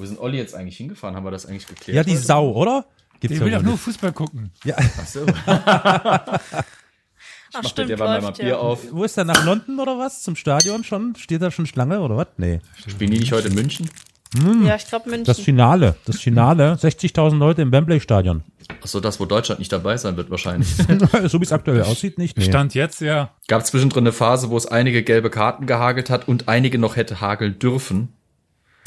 Wo sind Olli jetzt eigentlich hingefahren? Haben wir das eigentlich geklärt? Ja, die heute? Sau, oder? Gibt's Ich ja will doch nur. Fußball gucken. Ja. Ach so. Ach, Macht stimmt, der mal Bier ja. auf. Wo ist der nach London oder was? Zum Stadion schon? Steht da schon Schlange oder was? Nee. Spielen die nicht heute in München? Ja, ich glaube München. Das Finale. Das Finale. 60.000 Leute im Wembley-Stadion. Ach so, das, wo Deutschland nicht dabei sein wird wahrscheinlich. so wie es aktuell aussieht, nicht. Nee. Stand jetzt, ja. Gab zwischendrin eine Phase, wo es einige gelbe Karten gehagelt hat und einige noch hätte hageln dürfen.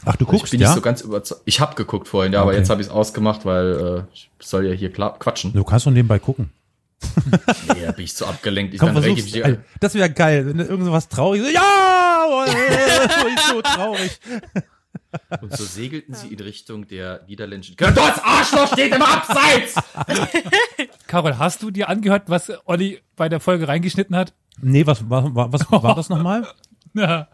Ach, du ich guckst, bin ja? nicht so ganz überzeugt. Ich habe geguckt vorhin, ja, aber Okay. jetzt habe ich es ausgemacht, weil äh, ich soll ja hier klar quatschen. Du kannst doch nebenbei gucken. Nee, da bin ich zu abgelenkt. Ich Komm, kann versuch's. Alter, Das wäre geil, wenn du irgendwas traurig Ja! so ist so traurig. Und so segelten sie in Richtung der niederländischen. Das Arschloch steht im Abseits! Carol, hast du dir angehört, was Olli bei der Folge reingeschnitten hat? Nee, was, was, was war das nochmal?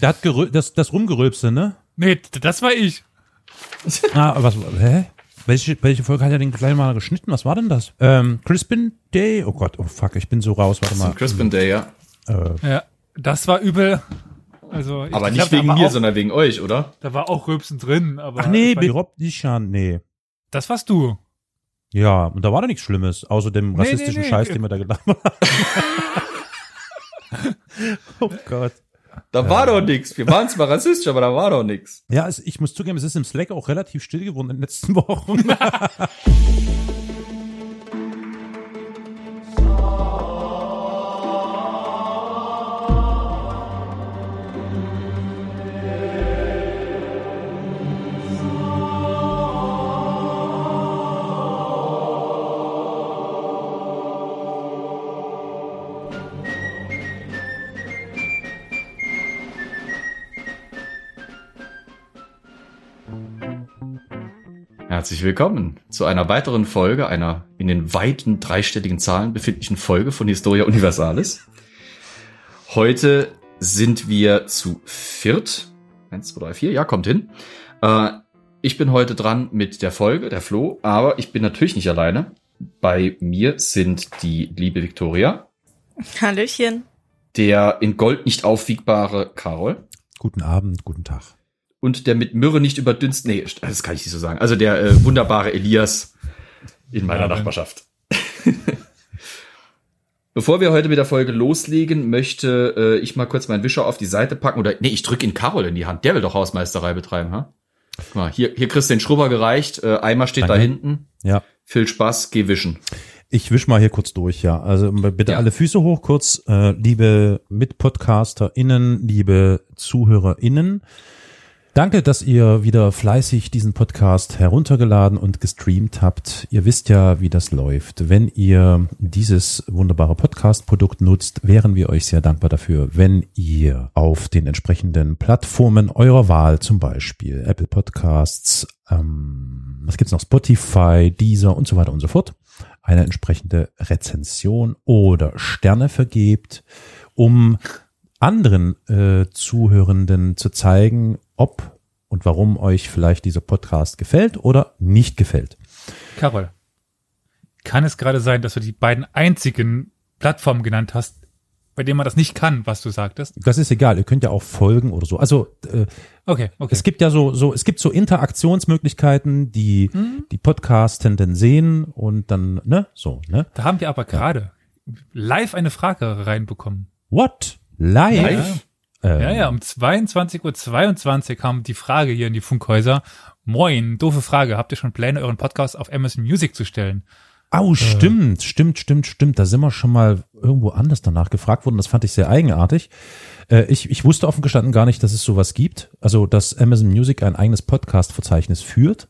Der hat gerö das, das Rumgerülpste, ne? nee, das war ich. Ah, was, hä? Welche, welche Folge hat er denn gleich mal geschnitten? Was war denn das? Ähm, Crispin Day? Oh Gott, oh fuck, ich bin so raus, warte mal. Crispin Day, ja. Ja, das war übel. Also, ich Aber nicht wegen mir, auch, sondern wegen euch, oder? Da war auch Rülpsen drin, aber. Ach nee, das war, Birob Nishan, nee. das warst du. Ja, und da war doch nichts Schlimmes, außer dem Nee, rassistischen nee, nee. Scheiß, den wir da gedacht haben. oh Gott. Da war doch nix. Wir waren zwar rassistisch, aber da war doch nix. Ja, es, ich muss zugeben, es ist im Slack auch relativ still geworden in den letzten Wochen. Herzlich willkommen zu einer weiteren Folge, einer in den weiten dreistelligen Zahlen befindlichen Folge von Historia Universalis. Heute sind wir zu viert. Eins, zwei, drei, vier. Ja, kommt hin. Äh, ich bin heute dran mit der Folge, der Flo, aber ich bin natürlich nicht alleine. Bei mir sind die liebe Victoria, Hallöchen. der in Gold nicht aufwiegbare Carol guten Abend, guten Tag. Und der mit Myrrhe nicht überdünst, nee, das kann ich nicht so sagen. Also der äh, wunderbare Elias in meiner Ja, Nachbarschaft. Bevor wir heute mit der Folge loslegen, möchte äh, ich mal kurz meinen Wischer auf die Seite packen. Oder nee, ich drücke ihn Carol in die Hand. Der will doch Hausmeisterei betreiben, ha? Guck mal, hier, hier kriegst du den Schrubber gereicht. Äh, Eimer steht da Danke. hinten. Ja. Viel Spaß, geh wischen. Ich wisch mal hier kurz durch, ja. Also bitte Ja. alle Füße hoch kurz, äh, liebe MitpodcasterInnen, liebe ZuhörerInnen. Danke, dass ihr wieder fleißig diesen Podcast heruntergeladen und gestreamt habt. Ihr wisst ja, wie das läuft. Wenn ihr dieses wunderbare Podcast-Produkt nutzt, wären wir euch sehr dankbar dafür, wenn ihr auf den entsprechenden Plattformen eurer Wahl, zum Beispiel Apple Podcasts, ähm, was gibt's noch, Spotify, Deezer und so weiter und so fort, eine entsprechende Rezension oder Sterne vergebt, um anderen äh, Zuhörenden zu zeigen, ob und warum euch vielleicht dieser Podcast gefällt oder nicht gefällt. Carol, kann es gerade sein, dass du die beiden einzigen Plattformen genannt hast, bei denen man das nicht kann, was du sagtest? Das ist egal, ihr könnt ja auch folgen oder so. Also äh, Okay, okay. es gibt ja so, so, es gibt so Interaktionsmöglichkeiten, die die Podcastenden sehen und dann, ne, so, ne? da haben wir aber gerade live eine Frage reinbekommen. What? Live? Live? Ähm, Ja, ja, um 22.22 Uhr 22 kam die Frage hier in die Funkhäuser. Moin, doofe Frage. Habt ihr schon Pläne, euren Podcast auf Amazon Music zu stellen? Au, stimmt, stimmt, stimmt, stimmt. Da sind wir schon mal irgendwo anders danach gefragt worden. Das fand ich sehr eigenartig. Äh, ich, ich wusste offen gestanden gar nicht, dass es sowas gibt. Also, dass Amazon Music ein eigenes Podcast-Verzeichnis führt.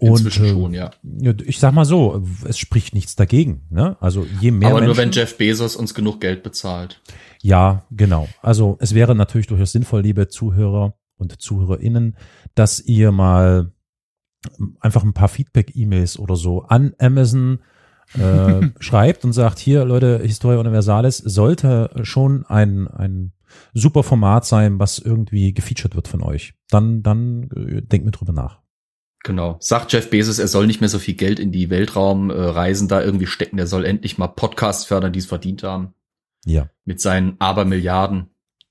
Inzwischen äh, schon, ja. ja, Ich sag mal so, es spricht nichts dagegen. Ne? Also je mehr aber nur Menschen, wenn Jeff Bezos uns genug Geld bezahlt. Ja, genau. Also es wäre natürlich durchaus sinnvoll, liebe Zuhörer und ZuhörerInnen, dass ihr mal einfach ein paar Feedback-E-Mails oder so an Amazon äh, schreibt und sagt, hier Leute, Historia Universalis sollte schon ein, ein super Format sein, was irgendwie gefeatured wird von euch. Dann, dann äh, denkt mir drüber nach. Genau. Sagt Jeff Bezos, er soll nicht mehr so viel Geld in die Weltraumreisen da irgendwie stecken. Er soll endlich mal Podcasts fördern, die es verdient haben. Ja. Mit seinen Abermilliarden.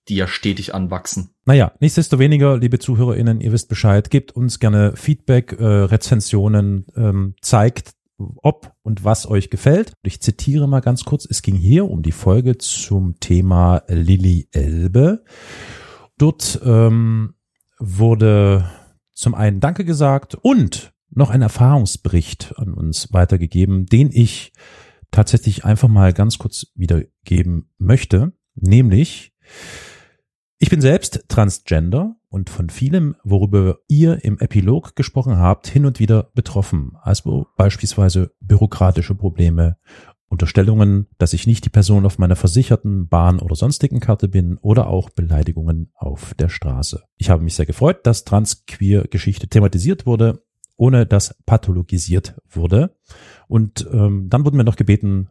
die ja stetig anwachsen. Naja, nichtsdestoweniger, liebe ZuhörerInnen, ihr wisst Bescheid, gebt uns gerne Feedback, äh, Rezensionen, ähm, zeigt, ob und was euch gefällt. Ich zitiere mal ganz kurz, es ging hier um die Folge zum Thema Lilly Elbe. Dort ähm, wurde zum einen Danke gesagt und noch ein Erfahrungsbericht an uns weitergegeben, den ich tatsächlich einfach mal ganz kurz wiedergeben möchte, nämlich ich bin selbst Transgender und von vielem, worüber ihr im Epilog gesprochen habt, hin und wieder betroffen. Also beispielsweise bürokratische Probleme, Unterstellungen, dass ich nicht die Person auf meiner versicherten Bahn- oder sonstigen Karte bin oder auch Beleidigungen auf der Straße. Ich habe mich sehr gefreut, dass Transqueer-Geschichte thematisiert wurde, ohne dass pathologisiert wurde. Und ähm, dann wurden wir noch gebeten,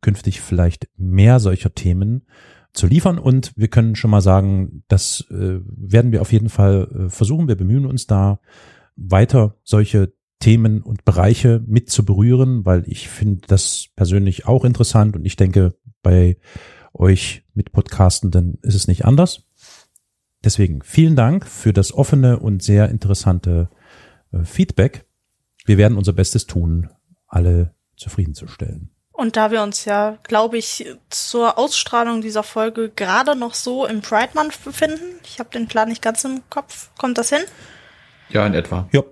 künftig vielleicht mehr solcher Themen zu liefern. Und wir können schon mal sagen, das äh, werden wir auf jeden Fall äh, versuchen. Wir bemühen uns da weiter solche Themen und Bereiche mit zu berühren, weil ich finde das persönlich auch interessant und ich denke, bei euch mit Podcastenden ist es nicht anders. Deswegen vielen Dank für das offene und sehr interessante äh, Feedback. Wir werden unser Bestes tun, alle zufriedenzustellen. Und da wir uns ja, glaube ich, zur Ausstrahlung dieser Folge gerade noch so im Pride Month befinden, ich habe den Plan nicht ganz im Kopf, kommt das hin? Ja, in etwa. Ja.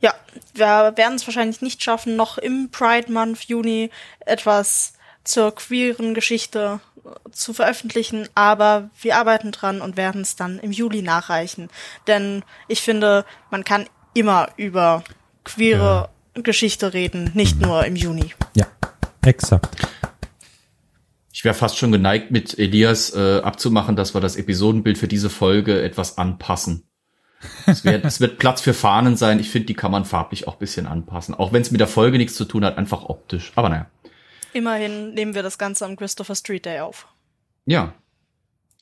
Ja, wir werden es wahrscheinlich nicht schaffen, noch im Pride Month Juni etwas zur queeren Geschichte äh, zu veröffentlichen, aber wir arbeiten dran und werden es dann im Juli nachreichen. Denn ich finde, man kann immer über queere ja. Geschichte reden, nicht nur im Juni. Ja, exakt. Ich wäre fast schon geneigt, mit Elias äh, abzumachen, dass wir das Episodenbild für diese Folge etwas anpassen. Es wird, es wird Platz für Fahnen sein. Ich finde, die kann man farblich auch bisschen anpassen. Auch wenn es mit der Folge nichts zu tun hat, einfach optisch. Aber naja. Immerhin nehmen wir das Ganze am Christopher Street Day auf. Ja.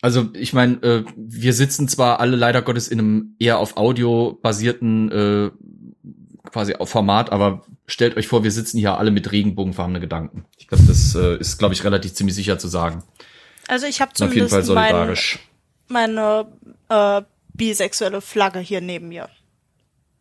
Also ich meine, äh, wir sitzen zwar alle leider Gottes in einem eher auf Audio basierten äh, quasi auf Format, aber stellt euch vor, wir sitzen hier alle mit regenbogenfarbenen Gedanken. Ich glaube, das äh, ist, glaube ich, relativ ziemlich sicher zu sagen. Also ich habe zumindest auf jeden Fall solidarisch. meine, meine äh, bisexuelle Flagge hier neben mir.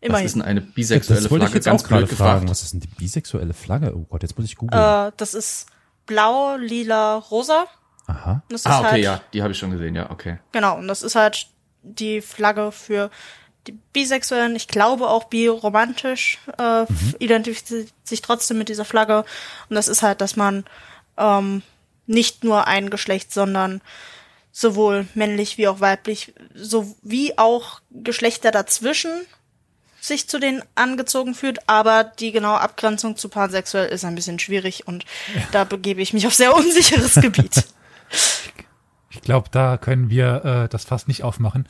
Immerhin. Was ist denn eine bisexuelle das Flagge? Ich jetzt Ganz auch gerade fragen. Was ist denn die bisexuelle Flagge? Oh Gott, jetzt muss ich googeln. Äh, das ist blau, lila, rosa. Aha. ah, okay, halt, ja, die habe ich schon gesehen, ja, okay. Genau, und das ist halt die Flagge für die Bisexuellen, ich glaube auch biromantisch, äh, mhm. identifiziert sich trotzdem mit dieser Flagge. Und das ist halt, dass man ähm, nicht nur ein Geschlecht, sondern sowohl männlich wie auch weiblich, so wie auch Geschlechter dazwischen sich zu denen angezogen fühlt, aber die genaue Abgrenzung zu pansexuell ist ein bisschen schwierig und ja. da begebe ich mich auf sehr unsicheres Gebiet. Ich glaube, da können wir äh, das fast nicht aufmachen.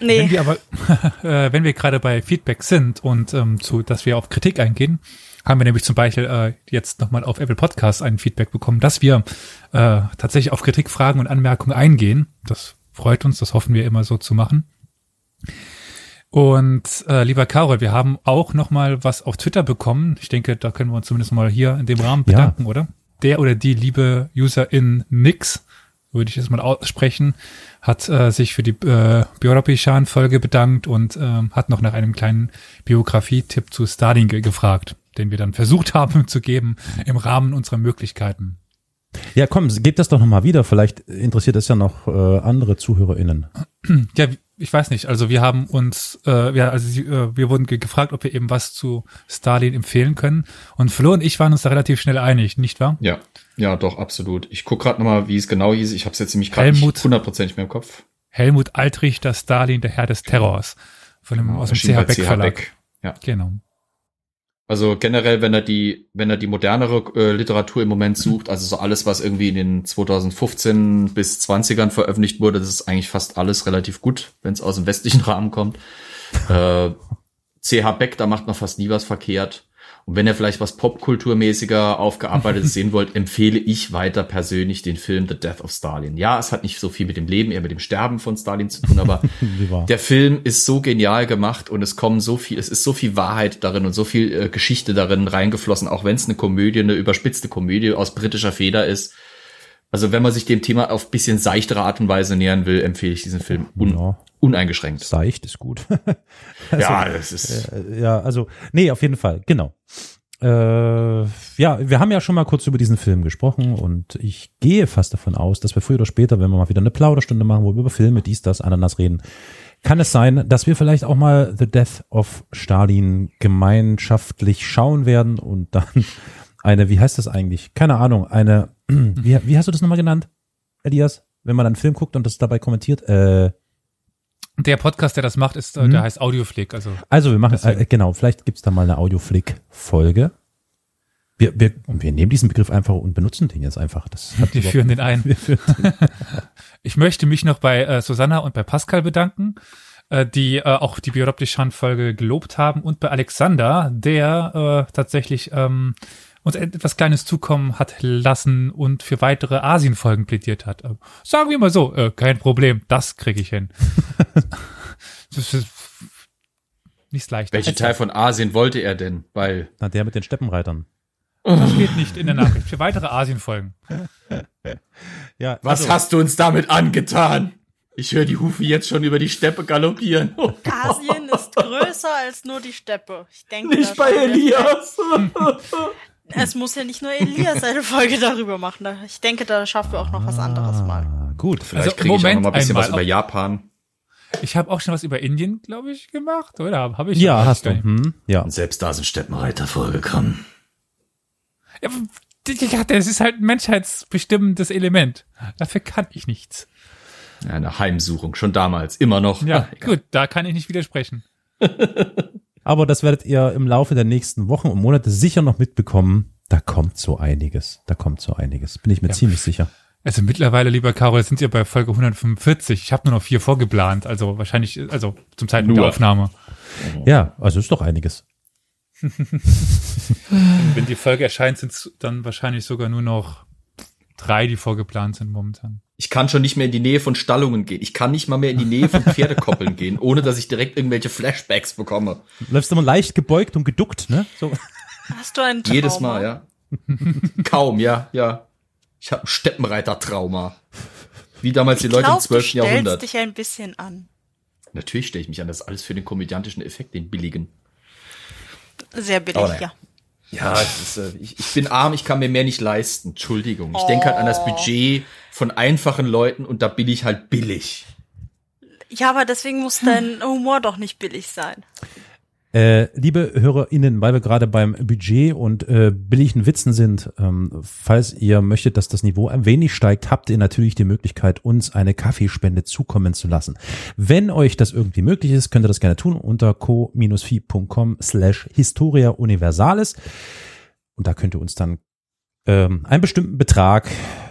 Nee. Wenn wir aber, äh, wenn wir gerade bei Feedback sind und ähm, zu, dass wir auf Kritik eingehen, haben wir nämlich zum Beispiel äh, jetzt nochmal auf Apple Podcasts ein Feedback bekommen, dass wir äh, tatsächlich auf Kritikfragen und Anmerkungen eingehen. Das freut uns, das hoffen wir immer so zu machen. Und äh, lieber Karol, wir haben auch nochmal was auf Twitter bekommen. Ich denke, da können wir uns zumindest mal hier in dem Rahmen bedanken, ja. oder? Der oder die liebe Userin Nix würde ich jetzt mal aussprechen, hat äh, sich für die äh, Biorapishan-Folge bedankt und äh, hat noch nach einem kleinen Biografie-Tipp zu Stalin ge gefragt, den wir dann versucht haben zu geben im Rahmen unserer Möglichkeiten. Ja, komm, gebt das doch nochmal wieder. Vielleicht interessiert es ja noch äh, andere ZuhörerInnen. Ja, ich weiß nicht. Also wir haben uns, äh, ja, also äh, wir wurden ge gefragt, ob wir eben was zu Stalin empfehlen können. Und Flo und ich waren uns da relativ schnell einig, nicht wahr? Ja, ja, doch, absolut. Ich guck gerade nochmal, wie es genau hieß. Ich habe es jetzt nämlich gerade nicht hundertprozentig mehr im Kopf. Helmut Altrich, das Stalin, der Herr des Terrors. Von dem, genau, aus dem CH Beck Verlag. Beck. Ja. Genau. Also generell, wenn er die, wenn er die modernere äh, Literatur im Moment sucht, also so alles, was irgendwie in den 2015 bis 20ern veröffentlicht wurde, das ist eigentlich fast alles relativ gut, wenn es aus dem westlichen Rahmen kommt. Äh, CH Beck, da macht man fast nie was verkehrt. Und wenn ihr vielleicht was Popkulturmäßiger aufgearbeitetes sehen wollt, empfehle ich weiter persönlich den Film The Death of Stalin. Ja, es hat nicht so viel mit dem Leben, eher mit dem Sterben von Stalin zu tun, aber der Film ist so genial gemacht und es kommen so viel, es ist so viel Wahrheit darin und so viel äh, Geschichte darin reingeflossen, auch wenn es eine Komödie, eine überspitzte Komödie aus britischer Feder ist. Also wenn man sich dem Thema auf bisschen seichtere Art und Weise nähern will, empfehle ich diesen Film un Ja. uneingeschränkt. Seicht ist gut. ja, das ist. Äh, ja, also, nee, auf jeden Fall, genau. Äh, ja, wir haben ja schon mal kurz über diesen Film gesprochen und ich gehe fast davon aus, dass wir früher oder später, wenn wir mal wieder eine Plauderstunde machen, wo wir über Filme, dies, das, Ananas reden, kann es sein, dass wir vielleicht auch mal The Death of Stalin gemeinschaftlich schauen werden und dann eine, wie heißt das eigentlich? Keine Ahnung, eine, wie, wie hast du das nochmal genannt, Elias? Wenn man einen Film guckt und das dabei kommentiert, äh, Der Podcast, der das macht, ist, Mhm. der heißt Audioflick. Also Also wir machen, äh, genau, vielleicht gibt's da mal eine Audioflick-Folge. Wir, wir, wir nehmen diesen Begriff einfach und benutzen den jetzt einfach. Das wir führen den ein. führen Ich möchte mich noch bei äh, Susanna und bei Pascal bedanken, äh, die äh, auch die Bioptischan-Folge gelobt haben und bei Alexander, der äh, tatsächlich ähm, uns etwas Kleines zukommen hat lassen und für weitere Asien-Folgen plädiert hat. Äh, sagen wir mal so, äh, kein Problem, das kriege ich hin. das ist nicht leicht. Welchen Teil von Asien wollte er denn? Weil Na, der mit den Steppenreitern. Das steht nicht in der Nachricht. Für weitere Asien-Folgen. Ja, was also, hast du uns damit angetan? Ich höre die Hufe jetzt schon über die Steppe galoppieren. Asien ist größer als nur die Steppe. Ich denke, Nicht bei Elias. Es muss ja nicht nur Elias eine Folge darüber machen. Ich denke, da schaffen wir auch noch was anderes mal. Ah, gut. Vielleicht Also, kriege ich auch noch mal ein bisschen was über Japan. Ich habe auch schon was über Indien, glaube ich, gemacht, oder? Habe ich? Ja, hast du. Hm, ja. Und selbst da sind Steppenreiter vorgekommen. Ja, ja, das ist halt ein menschheitsbestimmendes Element. Dafür kann ich nichts. Ja, eine Heimsuchung, schon damals, immer noch. Ja, Ah, egal. gut, da kann ich nicht widersprechen. Aber das werdet ihr im Laufe der nächsten Wochen und Monate sicher noch mitbekommen. Da kommt so einiges. Da kommt so einiges. Bin ich mir Ja. ziemlich sicher. Also mittlerweile, lieber Carol, sind wir bei Folge 145. Ich habe nur noch vier vorgeplant, also wahrscheinlich, also zum Zeitpunkt Nur. der Aufnahme. Ja, also ist doch einiges. Wenn die Folge erscheint, sind es dann wahrscheinlich sogar nur noch drei, die vorgeplant sind momentan. Ich kann schon nicht mehr in die Nähe von Stallungen gehen. Ich kann nicht mal mehr in die Nähe von Pferdekoppeln gehen, ohne dass ich direkt irgendwelche Flashbacks bekomme. Du läufst immer leicht gebeugt und geduckt, ne? So. Hast du ein Trauma? Jedes Mal, ja. Kaum, ja, ja. Ich habe ein Steppenreiter-Trauma. Wie damals die Ich Leute glaub, im 12. du stellst Jahrhundert. dich ein bisschen an. Natürlich stelle ich mich an, das ist alles für den komödiantischen Effekt, den billigen. Sehr billig, naja. ja. Ja, ist, äh, ich, ich bin arm, ich kann mir mehr nicht leisten. Entschuldigung. Ich denke halt an das Budget von einfachen Leuten und da bin ich halt billig. Ja, aber deswegen muss dein Humor doch nicht billig sein. Äh, liebe HörerInnen, weil wir gerade beim Budget und äh, billigen Witzen sind, ähm, falls ihr möchtet, dass das Niveau ein wenig steigt, habt ihr natürlich die Möglichkeit, uns eine Kaffeespende zukommen zu lassen. Wenn euch das irgendwie möglich ist, könnt ihr das gerne tun unter co-fi.com slash historia universalis. Und da könnt ihr uns dann ähm, einen bestimmten Betrag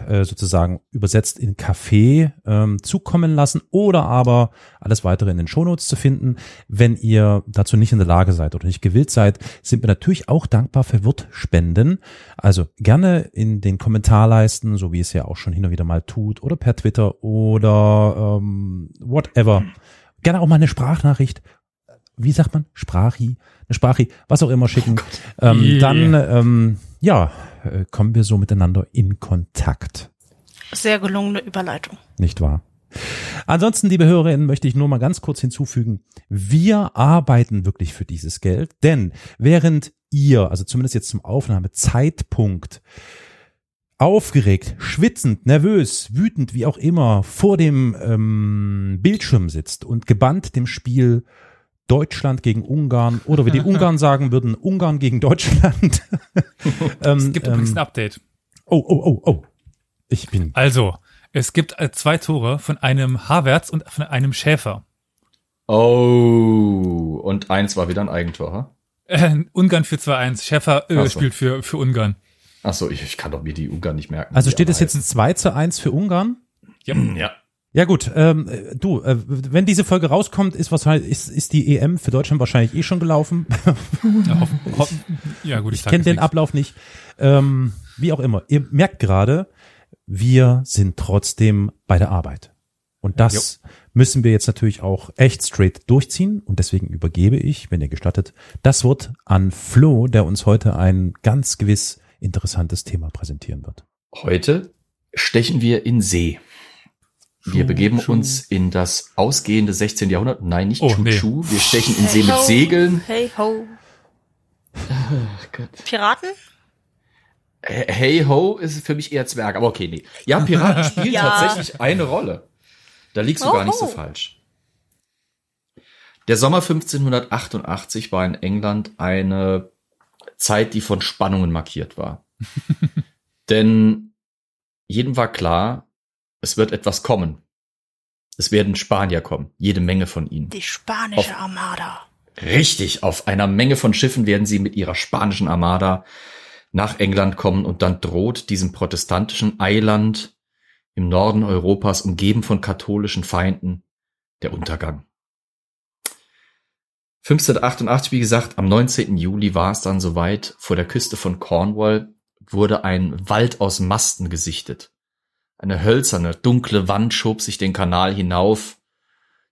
äh, sozusagen übersetzt in Kaffee ähm, zukommen lassen oder aber alles weitere in den Shownotes zu finden. Wenn ihr dazu nicht in der Lage seid oder nicht gewillt seid, sind wir natürlich auch dankbar für Wirtspenden. Also gerne in den Kommentarleisten, so wie es ja auch schon hin und wieder mal tut, oder per Twitter oder ähm, whatever. Gerne auch mal eine Sprachnachricht. Wie sagt man? Sprachi, eine Sprachi, was auch immer schicken. ähm, Yeah. Dann, ähm, ja, äh, kommen wir so miteinander in Kontakt. Sehr gelungene Überleitung. Nicht wahr? Ansonsten, liebe Hörerinnen, möchte ich nur mal ganz kurz hinzufügen, wir arbeiten wirklich für dieses Geld, denn während ihr, also zumindest jetzt zum Aufnahmezeitpunkt, aufgeregt, schwitzend, nervös, wütend, wie auch immer, vor dem ähm, Bildschirm sitzt und gebannt dem Spiel Deutschland gegen Ungarn oder wie die Ungarn sagen würden, Ungarn gegen Deutschland. ähm, Es gibt übrigens ähm, ein Update. oh, oh, oh, oh. Ich bin Also, es gibt äh, zwei Tore von einem Havertz und von einem Schäfer. Oh, und eins war wieder ein Eigentor, ha? Äh, Ungarn für 2-1. Schäfer äh, so. spielt für, für Ungarn. Ach so, ich, ich kann doch mir die Ungarn nicht merken. Also steht es jetzt ein alle 2 zu 1 für Ungarn? Ja. Ja. Ja gut, ähm, äh, du, äh, wenn diese Folge rauskommt, ist wahrscheinlich ist, ist die EM für Deutschland wahrscheinlich eh schon gelaufen. Ja, hoffen, hoffen, ja gut, ich, Ich kenne den nichts. Ablauf nicht. Ähm, wie auch immer. Ihr merkt gerade, wir sind trotzdem bei der Arbeit. Und das müssen wir jetzt natürlich auch echt straight durchziehen. Und deswegen übergebe ich, wenn ihr gestattet, das Wort an Flo, der uns heute ein ganz gewiss interessantes Thema präsentieren wird. Heute stechen wir in See. Wir begeben uns in das ausgehende 16. Jahrhundert. Nein, nicht Oh, Chu nee. Chu. Wir stechen in See Hey mit ho. Segeln. Hey ho. Piraten? Hey ho ist für mich eher Zwerg, aber okay, nee. Ja, Piraten spielen Ja. tatsächlich eine Rolle. Da liegst du gar nicht so falsch. Der Sommer 1588 war in England eine Zeit, die von Spannungen markiert war. Denn jedem war klar, es wird etwas kommen. Es werden Spanier kommen, jede Menge von ihnen. Die spanische Armada. Richtig, auf einer Menge von Schiffen werden sie mit ihrer spanischen Armada nach England kommen und dann droht diesem protestantischen Eiland im Norden Europas, umgeben von katholischen Feinden, der Untergang. 1588, wie gesagt, am 19. Juli war es dann soweit, vor der Küste von Cornwall wurde ein Wald aus Masten gesichtet. Eine hölzerne, dunkle Wand schob sich den Kanal hinauf,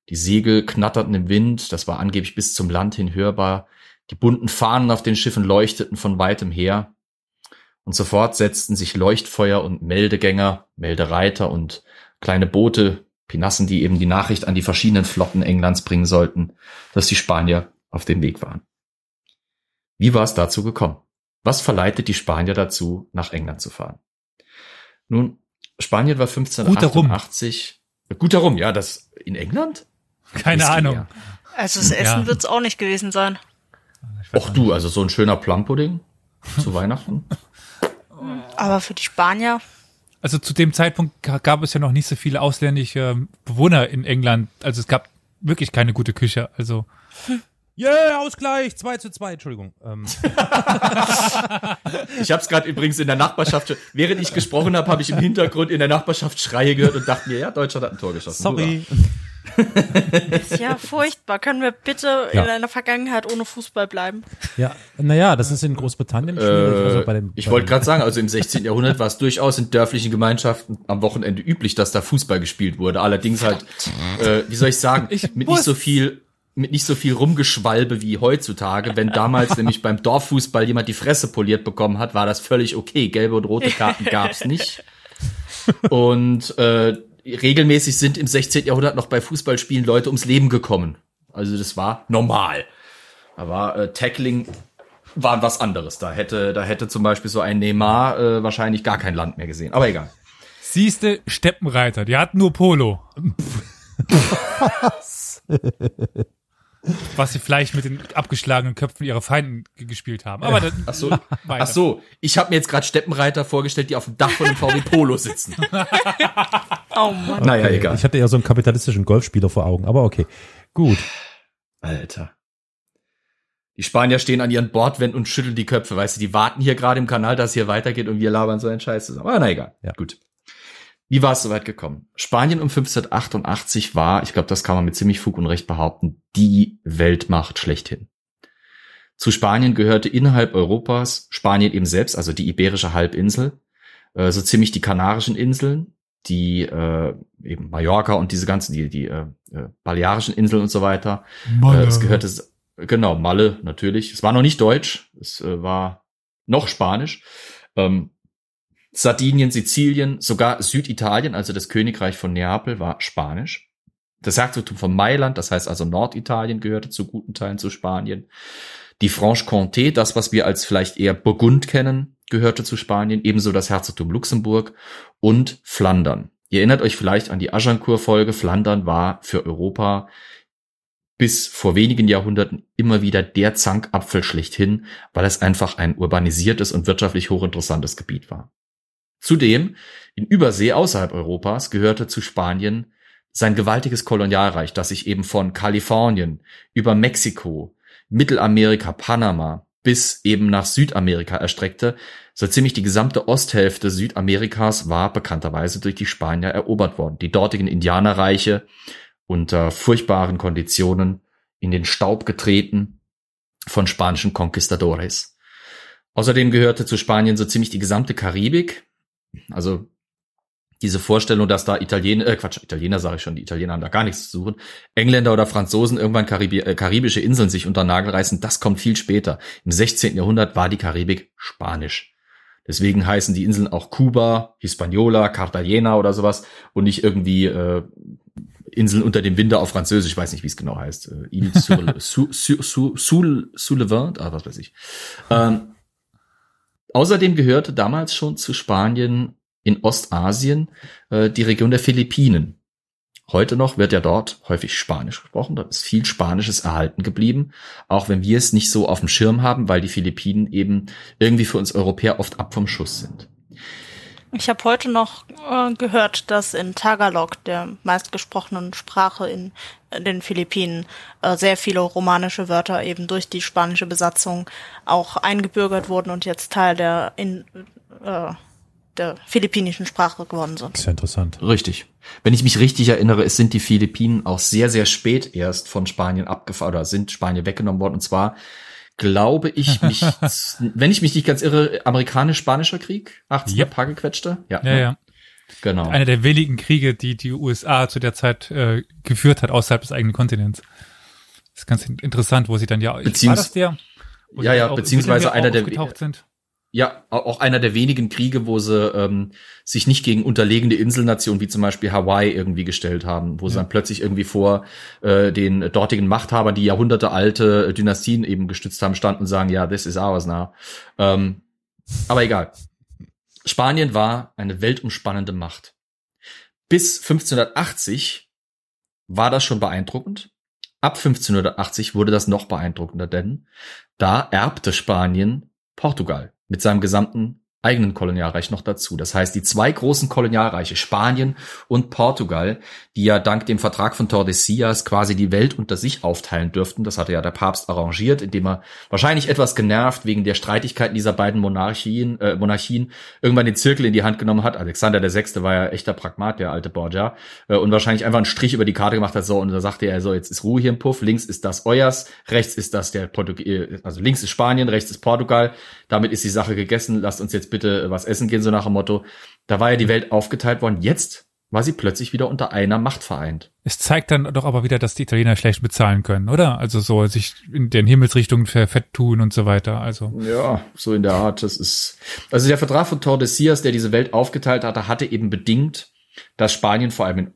die Segel knatterten im Wind, das war angeblich bis zum Land hin hörbar. Die bunten Fahnen auf den Schiffen leuchteten von weitem her. Und sofort setzten sich Leuchtfeuer und Meldegänger, Meldereiter und kleine Boote, Pinassen, die eben die Nachricht an die verschiedenen Flotten Englands bringen sollten, dass die Spanier auf dem Weg waren. Wie war es dazu gekommen? Was verleitet die Spanier dazu, nach England zu fahren? Nun, Spanien war 1588. Guter Rum, ja, das in England? Keine Whisky, Ahnung. ja. Also das Essen Ja. wird's auch nicht gewesen sein. Och auch du, also so ein schöner Plumpudding zu Weihnachten. Aber für die Spanier, Also zu dem Zeitpunkt ga- gab es ja noch nicht so viele ausländische Bewohner in England. Also es gab wirklich keine gute Küche. Also Yeah, Ausgleich, 2 zu 2, Entschuldigung. Ähm, Ich habe es gerade übrigens in der Nachbarschaft, während ich gesprochen habe, habe ich im Hintergrund in der Nachbarschaft Schreie gehört und dachte mir, ja, Deutschland hat ein Tor geschossen. sorry. ist ja furchtbar. Können wir bitte Ja. in einer Vergangenheit ohne Fußball bleiben? Ja, naja, das ist in Großbritannien schwierig. also bei Äh, ich wollte gerade sagen, also im 16. Jahrhundert war es durchaus in dörflichen Gemeinschaften am Wochenende üblich, dass da Fußball gespielt wurde. Allerdings halt, äh, wie soll ich sagen, Ich mit muss- nicht so viel mit nicht so viel Rumgeschwalbe wie heutzutage. Wenn damals nämlich beim Dorffußball jemand die Fresse poliert bekommen hat, war das völlig okay. Gelbe und rote Karten gab's nicht. Und äh, regelmäßig sind im 16. Jahrhundert noch bei Fußballspielen Leute ums Leben gekommen. Also das war normal. Aber äh, Tackling war was anderes. Da hätte, da hätte zum Beispiel so ein Neymar äh, wahrscheinlich gar kein Land mehr gesehen. Aber egal. siehste Steppenreiter, die hatten nur Polo. Was sie vielleicht mit den abgeschlagenen Köpfen ihrer Feinden ge- gespielt haben. Aber das, Ach so, ach so. Ich habe mir jetzt gerade Steppenreiter vorgestellt, die auf dem Dach von einem VW Polo sitzen. Oh Mann. Naja, Okay, egal. Ich hatte ja so einen kapitalistischen Golfspieler vor Augen, aber okay. Gut. Alter. Die Spanier stehen an ihren Bordwänden und schütteln die Köpfe, weißt du, die warten hier gerade im Kanal, dass hier weitergeht und wir labern so einen Scheiß zusammen. Aber na egal. Ja. Gut. Wie war es soweit gekommen? Spanien um 1588 war, ich glaube, das kann man mit ziemlich Fug und Recht behaupten, die Weltmacht schlechthin. Zu Spanien gehörte innerhalb Europas Spanien eben selbst, also die iberische Halbinsel, äh, so ziemlich die Kanarischen Inseln, die äh, eben Mallorca und diese ganzen, die, die äh, äh, Balearischen Inseln und so weiter. Äh, es gehörte, genau, Malle natürlich. Es war noch nicht Deutsch, es äh, war noch Spanisch. Ähm, Sardinien, Sizilien, sogar Süditalien, also das Königreich von Neapel, war Spanisch. Das Herzogtum von Mailand, das heißt also Norditalien, gehörte zu guten Teilen zu Spanien. Die Franche-Comté, das, was wir als vielleicht eher Burgund kennen, gehörte zu Spanien, ebenso das Herzogtum Luxemburg und Flandern. Ihr erinnert euch vielleicht an die Agincourt-Folge. Flandern war für Europa bis vor wenigen Jahrhunderten immer wieder der Zankapfel schlechthin, weil es einfach ein urbanisiertes und wirtschaftlich hochinteressantes Gebiet war. Zudem, in Übersee außerhalb Europas gehörte zu Spanien sein gewaltiges Kolonialreich, das sich eben von Kalifornien über Mexiko, Mittelamerika, Panama bis eben nach Südamerika erstreckte. So ziemlich die gesamte Osthälfte Südamerikas war bekannterweise durch die Spanier erobert worden. Die dortigen Indianerreiche unter furchtbaren Konditionen in den Staub getreten von spanischen Conquistadores. Außerdem gehörte zu Spanien so ziemlich die gesamte Karibik, also diese Vorstellung, dass da Italiener, äh Quatsch, Italiener sage ich schon, die Italiener haben da gar nichts zu suchen, Engländer oder Franzosen irgendwann Karibi äh, karibische Inseln sich unter Nagel reißen, das kommt viel später. Im 16. Jahrhundert war die Karibik spanisch. Deswegen heißen die Inseln auch Kuba, Hispaniola, Cartagena oder sowas und nicht irgendwie äh, Inseln unter dem Winter auf Französisch, ich weiß nicht, wie es genau heißt. Äh, Ile sur, le, sur, sur, sur, sur, sur le Vent, ah, was weiß ich. Ähm, außerdem gehörte damals schon zu Spanien in Ostasien äh, die Region der Philippinen. Heute noch wird ja dort häufig Spanisch gesprochen. Da ist viel Spanisches erhalten geblieben, auch wenn wir es nicht so auf dem Schirm haben, weil die Philippinen eben irgendwie für uns Europäer oft ab vom Schuss sind. Ich habe heute noch äh, gehört, dass in Tagalog, der meistgesprochenen Sprache in, in den Philippinen, äh, sehr viele romanische Wörter eben durch die spanische Besatzung auch eingebürgert wurden und jetzt Teil der in, äh, der philippinischen Sprache geworden sind. Sehr interessant. Richtig. Wenn ich mich richtig erinnere, es sind die Philippinen auch sehr, sehr spät erst von Spanien abgefahren oder sind Spanien weggenommen worden. Und zwar glaube ich mich, wenn ich mich nicht ganz irre, amerikanisch-spanischer Krieg, 80er yep. paar gequetschte. Ja, ja, ne? ja. Genau. Einer der wenigen Kriege, die die USA zu der Zeit äh, geführt hat außerhalb des eigenen Kontinents. Das ist ganz interessant, wo sie dann ja, Beziehungs war das der? Ja, ja, beziehungsweise einer der, sind? Ja, auch einer der wenigen Kriege, wo sie ähm, sich nicht gegen unterlegene Inselnationen wie zum Beispiel Hawaii irgendwie gestellt haben, wo ja. sie dann plötzlich irgendwie vor äh, den dortigen Machthabern, die jahrhundertealte Dynastien eben gestützt haben, standen und sagen, ja, this is ours now. Ähm, aber egal. Spanien war eine weltumspannende Macht. Bis 1580 war das schon beeindruckend. Ab 1580 wurde das noch beeindruckender, denn da erbte Spanien Portugal mit seinem gesamten eigenen Kolonialreich noch dazu. Das heißt, die zwei großen Kolonialreiche, Spanien und Portugal, die ja dank dem Vertrag von Tordesillas quasi die Welt unter sich aufteilen dürften, das hatte ja der Papst arrangiert, indem er wahrscheinlich etwas genervt wegen der Streitigkeiten dieser beiden Monarchien, äh, Monarchien irgendwann den Zirkel in die Hand genommen hat. Alexander der Sechste war ja echter Pragmat, der alte Borgia, äh, und wahrscheinlich einfach einen Strich über die Karte gemacht hat, so, und da sagte er so, jetzt ist Ruhe hier im Puff, links ist das euers, rechts ist das der Portugal, also links ist Spanien, rechts ist Portugal, damit ist die Sache gegessen, lasst uns jetzt bitte was essen gehen, so nach dem Motto. Da war ja die Welt aufgeteilt worden. Jetzt war sie plötzlich wieder unter einer Macht vereint. Es zeigt dann doch aber wieder, dass die Italiener schlecht bezahlen können, oder? Also so sich in den Himmelsrichtungen verfett tun und so weiter. Also ja, so in der Art. Das ist also der Vertrag von Tordesillas, der diese Welt aufgeteilt hatte, hatte eben bedingt, dass Spanien vor allem in,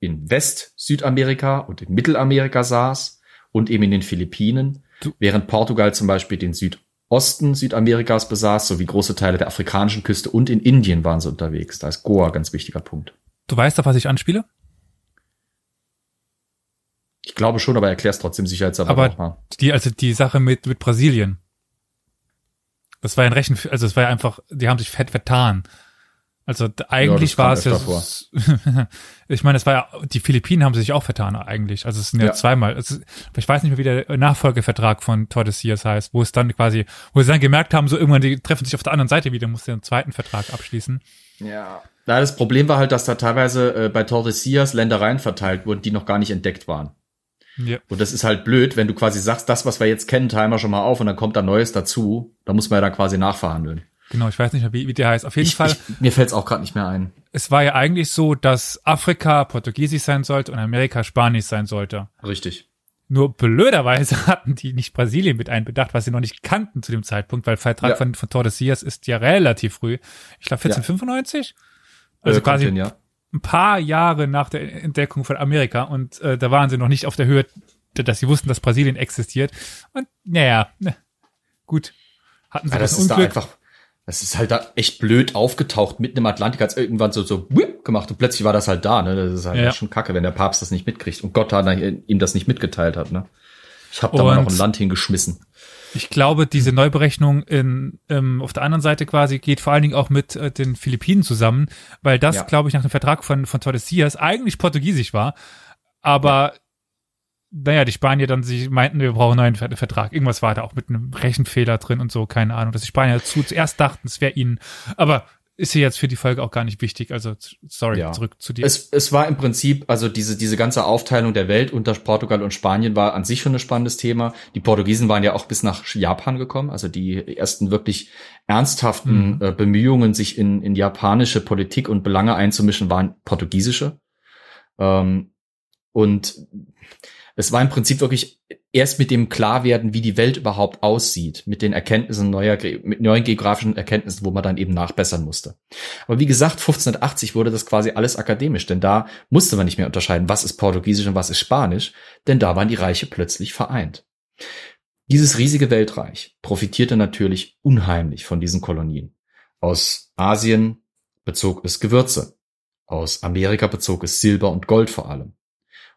in West-Südamerika und in Mittelamerika saß und eben in den Philippinen, du während Portugal zum Beispiel den Süd Osten Südamerikas besaß, sowie große Teile der afrikanischen Küste und in Indien waren sie unterwegs. Da ist Goa ganz wichtiger Punkt. Du weißt, auf was ich anspiele? Ich glaube schon, aber erklär's trotzdem sicherheitshalber aber nochmal. Die, also die Sache mit, mit Brasilien. Das war ein Rechen, also es war ja einfach, die haben sich fett vertan. Also eigentlich ja, war es ja, ich meine, es war ja, die Philippinen haben sich auch vertan eigentlich. Also es sind ja, ja zweimal. Ist, ich weiß nicht mehr, wie der Nachfolgevertrag von Tordesillas heißt, wo es dann quasi, wo sie dann gemerkt haben, so irgendwann, die treffen sich auf der anderen Seite wieder, muss den zweiten Vertrag abschließen. Ja. Na, das Problem war halt, dass da teilweise äh, bei Tordesillas Ländereien verteilt wurden, die noch gar nicht entdeckt waren. Ja. Und das ist halt blöd, wenn du quasi sagst, das, was wir jetzt kennen, teilen wir schon mal auf und dann kommt da Neues dazu. Da muss man ja dann quasi nachverhandeln. Genau, ich weiß nicht mehr, wie, wie der heißt. Auf jeden ich, Fall. Ich, mir fällt es auch gerade nicht mehr ein. Es war ja eigentlich so, dass Afrika Portugiesisch sein sollte und Amerika Spanisch sein sollte. Richtig. Nur blöderweise hatten die nicht Brasilien mit einbedacht, was sie noch nicht kannten zu dem Zeitpunkt, weil Vertrag ja. von, von Tordesillas ist ja relativ früh. Ich glaube 1495. Ja. Also äh, quasi hin, ja. ein paar Jahre nach der Entdeckung von Amerika und äh, da waren sie noch nicht auf der Höhe, dass sie wussten, dass Brasilien existiert. Und naja, ne, gut. Hatten sie ja, das, das Unglück. Da einfach das ist halt da echt blöd aufgetaucht mitten im Atlantik, als irgendwann so, so whip gemacht und plötzlich war das halt da, ne? Das ist halt ja. schon kacke, wenn der Papst das nicht mitkriegt und Gott hat ihm das nicht mitgeteilt hat, ne? Ich habe da mal noch ein Land hingeschmissen. Ich glaube, diese Neuberechnung in, ähm, auf der anderen Seite quasi geht vor allen Dingen auch mit äh, den Philippinen zusammen, weil das, ja. glaube ich, nach dem Vertrag von, von Tordesillas eigentlich portugiesisch war, aber ja naja, die Spanier dann sie meinten, wir brauchen einen neuen Vertrag. Irgendwas war da auch mit einem Rechenfehler drin und so, keine Ahnung, dass die Spanier zu, zuerst dachten, es wäre ihnen, aber ist hier jetzt für die Folge auch gar nicht wichtig. Also, sorry, ja. zurück zu dir. Es, es war im Prinzip, also diese, diese ganze Aufteilung der Welt unter Portugal und Spanien war an sich schon ein spannendes Thema. Die Portugiesen waren ja auch bis nach Japan gekommen. Also die ersten wirklich ernsthaften mhm. äh, Bemühungen, sich in, in japanische Politik und Belange einzumischen, waren portugiesische. Ähm, und es war im Prinzip wirklich erst mit dem Klarwerden, wie die Welt überhaupt aussieht, mit den Erkenntnissen neuer, mit neuen geografischen Erkenntnissen, wo man dann eben nachbessern musste. Aber wie gesagt, 1580 wurde das quasi alles akademisch, denn da musste man nicht mehr unterscheiden, was ist Portugiesisch und was ist Spanisch, denn da waren die Reiche plötzlich vereint. Dieses riesige Weltreich profitierte natürlich unheimlich von diesen Kolonien. Aus Asien bezog es Gewürze. Aus Amerika bezog es Silber und Gold vor allem.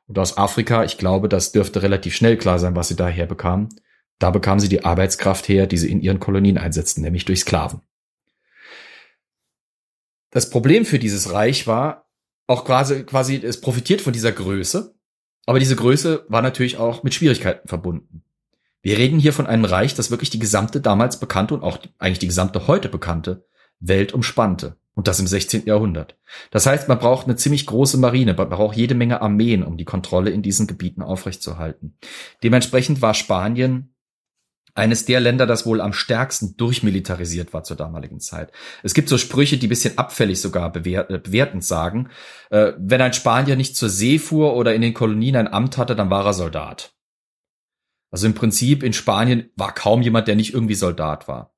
Und aus Afrika, ich glaube, das dürfte relativ schnell klar sein, was sie daher bekamen. Da bekamen sie die Arbeitskraft her, die sie in ihren Kolonien einsetzten, nämlich durch Sklaven. Das Problem für dieses Reich war auch quasi, quasi, es profitiert von dieser Größe, aber diese Größe war natürlich auch mit Schwierigkeiten verbunden. Wir reden hier von einem Reich, das wirklich die gesamte damals bekannte und auch eigentlich die gesamte heute bekannte Welt umspannte. Und das im 16. Jahrhundert. Das heißt, man braucht eine ziemlich große Marine, man braucht jede Menge Armeen, um die Kontrolle in diesen Gebieten aufrechtzuerhalten. Dementsprechend war Spanien eines der Länder, das wohl am stärksten durchmilitarisiert war zur damaligen Zeit. Es gibt so Sprüche, die bisschen abfällig sogar äh, bewertend sagen, äh, wenn ein Spanier nicht zur See fuhr oder in den Kolonien ein Amt hatte, dann war er Soldat. Also im Prinzip in Spanien war kaum jemand, der nicht irgendwie Soldat war.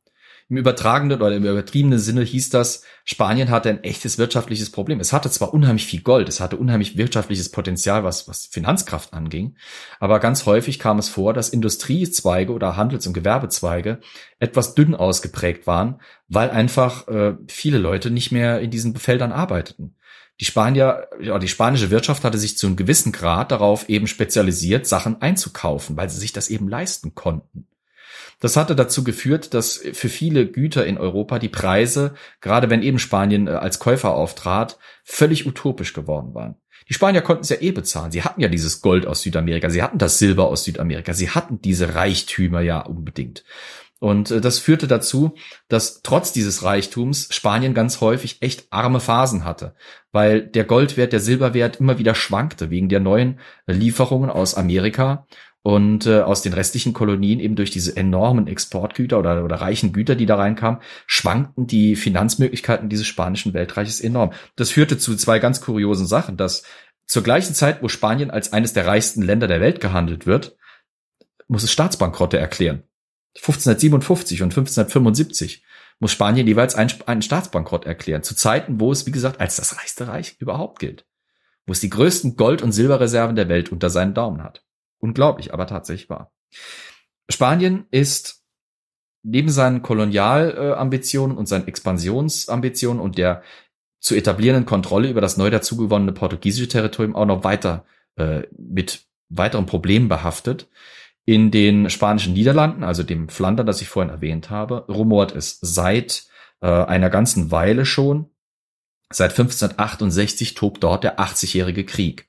Im übertragenen oder im übertriebenen Sinne hieß das, Spanien hatte ein echtes wirtschaftliches Problem. Es hatte zwar unheimlich viel Gold, es hatte unheimlich wirtschaftliches Potenzial, was, was Finanzkraft anging, aber ganz häufig kam es vor, dass Industriezweige oder Handels- und Gewerbezweige etwas dünn ausgeprägt waren, weil einfach äh, viele Leute nicht mehr in diesen Feldern arbeiteten. Die Spanier, ja, die spanische Wirtschaft hatte sich zu einem gewissen Grad darauf eben spezialisiert, Sachen einzukaufen, weil sie sich das eben leisten konnten. Das hatte dazu geführt, dass für viele Güter in Europa die Preise, gerade wenn eben Spanien äh, als Käufer auftrat, völlig utopisch geworden waren. Die Spanier konnten es ja eh bezahlen. Sie hatten ja dieses Gold aus Südamerika, sie hatten das Silber aus Südamerika, sie hatten diese Reichtümer ja unbedingt. Und äh, das führte dazu, dass trotz dieses Reichtums Spanien ganz häufig echt arme Phasen hatte, weil der Goldwert, der Silberwert immer wieder schwankte wegen der neuen Lieferungen aus Amerika und äh, aus den restlichen Kolonien eben durch diese enormen Exportgüter oder, oder reichen Güter, die da reinkamen, schwankten die Finanzmöglichkeiten dieses spanischen Weltreiches enorm. Das führte zu zwei ganz kuriosen Sachen, dass zur gleichen Zeit, wo Spanien als eines der reichsten Länder der Welt gehandelt wird, muss es Staatsbankrotte erklären. 1557 und 1575 muss Spanien jeweils einen, einen Staatsbankrott erklären, zu Zeiten, wo es, wie gesagt, als das reichste Reich überhaupt gilt, wo es die größten Gold- und Silberreserven der Welt unter seinen Daumen hat. Unglaublich, aber tatsächlich wahr. Spanien ist neben seinen Kolonialambitionen und seinen Expansionsambitionen und der zu etablierenden Kontrolle über das neu dazugewonnene portugiesische Territorium auch noch weiter äh, mit weiteren Problemen behaftet. In den spanischen Niederlanden, also dem Flandern, das ich vorhin erwähnt habe, rumort es seit äh, einer ganzen Weile schon. Seit 1568 tobt dort der 80-jährige Krieg.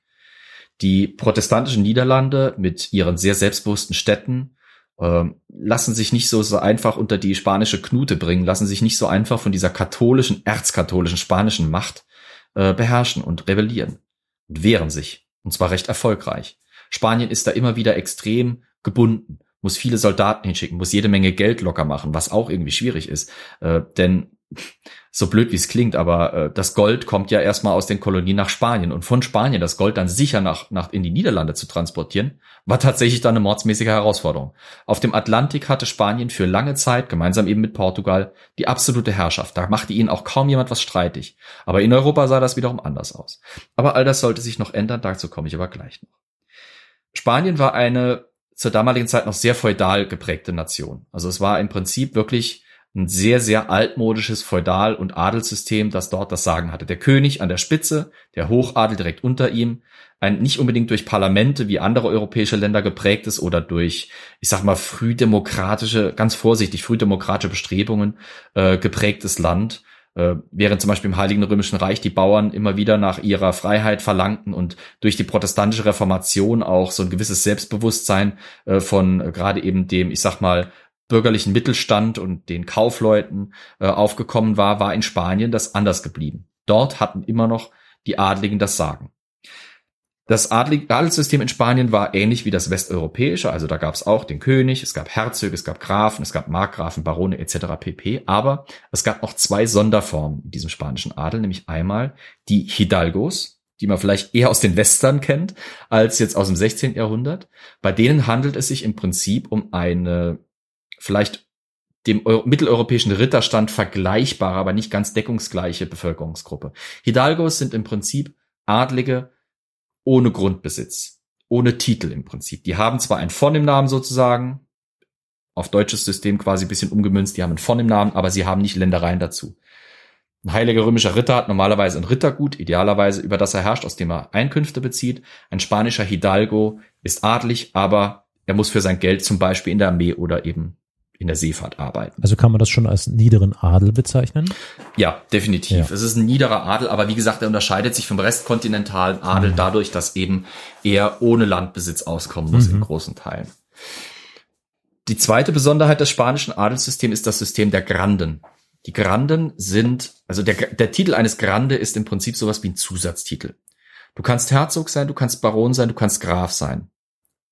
Die protestantischen Niederlande mit ihren sehr selbstbewussten Städten äh, lassen sich nicht so, so einfach unter die spanische Knute bringen, lassen sich nicht so einfach von dieser katholischen, erzkatholischen spanischen Macht äh, beherrschen und rebellieren und wehren sich. Und zwar recht erfolgreich. Spanien ist da immer wieder extrem gebunden, muss viele Soldaten hinschicken, muss jede Menge Geld locker machen, was auch irgendwie schwierig ist. Äh, denn so blöd wie es klingt, aber äh, das Gold kommt ja erstmal aus den Kolonien nach Spanien und von Spanien das Gold dann sicher nach, nach in die Niederlande zu transportieren, war tatsächlich dann eine mordsmäßige Herausforderung. Auf dem Atlantik hatte Spanien für lange Zeit, gemeinsam eben mit Portugal, die absolute Herrschaft. Da machte ihnen auch kaum jemand was streitig. Aber in Europa sah das wiederum anders aus. Aber all das sollte sich noch ändern, dazu komme ich aber gleich noch. Spanien war eine zur damaligen Zeit noch sehr feudal geprägte Nation. Also es war im Prinzip wirklich ein sehr, sehr altmodisches Feudal- und Adelssystem, das dort das Sagen hatte. Der König an der Spitze, der Hochadel direkt unter ihm, ein nicht unbedingt durch Parlamente wie andere europäische Länder geprägtes oder durch, ich sag mal, frühdemokratische, ganz vorsichtig, frühdemokratische Bestrebungen äh, geprägtes Land, äh, während zum Beispiel im Heiligen Römischen Reich die Bauern immer wieder nach ihrer Freiheit verlangten und durch die protestantische Reformation auch so ein gewisses Selbstbewusstsein äh, von äh, gerade eben dem, ich sag mal, bürgerlichen Mittelstand und den Kaufleuten äh, aufgekommen war, war in Spanien das anders geblieben. Dort hatten immer noch die Adligen das Sagen. Das Adelssystem in Spanien war ähnlich wie das westeuropäische, also da gab es auch den König, es gab Herzöge, es gab Grafen, es gab Markgrafen, Barone etc. pp. Aber es gab auch zwei Sonderformen in diesem spanischen Adel, nämlich einmal die Hidalgos, die man vielleicht eher aus den Western kennt, als jetzt aus dem 16. Jahrhundert. Bei denen handelt es sich im Prinzip um eine vielleicht dem mitteleuropäischen Ritterstand vergleichbare, aber nicht ganz deckungsgleiche Bevölkerungsgruppe. Hidalgos sind im Prinzip Adlige ohne Grundbesitz, ohne Titel im Prinzip. Die haben zwar ein von im Namen sozusagen, auf deutsches System quasi ein bisschen umgemünzt, die haben ein von im Namen, aber sie haben nicht Ländereien dazu. Ein heiliger römischer Ritter hat normalerweise ein Rittergut, idealerweise über das er herrscht, aus dem er Einkünfte bezieht. Ein spanischer Hidalgo ist adlig, aber er muss für sein Geld zum Beispiel in der Armee oder eben in der Seefahrt arbeiten. Also kann man das schon als niederen Adel bezeichnen? Ja, definitiv. Ja. Es ist ein niederer Adel, aber wie gesagt, er unterscheidet sich vom restkontinentalen Adel mhm. dadurch, dass eben er ohne Landbesitz auskommen muss mhm. in großen Teilen. Die zweite Besonderheit des spanischen Adelssystems ist das System der Granden. Die Granden sind, also der, der Titel eines Grande ist im Prinzip sowas wie ein Zusatztitel. Du kannst Herzog sein, du kannst Baron sein, du kannst Graf sein.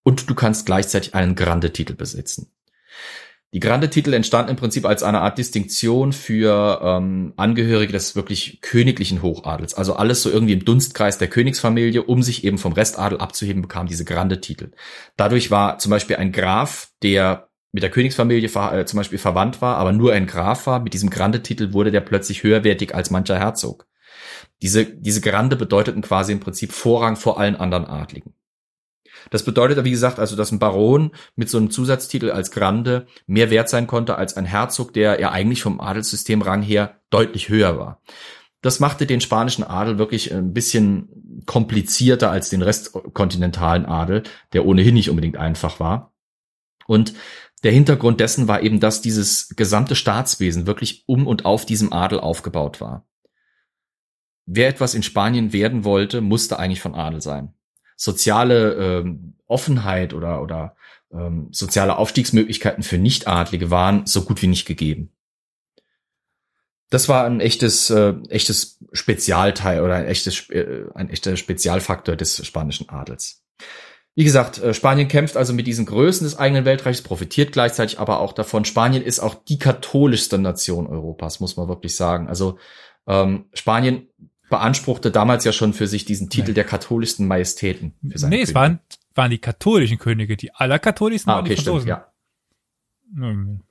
Und du kannst gleichzeitig einen Grande-Titel besitzen. Die Grande-Titel entstanden im Prinzip als eine Art Distinktion für ähm, Angehörige des wirklich königlichen Hochadels. Also alles so irgendwie im Dunstkreis der Königsfamilie, um sich eben vom Restadel abzuheben, bekam diese Grande-Titel. Dadurch war zum Beispiel ein Graf, der mit der Königsfamilie äh, zum Beispiel verwandt war, aber nur ein Graf war, mit diesem Grande-Titel wurde der plötzlich höherwertig als mancher Herzog. Diese, diese Grande bedeuteten quasi im Prinzip Vorrang vor allen anderen Adligen. Das bedeutet, wie gesagt, also, dass ein Baron mit so einem Zusatztitel als Grande mehr wert sein konnte als ein Herzog, der ja eigentlich vom Adelssystemrang her deutlich höher war. Das machte den spanischen Adel wirklich ein bisschen komplizierter als den restkontinentalen Adel, der ohnehin nicht unbedingt einfach war. Und der Hintergrund dessen war eben, dass dieses gesamte Staatswesen wirklich um und auf diesem Adel aufgebaut war. Wer etwas in Spanien werden wollte, musste eigentlich von Adel sein soziale ähm, Offenheit oder, oder ähm, soziale Aufstiegsmöglichkeiten für Nichtadlige waren so gut wie nicht gegeben. Das war ein echtes, äh, echtes Spezialteil oder ein echtes, äh, ein echter Spezialfaktor des spanischen Adels. Wie gesagt, äh, Spanien kämpft also mit diesen Größen des eigenen Weltreichs, profitiert gleichzeitig aber auch davon. Spanien ist auch die katholischste Nation Europas, muss man wirklich sagen. Also ähm, Spanien beanspruchte damals ja schon für sich diesen Titel nee. der katholischsten Majestäten. Für seine nee, Könige. es waren, waren die katholischen Könige, die allerkatholischsten ah, okay, waren die Franzosen. Stimmt, ja. Hm,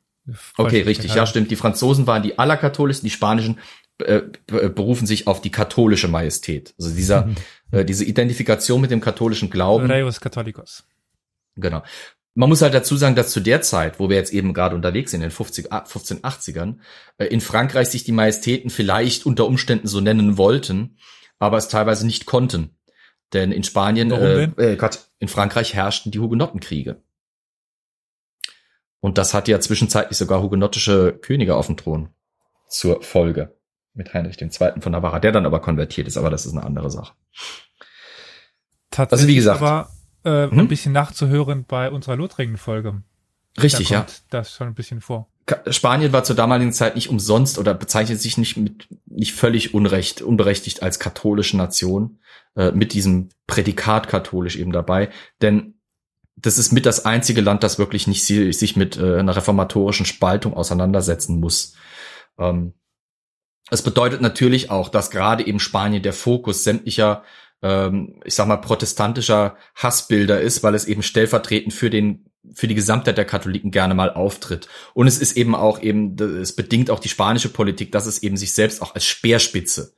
okay, richtig, ja, stimmt. Die Franzosen waren die allerkatholischsten, die spanischen äh, berufen sich auf die katholische Majestät. Also dieser, äh, diese Identifikation mit dem katholischen Glauben. Reus Catholicos. Genau. Man muss halt dazu sagen, dass zu der Zeit, wo wir jetzt eben gerade unterwegs sind, in den 50, 1580ern, äh, in Frankreich sich die Majestäten vielleicht unter Umständen so nennen wollten, aber es teilweise nicht konnten. Denn in Spanien, äh, äh, Gott, in Frankreich herrschten die Hugenottenkriege. Und das hatte ja zwischenzeitlich sogar hugenottische Könige auf dem Thron zur Folge mit Heinrich II. von Navarra, der dann aber konvertiert ist, aber das ist eine andere Sache. Tatsächlich also wie gesagt, aber äh, hm? ein bisschen nachzuhören bei unserer Lothringen-Folge. Richtig, da ja. Das schon ein bisschen vor. Spanien war zur damaligen Zeit nicht umsonst oder bezeichnet sich nicht mit nicht völlig unrecht unberechtigt als katholische Nation äh, mit diesem Prädikat katholisch eben dabei, denn das ist mit das einzige Land, das wirklich nicht sich mit äh, einer reformatorischen Spaltung auseinandersetzen muss. Ähm, es bedeutet natürlich auch, dass gerade eben Spanien der Fokus sämtlicher ähm, ich sag mal, protestantischer Hassbilder ist, weil es eben stellvertretend für den für die Gesamtheit der Katholiken gerne mal auftritt. Und es ist eben auch eben, es bedingt auch die spanische Politik, dass es eben sich selbst auch als Speerspitze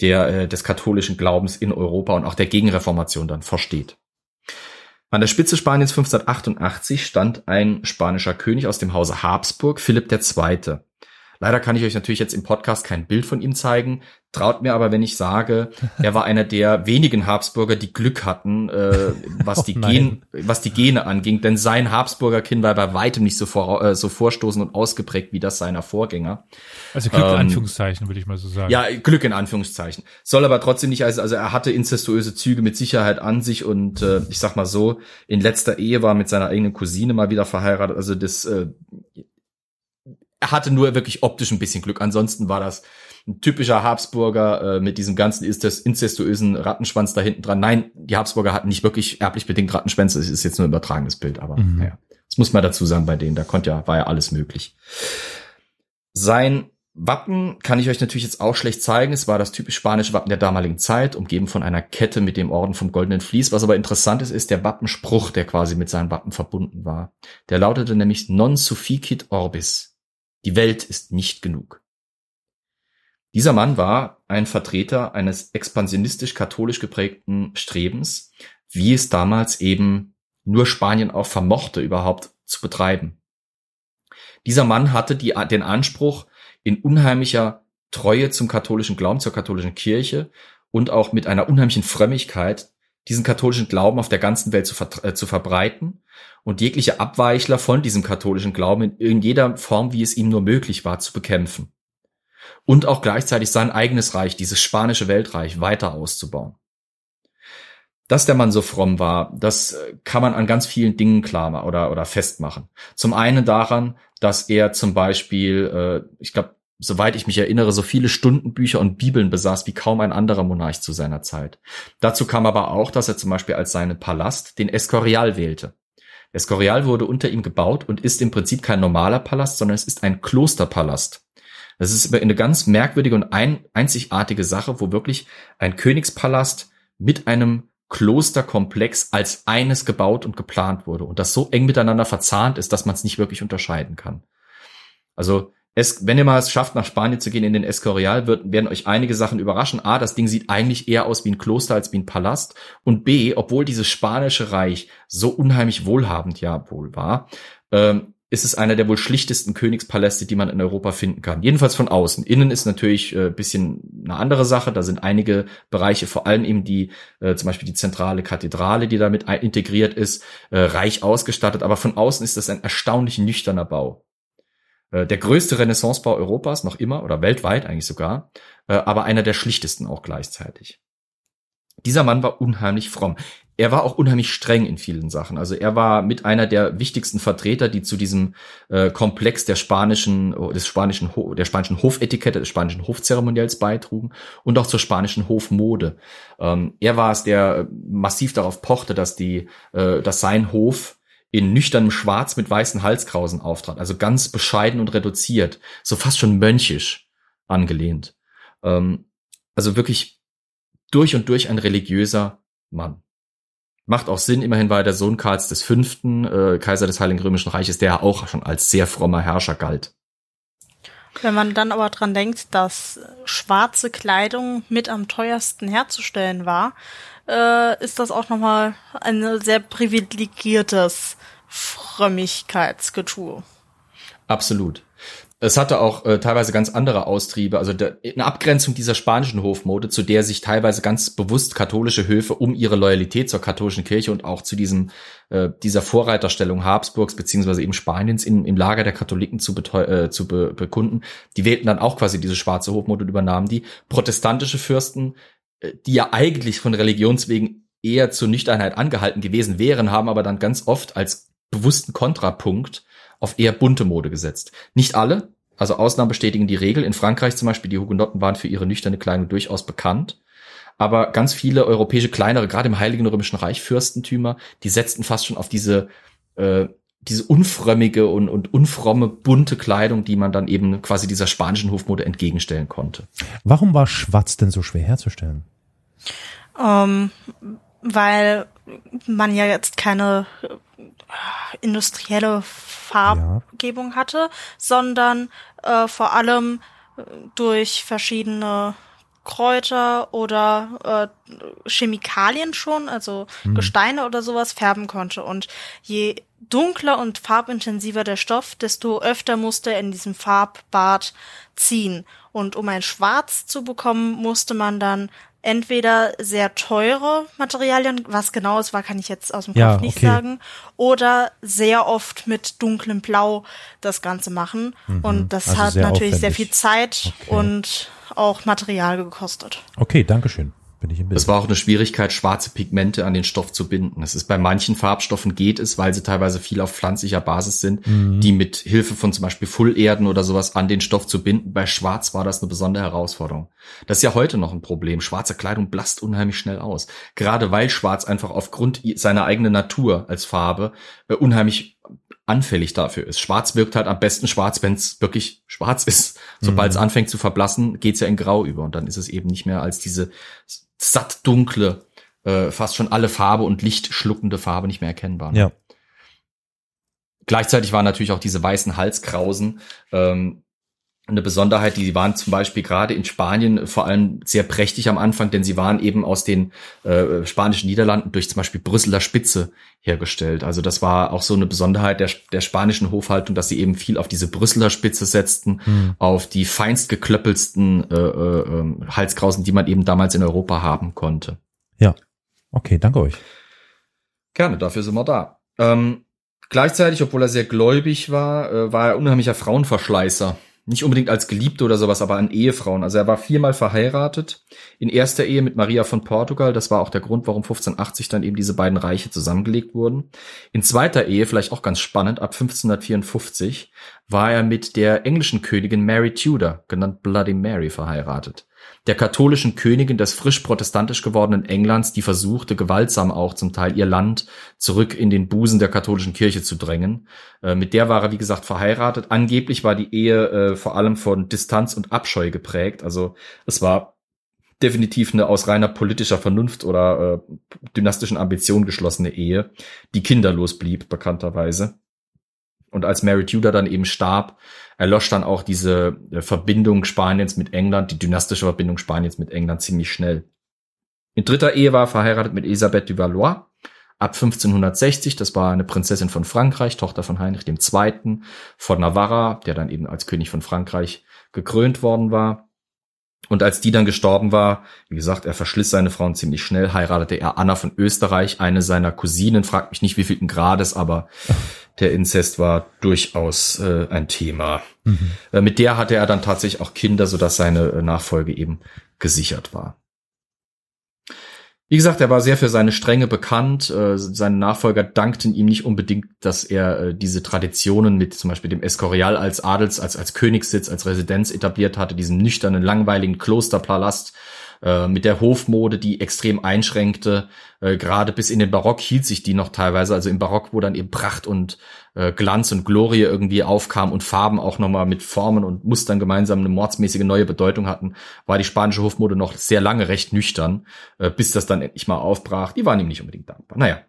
der, äh, des katholischen Glaubens in Europa und auch der Gegenreformation dann versteht. An der Spitze Spaniens 1588 stand ein spanischer König aus dem Hause Habsburg, Philipp II. Leider kann ich euch natürlich jetzt im Podcast kein Bild von ihm zeigen. Traut mir aber, wenn ich sage, er war einer der wenigen Habsburger, die Glück hatten, äh, was, oh, die Gen, was die Gene anging. Denn sein Habsburger Kind war bei weitem nicht so, vor, äh, so vorstoßend und ausgeprägt wie das seiner Vorgänger. Also Glück in ähm, Anführungszeichen, würde ich mal so sagen. Ja, Glück in Anführungszeichen. Soll aber trotzdem nicht, also, also er hatte incestuöse Züge mit Sicherheit an sich und äh, ich sag mal so, in letzter Ehe war mit seiner eigenen Cousine mal wieder verheiratet. Also das äh, er hatte nur wirklich optisch ein bisschen Glück. Ansonsten war das ein typischer Habsburger äh, mit diesem ganzen incestuösen Rattenschwanz da hinten dran. Nein, die Habsburger hatten nicht wirklich erblich bedingt Rattenschwänze. Es ist jetzt nur ein übertragenes Bild, aber mhm. naja, das muss man dazu sagen bei denen. Da konnte ja, war ja alles möglich. Sein Wappen kann ich euch natürlich jetzt auch schlecht zeigen. Es war das typisch spanische Wappen der damaligen Zeit, umgeben von einer Kette mit dem Orden vom Goldenen Vlies. Was aber interessant ist, ist der Wappenspruch, der quasi mit seinem Wappen verbunden war. Der lautete nämlich Non sufficit orbis. Die Welt ist nicht genug. Dieser Mann war ein Vertreter eines expansionistisch-katholisch geprägten Strebens, wie es damals eben nur Spanien auch vermochte, überhaupt zu betreiben. Dieser Mann hatte die, den Anspruch, in unheimlicher Treue zum katholischen Glauben, zur katholischen Kirche und auch mit einer unheimlichen Frömmigkeit diesen katholischen Glauben auf der ganzen Welt zu, ver äh, zu verbreiten und jegliche Abweichler von diesem katholischen Glauben in, in jeder Form, wie es ihm nur möglich war, zu bekämpfen. Und auch gleichzeitig sein eigenes Reich, dieses spanische Weltreich, weiter auszubauen. Dass der Mann so fromm war, das äh, kann man an ganz vielen Dingen klar oder, oder festmachen. Zum einen daran, dass er zum Beispiel, äh, ich glaube, soweit ich mich erinnere, so viele Stundenbücher und Bibeln besaß wie kaum ein anderer Monarch zu seiner Zeit. Dazu kam aber auch, dass er zum Beispiel als seinen Palast den Escorial wählte. Escorial wurde unter ihm gebaut und ist im Prinzip kein normaler Palast, sondern es ist ein Klosterpalast. Das ist eine ganz merkwürdige und ein, einzigartige Sache, wo wirklich ein Königspalast mit einem Klosterkomplex als eines gebaut und geplant wurde und das so eng miteinander verzahnt ist, dass man es nicht wirklich unterscheiden kann. Also es, wenn ihr mal es schafft, nach Spanien zu gehen in den Escorial, wird, werden euch einige Sachen überraschen. A, das Ding sieht eigentlich eher aus wie ein Kloster als wie ein Palast. Und B, obwohl dieses spanische Reich so unheimlich wohlhabend ja wohl war, ähm, ist es einer der wohl schlichtesten Königspaläste, die man in Europa finden kann. Jedenfalls von außen. Innen ist natürlich äh, bisschen eine andere Sache. Da sind einige Bereiche, vor allem eben die, äh, zum Beispiel die zentrale Kathedrale, die damit integriert ist, äh, reich ausgestattet. Aber von außen ist das ein erstaunlich nüchterner Bau. Äh, der größte Renaissancebau Europas noch immer oder weltweit eigentlich sogar, äh, aber einer der schlichtesten auch gleichzeitig. Dieser Mann war unheimlich fromm er war auch unheimlich streng in vielen Sachen. Also er war mit einer der wichtigsten Vertreter, die zu diesem äh, Komplex der spanischen, des spanischen, der spanischen Hofetikette, des spanischen Hofzeremoniells beitrugen und auch zur spanischen Hofmode. Ähm, er war es, der massiv darauf pochte, dass die, äh, dass sein Hof in nüchternem Schwarz mit weißen Halskrausen auftrat, also ganz bescheiden und reduziert, so fast schon mönchisch angelehnt. Ähm, also wirklich durch und durch ein religiöser Mann. Macht auch Sinn, immerhin war er der Sohn Karls des Fünften, äh, Kaiser des Heiligen Römischen Reiches, der auch schon als sehr frommer Herrscher galt. Wenn man dann aber dran denkt, dass schwarze Kleidung mit am teuersten herzustellen war, äh, ist das auch nochmal ein sehr privilegiertes Frömmigkeitsgetue. Absolut. Es hatte auch äh, teilweise ganz andere Austriebe, also der, eine Abgrenzung dieser spanischen Hofmode, zu der sich teilweise ganz bewusst katholische Höfe um ihre Loyalität zur katholischen Kirche und auch zu diesem äh, dieser Vorreiterstellung Habsburgs beziehungsweise eben Spaniens in, im Lager der Katholiken zu, äh, zu be bekunden, die wählten dann auch quasi diese schwarze Hofmode und übernahmen die. Protestantische Fürsten, äh, die ja eigentlich von Religionswegen eher zur Nüchternheit angehalten gewesen wären, haben aber dann ganz oft als bewussten Kontrapunkt auf eher bunte Mode gesetzt. Nicht alle, also Ausnahmen bestätigen die Regel. In Frankreich zum Beispiel, die Hugenotten waren für ihre nüchterne Kleidung durchaus bekannt. Aber ganz viele europäische kleinere, gerade im Heiligen Römischen Reich, Fürstentümer, die setzten fast schon auf diese, äh, diese unfrömmige und, und unfromme, bunte Kleidung, die man dann eben quasi dieser spanischen Hofmode entgegenstellen konnte. Warum war Schwarz denn so schwer herzustellen? Um, ähm, weil man ja jetzt keine industrielle Farbgebung ja. hatte, sondern äh, vor allem äh, durch verschiedene Kräuter oder äh, Chemikalien schon, also hm. Gesteine oder sowas färben konnte. Und je dunkler und farbintensiver der Stoff, desto öfter musste er in diesem Farbbad ziehen. Und um ein Schwarz zu bekommen, musste man dann entweder sehr teure Materialien, was genau es war, kann ich jetzt aus dem Kopf ja, nicht okay. sagen, oder sehr oft mit dunklem Blau das Ganze machen. Mhm. Und das also hat natürlich aufwendig. sehr viel Zeit okay. und auch Material gekostet. Okay, Dankeschön bin ich im Bild. Es war auch eine Schwierigkeit, schwarze Pigmente an den Stoff zu binden. Es ist bei manchen Farbstoffen geht es, weil sie teilweise viel auf pflanzlicher Basis sind, mhm. die mit Hilfe von zum Beispiel Fullerden oder sowas an den Stoff zu binden. Bei Schwarz war das eine besondere Herausforderung. Das ist ja heute noch ein Problem. Schwarze Kleidung blasst unheimlich schnell aus. Gerade weil Schwarz einfach aufgrund seiner eigenen Natur als Farbe äh, unheimlich anfällig dafür ist. Schwarz wirkt halt am besten schwarz, wenn es wirklich schwarz ist. Sobald es mhm. anfängt zu verblassen, geht's ja in Grau über und dann ist es eben nicht mehr als diese satt dunkle, äh, fast schon alle Farbe und Licht schluckende Farbe nicht mehr erkennbar. Ne? Ja. Gleichzeitig waren natürlich auch diese weißen Halskrausen ähm, eine Besonderheit, die waren zum Beispiel gerade in Spanien vor allem sehr prächtig am Anfang, denn sie waren eben aus den äh, spanischen Niederlanden durch zum Beispiel Brüsseler Spitze hergestellt. Also das war auch so eine Besonderheit der, der spanischen Hofhaltung, dass sie eben viel auf diese Brüsseler Spitze setzten, mhm. auf die feinst geklöppelsten äh, äh, ähm, Halskrausen, die man eben damals in Europa haben konnte. Ja, okay, danke euch. Gerne, dafür sind wir da. Ähm, gleichzeitig, obwohl er sehr gläubig war, äh, war er unheimlicher Frauenverschleißer nicht unbedingt als Geliebte oder sowas, aber an Ehefrauen. Also er war viermal verheiratet. In erster Ehe mit Maria von Portugal. Das war auch der Grund, warum 1580 dann eben diese beiden Reiche zusammengelegt wurden. In zweiter Ehe, vielleicht auch ganz spannend, ab 1554 war er mit der englischen Königin Mary Tudor, genannt Bloody Mary, verheiratet der katholischen Königin des frisch protestantisch gewordenen Englands, die versuchte, gewaltsam auch zum Teil ihr Land zurück in den Busen der katholischen Kirche zu drängen. Äh, mit der war er, wie gesagt, verheiratet. Angeblich war die Ehe äh, vor allem von Distanz und Abscheu geprägt. Also es war definitiv eine aus reiner politischer Vernunft oder äh, dynastischen Ambition geschlossene Ehe, die kinderlos blieb, bekannterweise. Und als Mary Tudor dann eben starb, erlosch dann auch diese äh, Verbindung Spaniens mit England, die dynastische Verbindung Spaniens mit England ziemlich schnell. In dritter Ehe war verheiratet mit Elisabeth de Valois ab 1560. Das war eine Prinzessin von Frankreich, Tochter von Heinrich II. von Navarra, der dann eben als König von Frankreich gekrönt worden war. Und als die dann gestorben war, wie gesagt, er verschliss seine Frauen ziemlich schnell, heiratete er Anna von Österreich, eine seiner Cousinen, fragt mich nicht wievielten Grades, aber der Inzest war durchaus äh, ein Thema. Mhm. Äh, mit der hatte er dann tatsächlich auch Kinder, sodass seine äh, Nachfolge eben gesichert war. Wie gesagt, er war sehr für seine Strenge bekannt. Äh, seine Nachfolger dankten ihm nicht unbedingt, dass er äh, diese Traditionen mit zum Beispiel dem Escorial als Adels, als, als Königssitz, als Residenz etabliert hatte, diesem nüchternen, langweiligen Klosterpalast, äh, mit der Hofmode, die extrem einschränkte. Äh, Gerade bis in den Barock hielt sich die noch teilweise. Also im Barock, wo dann eben Pracht und äh, Glanz und Glorie irgendwie aufkam und Farben auch nochmal mit Formen und Mustern gemeinsam eine mordsmäßige neue Bedeutung hatten, war die spanische Hofmode noch sehr lange recht nüchtern, äh, bis das dann endlich mal aufbrach. Die waren ihm nicht unbedingt dankbar. Naja.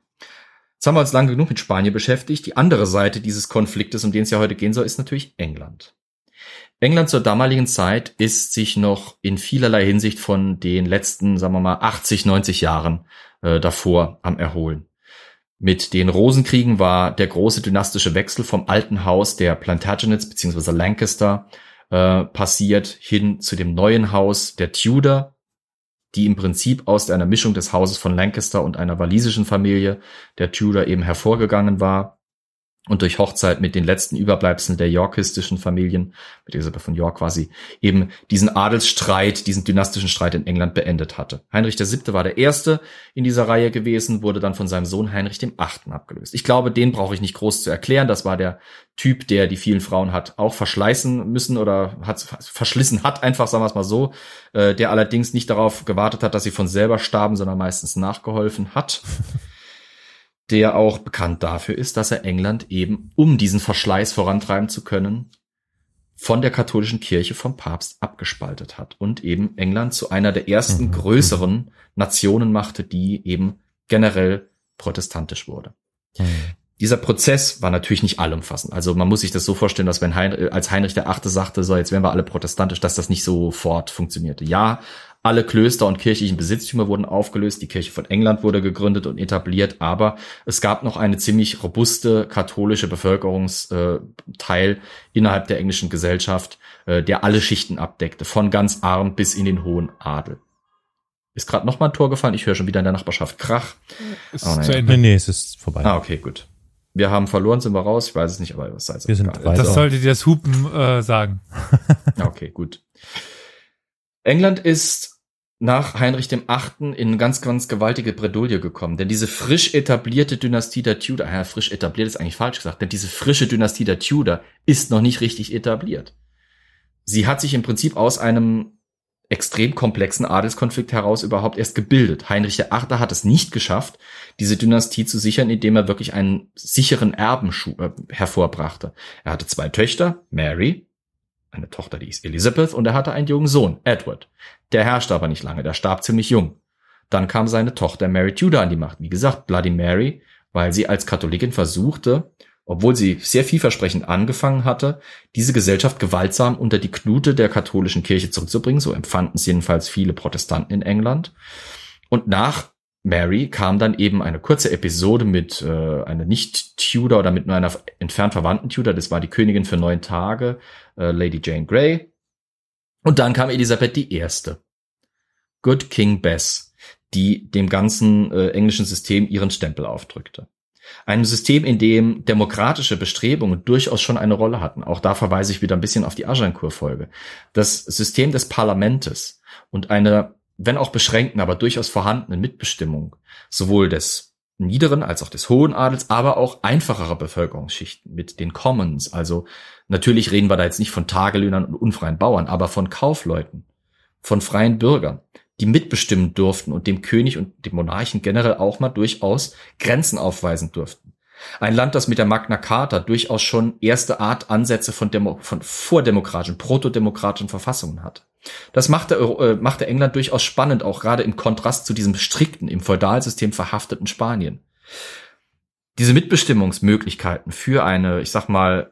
Jetzt haben wir uns lange genug mit Spanien beschäftigt. Die andere Seite dieses Konfliktes, um den es ja heute gehen soll, ist natürlich England. England zur damaligen Zeit ist sich noch in vielerlei Hinsicht von den letzten, sagen wir mal, 80, 90 Jahren äh, davor am Erholen. Mit den Rosenkriegen war der große dynastische Wechsel vom alten Haus der Plantagenets bzw. Lancaster äh, passiert hin zu dem neuen Haus der Tudor, die im Prinzip aus einer Mischung des Hauses von Lancaster und einer walisischen Familie der Tudor eben hervorgegangen war und durch Hochzeit mit den letzten Überbleibseln der yorkistischen Familien, mit Elisabeth von York quasi, eben diesen Adelsstreit, diesen dynastischen Streit in England beendet hatte. Heinrich VII. war der Erste in dieser Reihe gewesen, wurde dann von seinem Sohn Heinrich VIII. abgelöst. Ich glaube, den brauche ich nicht groß zu erklären. Das war der Typ, der die vielen Frauen hat auch verschleißen müssen oder hat verschlissen hat, einfach sagen wir es mal so, äh, der allerdings nicht darauf gewartet hat, dass sie von selber starben, sondern meistens nachgeholfen hat. der auch bekannt dafür ist, dass er England eben, um diesen Verschleiß vorantreiben zu können, von der katholischen Kirche vom Papst abgespaltet hat und eben England zu einer der ersten mhm. größeren Nationen machte, die eben generell protestantisch wurde. Dieser Prozess war natürlich nicht allumfassend. Also man muss sich das so vorstellen, dass wenn Heinrich, als Heinrich der Achte sagte, so jetzt werden wir alle protestantisch, dass das nicht sofort funktionierte. Ja, alle Klöster und kirchlichen Besitztümer wurden aufgelöst, die Kirche von England wurde gegründet und etabliert, aber es gab noch eine ziemlich robuste katholische Bevölkerungsteil innerhalb der englischen Gesellschaft, äh, der alle Schichten abdeckte, von ganz arm bis in den hohen Adel. Ist gerade noch mal ein Tor gefallen, ich höre schon wieder in der Nachbarschaft Krach. Ist oh, zu Ende. Nee, nee, es ist vorbei. Ah, okay, gut. Wir haben verloren, sind wir raus, ich weiß es nicht, aber was sei es. Wir sind weiter. Das sollte dir das Hupen äh, sagen. okay, gut. England ist nach Heinrich dem Achten in ganz, ganz gewaltige Bredouille gekommen. Denn diese frisch etablierte Dynastie der Tudor, ja, frisch etabliert ist eigentlich falsch gesagt, denn diese frische Dynastie der Tudor ist noch nicht richtig etabliert. Sie hat sich im Prinzip aus einem extrem komplexen Adelskonflikt heraus überhaupt erst gebildet. Heinrich VIII. hat es nicht geschafft, diese Dynastie zu sichern, indem er wirklich einen sicheren Erben äh, hervorbrachte. Er hatte zwei Töchter, Mary, eine Tochter, die ist Elizabeth, und er hatte einen jungen Sohn, Edward. Der herrschte aber nicht lange, der starb ziemlich jung. Dann kam seine Tochter Mary Tudor an die Macht. Wie gesagt, Bloody Mary, weil sie als Katholikin versuchte, obwohl sie sehr vielversprechend angefangen hatte, diese Gesellschaft gewaltsam unter die Knute der katholischen Kirche zurückzubringen. So empfanden es jedenfalls viele Protestanten in England. Und nach Mary kam dann eben eine kurze Episode mit äh, einer Nicht-Tudor oder mit nur einer entfernt verwandten Tudor. Das war die Königin für neun Tage, äh, Lady Jane Grey. Und dann kam Elisabeth Erste. Good King Bess, die dem ganzen äh, englischen System ihren Stempel aufdrückte. Ein System, in dem demokratische Bestrebungen durchaus schon eine Rolle hatten. Auch da verweise ich wieder ein bisschen auf die Agincourt-Folge. Das System des Parlamentes und eine, wenn auch beschränkten, aber durchaus vorhandenen Mitbestimmung, sowohl des niederen als auch des hohen Adels, aber auch einfacherer Bevölkerungsschichten mit den Commons. Also natürlich reden wir da jetzt nicht von Tagelöhnern und unfreien Bauern, aber von Kaufleuten, von freien Bürgern, die mitbestimmen durften und dem König und dem Monarchen generell auch mal durchaus Grenzen aufweisen durften. Ein Land, das mit der Magna Carta durchaus schon erste Art Ansätze von, Demo von vordemokratischen, protodemokratischen Verfassungen hat. Das machte, äh, machte England durchaus spannend, auch gerade im Kontrast zu diesem strikten, im Feudalsystem verhafteten Spanien. Diese Mitbestimmungsmöglichkeiten für eine, ich sag mal,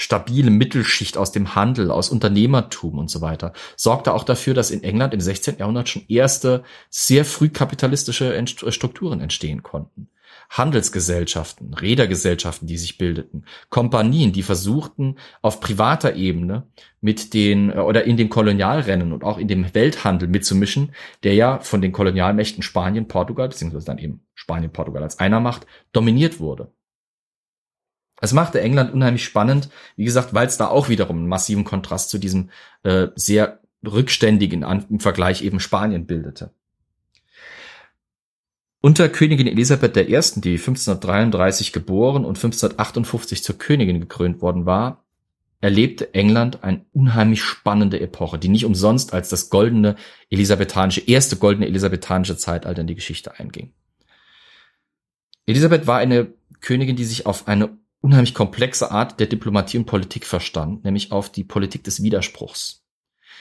stabile Mittelschicht aus dem Handel, aus Unternehmertum und so weiter, sorgte auch dafür, dass in England im 16. Jahrhundert schon erste sehr früh kapitalistische Strukturen entstehen konnten. Handelsgesellschaften, Rädergesellschaften, die sich bildeten, Kompanien, die versuchten, auf privater Ebene mit den äh, oder in dem Kolonialrennen und auch in dem Welthandel mitzumischen, der ja von den Kolonialmächten Spanien, Portugal, beziehungsweise dann eben Spanien, Portugal als einer Macht, dominiert wurde. Es machte England unheimlich spannend, wie gesagt, weil es da auch wiederum einen massiven Kontrast zu diesem äh, sehr rückständigen im Vergleich eben Spanien bildete. Unter Königin Elisabeth I., die 1533 geboren und 1558 zur Königin gekrönt worden war, erlebte England eine unheimlich spannende Epoche, die nicht umsonst als das goldene elisabethanische, erste goldene elisabethanische Zeitalter in die Geschichte einging. Elisabeth war eine Königin, die sich auf eine unheimlich komplexe Art der Diplomatie und Politik verstand, nämlich auf die Politik des Widerspruchs.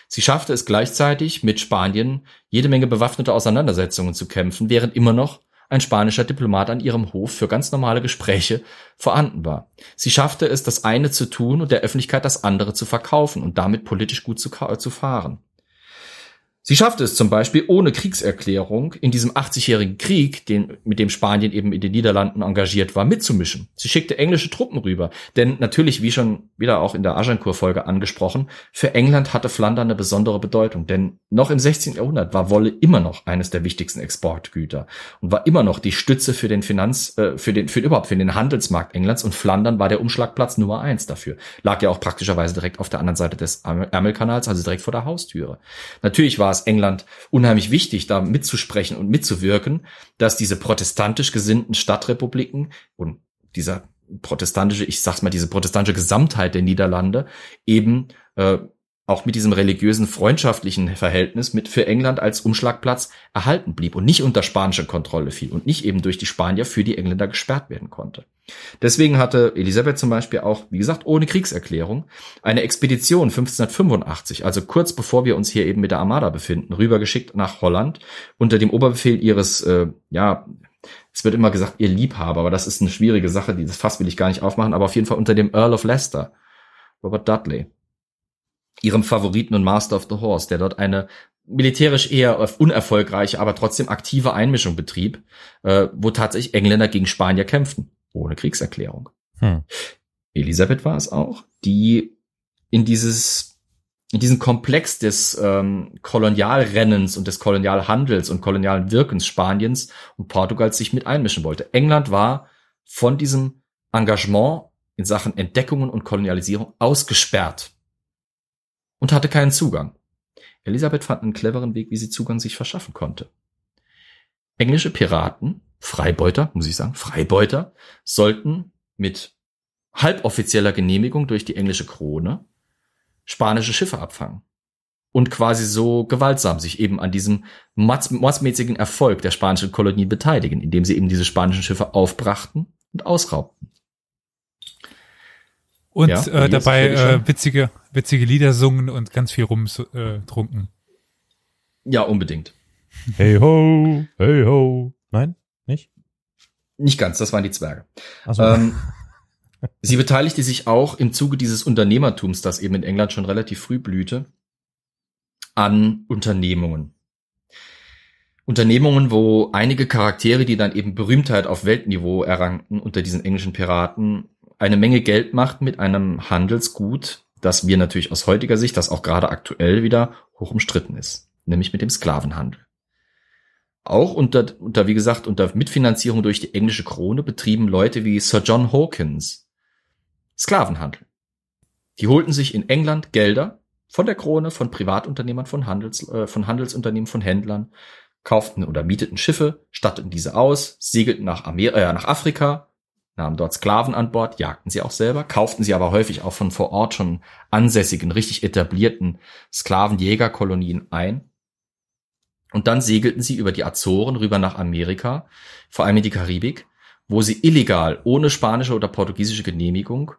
Sie schaffte es gleichzeitig, mit Spanien jede Menge bewaffnete Auseinandersetzungen zu kämpfen, während immer noch ein spanischer Diplomat an ihrem Hof für ganz normale Gespräche vorhanden war. Sie schaffte es, das eine zu tun und der Öffentlichkeit das andere zu verkaufen und damit politisch gut zu, zu fahren. Sie schaffte es zum Beispiel ohne Kriegserklärung in diesem 80-jährigen Krieg, den, mit dem Spanien eben in den Niederlanden engagiert war, mitzumischen. Sie schickte englische Truppen rüber. Denn natürlich, wie schon wieder auch in der Agincourt-Folge angesprochen, für England hatte Flandern eine besondere Bedeutung. Denn noch im 16. Jahrhundert war Wolle immer noch eines der wichtigsten Exportgüter und war immer noch die Stütze für den Finanz, äh, für den, für überhaupt für den Handelsmarkt Englands und Flandern war der Umschlagplatz Nummer eins dafür. Lag ja auch praktischerweise direkt auf der anderen Seite des Ärmelkanals, also direkt vor der Haustüre. Natürlich war es es England unheimlich wichtig, da mitzusprechen und mitzuwirken, dass diese protestantisch gesinnten Stadtrepubliken und dieser protestantische, ich sag's mal, diese protestantische Gesamtheit der Niederlande eben äh, auch mit diesem religiösen freundschaftlichen Verhältnis mit für England als Umschlagplatz erhalten blieb und nicht unter spanische Kontrolle fiel und nicht eben durch die Spanier für die Engländer gesperrt werden konnte. Deswegen hatte Elisabeth zum Beispiel auch, wie gesagt, ohne Kriegserklärung eine Expedition 1585, also kurz bevor wir uns hier eben mit der Armada befinden, rübergeschickt nach Holland unter dem Oberbefehl ihres, äh, ja, es wird immer gesagt, ihr Liebhaber, aber das ist eine schwierige Sache, dieses Fass will ich gar nicht aufmachen, aber auf jeden Fall unter dem Earl of Leicester, Robert Dudley ihrem Favoriten und Master of the Horse, der dort eine militärisch eher unerfolgreiche, aber trotzdem aktive Einmischung betrieb, äh, wo tatsächlich Engländer gegen Spanier kämpften, ohne Kriegserklärung. Hm. Elisabeth war es auch, die in dieses in diesen Komplex des ähm, Kolonialrennens und des Kolonialhandels und kolonialen Wirkens Spaniens und Portugals sich mit einmischen wollte. England war von diesem Engagement in Sachen Entdeckungen und Kolonialisierung ausgesperrt und hatte keinen Zugang. Elisabeth fand einen cleveren Weg, wie sie Zugang sich verschaffen konnte. Englische Piraten, Freibeuter, muss ich sagen, Freibeuter, sollten mit halboffizieller Genehmigung durch die englische Krone spanische Schiffe abfangen. und quasi so gewaltsam sich eben an diesem mordsmäßigen Erfolg der spanischen Kolonien beteiligen, indem sie eben diese spanischen Schiffe aufbrachten und ausraubten. Und ja, äh, dabei äh, witzige, witzige Lieder sungen und ganz viel rumtrunken. Äh, ja, unbedingt. Hey ho, hey ho. Nein, nicht? Nicht ganz, das waren die Zwerge. So. Ähm, sie beteiligte sich auch im Zuge dieses Unternehmertums, das eben in England schon relativ früh blühte, an Unternehmungen. Unternehmungen, wo einige Charaktere, die dann eben Berühmtheit auf Weltniveau errangten unter diesen englischen Piraten, eine Menge Geld machten mit einem Handelsgut, das wir natürlich aus heutiger Sicht, das auch gerade aktuell wieder hoch umstritten ist, nämlich mit dem Sklavenhandel. Auch unter, unter, wie gesagt, unter Mitfinanzierung durch die englische Krone betrieben Leute wie Sir John Hawkins Sklavenhandel. Die holten sich in England Gelder von der Krone, von Privatunternehmern, von, Handels, äh, von Handelsunternehmen, von Händlern, kauften oder mieteten Schiffe, statteten diese aus, segelten nach, Amer äh, nach Afrika, nahmen dort Sklaven an Bord, jagten sie auch selber, kauften sie aber häufig auch von vor Ort schon ansässigen, richtig etablierten Sklavenjägerkolonien ein und dann segelten sie über die Azoren rüber nach Amerika, vor allem in die Karibik, wo sie illegal, ohne spanische oder portugiesische Genehmigung,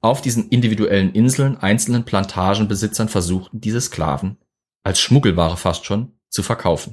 auf diesen individuellen Inseln einzelnen Plantagenbesitzern versuchten, diese Sklaven als Schmuggelware fast schon zu verkaufen.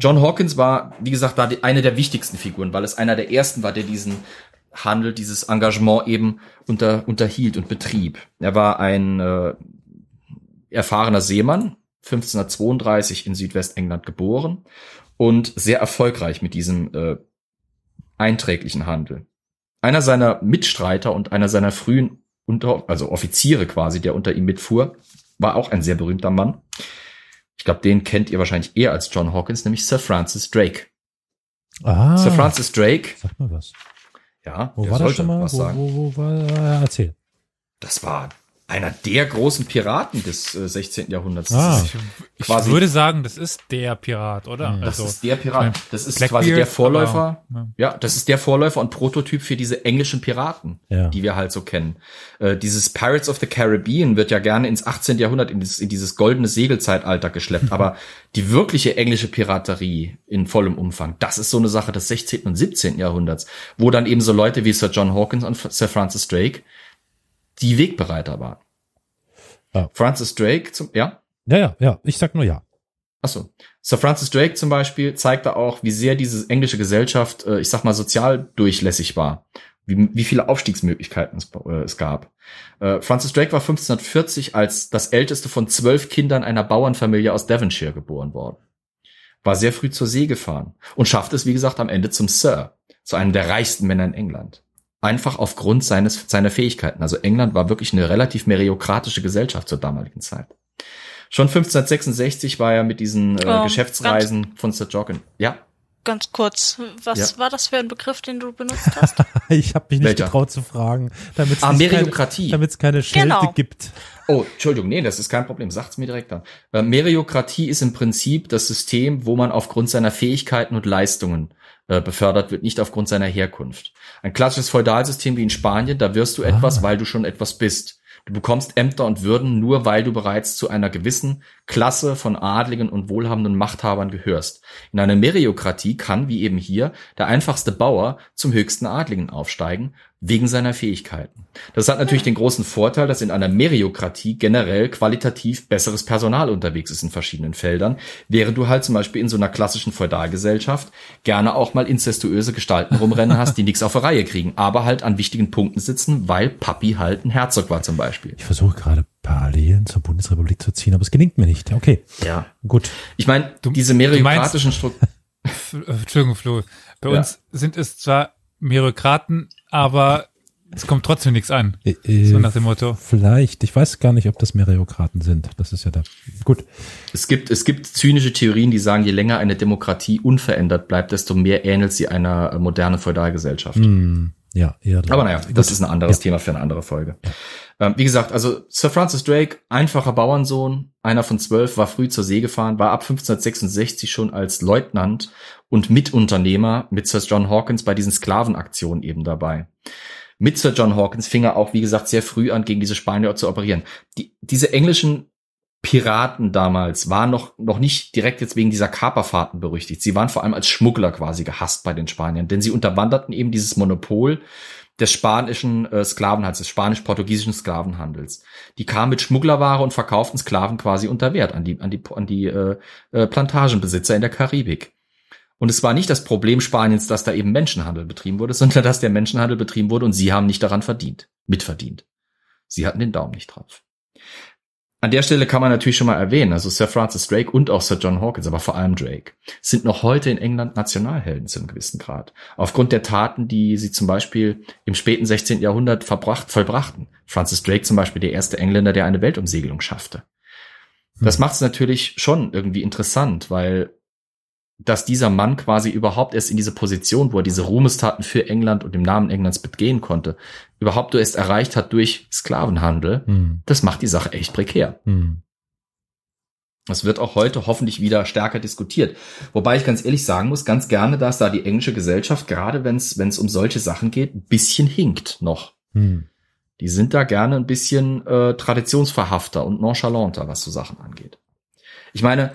John Hawkins war, wie gesagt, da eine der wichtigsten Figuren, weil es einer der ersten war, der diesen Handel, dieses Engagement eben unter, unterhielt und betrieb. Er war ein äh, erfahrener Seemann, 1532 in Südwestengland geboren und sehr erfolgreich mit diesem äh, einträglichen Handel. Einer seiner Mitstreiter und einer seiner frühen unter, also Offiziere quasi, der unter ihm mitfuhr, war auch ein sehr berühmter Mann. Ich glaube, den kennt ihr wahrscheinlich eher als John Hawkins, nämlich Sir Francis Drake. Ah, Sir Francis Drake. Sag mal was. Ja, wo war das schon mal? Was wo, sagen. Wo, wo, war, erzähl. Das war einer der großen Piraten des äh, 16. Jahrhunderts. Ah. Ich, würde sagen, das ist der Pirat, oder? Mhm. Das also, ist der Pirat. Das ist Blackbeard, quasi der Vorläufer. Aber, ja. ja. das ist der Vorläufer und Prototyp für diese englischen Piraten, ja. die wir halt so kennen. Äh, dieses Pirates of the Caribbean wird ja gerne ins 18. Jahrhundert, in dieses, in dieses goldene Segelzeitalter geschleppt. aber die wirkliche englische Piraterie in vollem Umfang, das ist so eine Sache des 16. und 17. Jahrhunderts, wo dann eben so Leute wie Sir John Hawkins und Sir Francis Drake die Wegbereiter waren. Ja. Francis Drake zum, ja? Ja, ja, ja, ich sag nur ja. Achso. Sir Francis Drake zum Beispiel zeigte auch, wie sehr diese englische Gesellschaft, äh, ich sag mal, sozial durchlässig war. Wie, wie viele Aufstiegsmöglichkeiten es, äh, es gab. Äh, Francis Drake war 1540 als das älteste von zwölf Kindern einer Bauernfamilie aus Devonshire geboren worden. War sehr früh zur See gefahren und schaffte es, wie gesagt, am Ende zum Sir, zu einem der reichsten Männer in England einfach aufgrund seines, seiner Fähigkeiten. Also England war wirklich eine relativ meriokratische Gesellschaft zur damaligen Zeit. Schon 1566 war er mit diesen äh, oh, Geschäftsreisen von Sir Joggin. Ja. Ganz kurz, was ja. war das für ein Begriff, den du benutzt hast? ich habe mich nicht Welcher? getraut zu fragen, damit es ah, Meriokratie. Keine, keine Schelte genau. gibt. Oh, Entschuldigung, nee, das ist kein Problem. Sagt's mir direkt an. Äh, Meriokratie ist im Prinzip das System, wo man aufgrund seiner Fähigkeiten und Leistungen äh, befördert wird, nicht aufgrund seiner Herkunft. Ein klassisches Feudalsystem wie in Spanien, da wirst du ah. etwas, weil du schon etwas bist. Du bekommst Ämter und Würden nur, weil du bereits zu einer gewissen Klasse von Adligen und wohlhabenden Machthabern gehörst. In einer Meriokratie kann, wie eben hier, der einfachste Bauer zum höchsten Adligen aufsteigen, wegen seiner Fähigkeiten. Das hat natürlich den großen Vorteil, dass in einer Meriokratie generell qualitativ besseres Personal unterwegs ist in verschiedenen Feldern, während du halt zum Beispiel in so einer klassischen Feudalgesellschaft gerne auch mal incestuöse Gestalten rumrennen hast, die nichts auf der Reihe kriegen, aber halt an wichtigen Punkten sitzen, weil Papi halt ein Herzog war zum Beispiel. Ich versuche gerade Parallelen zur Bundesrepublik zu ziehen, aber es gelingt mir nicht. Okay. Ja. Gut. Ich meine, diese meriokratischen Strukturen Entschuldigung, Flo. Bei ja. uns sind es zwar Merokraten, aber es kommt trotzdem nichts an. Äh, so nach dem Motto. Vielleicht. Ich weiß gar nicht, ob das Meriokraten sind. Das ist ja da. Gut. Es gibt, es gibt zynische Theorien, die sagen, je länger eine Demokratie unverändert bleibt, desto mehr ähnelt sie einer modernen Feudalgesellschaft. Mm, ja, eher. Aber naja, Gut. das ist ein anderes ja. Thema für eine andere Folge. Ja. Ähm, wie gesagt, also Sir Francis Drake, einfacher Bauernsohn, einer von zwölf, war früh zur See gefahren, war ab 1566 schon als Leutnant und Mitunternehmer mit Sir John Hawkins bei diesen Sklavenaktionen eben dabei mit Sir John Hawkins fing er auch, wie gesagt, sehr früh an, gegen diese Spanier zu operieren. Die, diese englischen Piraten damals waren noch, noch nicht direkt jetzt wegen dieser Kaperfahrten berüchtigt. Sie waren vor allem als Schmuggler quasi gehasst bei den Spaniern, denn sie unterwanderten eben dieses Monopol des spanischen äh, Sklavenhandels, des spanisch-portugiesischen Sklavenhandels. Die kamen mit Schmugglerware und verkauften Sklaven quasi unter Wert an die, an die, an die äh, äh, Plantagenbesitzer in der Karibik. Und es war nicht das Problem Spaniens, dass da eben Menschenhandel betrieben wurde, sondern dass der Menschenhandel betrieben wurde und sie haben nicht daran verdient, mitverdient. Sie hatten den Daumen nicht drauf. An der Stelle kann man natürlich schon mal erwähnen, also Sir Francis Drake und auch Sir John Hawkins, aber vor allem Drake, sind noch heute in England Nationalhelden zu einem gewissen Grad. Aufgrund der Taten, die sie zum Beispiel im späten 16. Jahrhundert verbracht, vollbrachten. Francis Drake zum Beispiel der erste Engländer, der eine Weltumsegelung schaffte. Das hm. macht es natürlich schon irgendwie interessant, weil dass dieser Mann quasi überhaupt erst in diese Position, wo er diese Ruhmestaten für England und im Namen Englands begehen konnte, überhaupt erst erreicht hat durch Sklavenhandel, mhm. das macht die Sache echt prekär. Mhm. Das wird auch heute hoffentlich wieder stärker diskutiert. Wobei ich ganz ehrlich sagen muss, ganz gerne, dass da die englische Gesellschaft, gerade wenn es um solche Sachen geht, ein bisschen hinkt noch. Mhm. Die sind da gerne ein bisschen äh, traditionsverhafter und nonchalanter, was so Sachen angeht. Ich meine,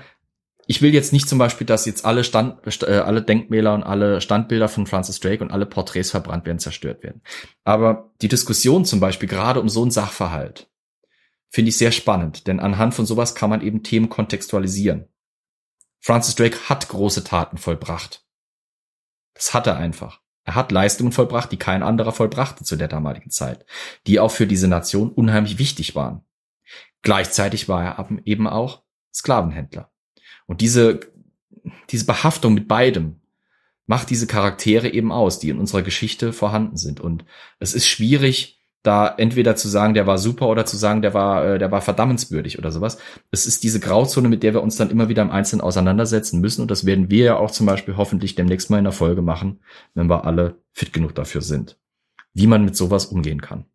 ich will jetzt nicht zum Beispiel, dass jetzt alle Stand, äh, alle Denkmäler und alle Standbilder von Francis Drake und alle Porträts verbrannt werden, zerstört werden. Aber die Diskussion zum Beispiel gerade um so einen Sachverhalt finde ich sehr spannend, denn anhand von sowas kann man eben Themen kontextualisieren. Francis Drake hat große Taten vollbracht. Das hat er einfach. Er hat Leistungen vollbracht, die kein anderer vollbrachte zu der damaligen Zeit, die auch für diese Nation unheimlich wichtig waren. Gleichzeitig war er eben auch Sklavenhändler. Und diese, diese Behaftung mit beidem macht diese Charaktere eben aus, die in unserer Geschichte vorhanden sind. Und es ist schwierig, da entweder zu sagen, der war super oder zu sagen, der war, äh, der war verdammenswürdig oder sowas. Es ist diese Grauzone, mit der wir uns dann immer wieder im Einzelnen auseinandersetzen müssen. Und das werden wir ja auch zum Beispiel hoffentlich demnächst mal in der Folge machen, wenn wir alle fit genug dafür sind. Wie man mit sowas umgehen kann.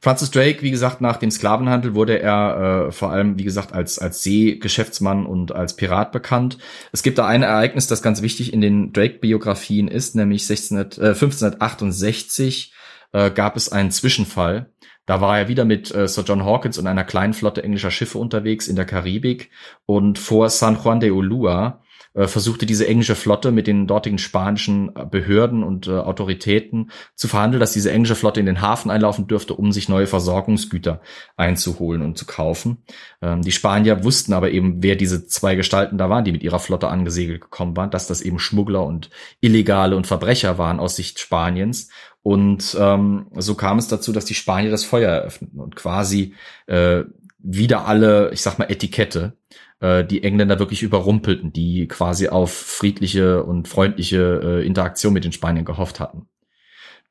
Francis Drake, wie gesagt, nach dem Sklavenhandel wurde er äh, vor allem, wie gesagt, als, als Seegeschäftsmann und als Pirat bekannt. Es gibt da ein Ereignis, das ganz wichtig in den Drake-Biografien ist, nämlich 16, äh, 1568 äh, gab es einen Zwischenfall. Da war er wieder mit äh, Sir John Hawkins und einer kleinen Flotte englischer Schiffe unterwegs in der Karibik und vor San Juan de Ulua äh, versuchte diese englische Flotte mit den dortigen spanischen äh, Behörden und äh, Autoritäten zu verhandeln, dass diese englische Flotte in den Hafen einlaufen dürfte, um sich neue Versorgungsgüter einzuholen und zu kaufen. Ähm, die Spanier wussten aber eben, wer diese zwei Gestalten da waren, die mit ihrer Flotte angesegelt gekommen waren, dass das eben Schmuggler und Illegale und Verbrecher waren aus Sicht Spaniens. Und ähm, so kam es dazu, dass die Spanier das Feuer eröffneten und quasi äh, wieder alle, ich sag mal, Etikette äh, die Engländer wirklich überrumpelten, die quasi auf friedliche und freundliche äh, Interaktion mit den Spaniern gehofft hatten.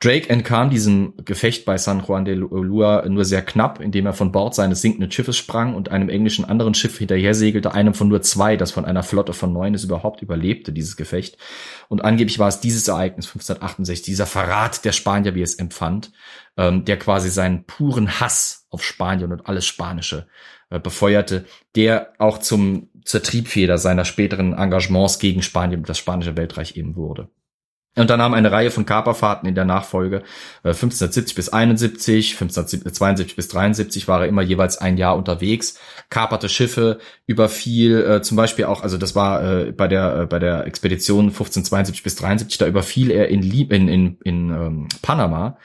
Drake entkam diesem Gefecht bei San Juan de Ulua nur sehr knapp, indem er von Bord seines sinkenden Schiffes sprang und einem englischen anderen Schiff hinterher segelte, einem von nur zwei, das von einer Flotte von neun es überhaupt überlebte, dieses Gefecht. Und angeblich war es dieses Ereignis 1568, dieser Verrat der Spanier, wie es empfand, ähm, der quasi seinen puren Hass auf Spanien und alles Spanische äh, befeuerte, der auch zum zur Triebfeder seiner späteren Engagements gegen Spanien und das spanische Weltreich eben wurde. Und dann haben eine Reihe von Kaperfahrten in der Nachfolge. Äh, 1570 bis 71, 1572 bis 73 war er immer jeweils ein Jahr unterwegs, kaperte Schiffe, überfiel äh, zum Beispiel auch, also das war äh, bei der äh, bei der Expedition 1572 bis 73, da überfiel er in in in, in ähm, Panama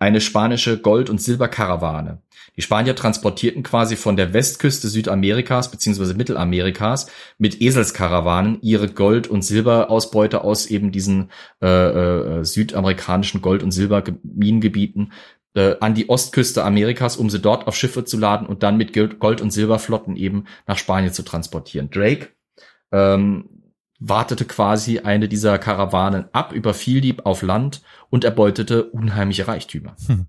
eine spanische Gold- und Silberkarawane. Die Spanier transportierten quasi von der Westküste Südamerikas bzw. Mittelamerikas mit Eselskarawanen ihre Gold- und Silberausbeute aus eben diesen äh, äh, südamerikanischen Gold- und Silberminengebieten äh, an die Ostküste Amerikas, um sie dort auf Schiffe zu laden und dann mit Gold- und Silberflotten eben nach Spanien zu transportieren. Drake ähm, wartete quasi eine dieser Karawanen ab, überfiel die auf Land und erbeutete unheimliche Reichtümer. Hm.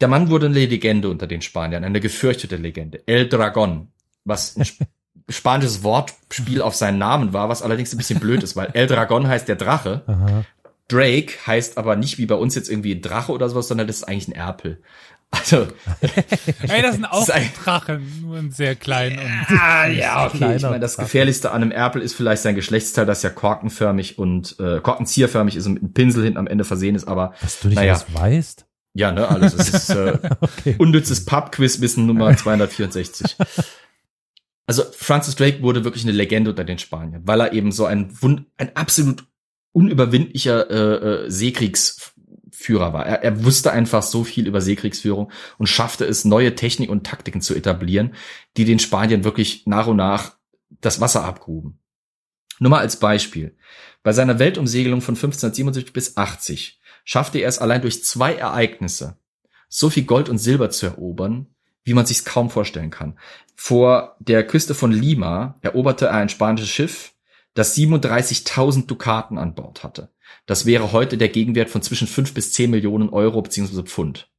Der Mann wurde eine Legende unter den Spaniern, eine gefürchtete Legende. El Dragon, was ein spanisches Wortspiel auf seinen Namen war, was allerdings ein bisschen blöd ist, weil El Dragon heißt der Drache. Aha. Drake heißt aber nicht wie bei uns jetzt irgendwie ein Drache oder sowas, sondern das ist eigentlich ein Erpel. Also, Ey, das sind auch Drachen, nur ein sehr klein und ah, ja, okay. Ich meine, das gefährlichste an einem Erpel ist vielleicht sein Geschlechtsteil, das ja korkenförmig und äh, korkenzieherförmig ist und mit einem Pinsel hinten am Ende versehen ist. Aber was du nicht naja, alles weißt? Ja, ne, alles. Es ist äh, okay. unnützes Pub-Quiz-Wissen Nummer 264. Also Francis Drake wurde wirklich eine Legende unter den Spaniern, weil er eben so ein, ein absolut unüberwindlicher äh, äh, Seekriegsführer war. Er, er wusste einfach so viel über Seekriegsführung und schaffte es, neue Technik und Taktiken zu etablieren, die den Spaniern wirklich nach und nach das Wasser abgruben. Nur mal als Beispiel. Bei seiner Weltumsegelung von 1577 bis 80 schaffte er es allein durch zwei Ereignisse, so viel Gold und Silber zu erobern, wie man sich's kaum vorstellen kann. Vor der Küste von Lima eroberte er ein spanisches Schiff, das 37.000 Dukaten an Bord hatte. Das wäre heute der Gegenwert von zwischen 5 bis 10 Millionen Euro bzw. Pfund.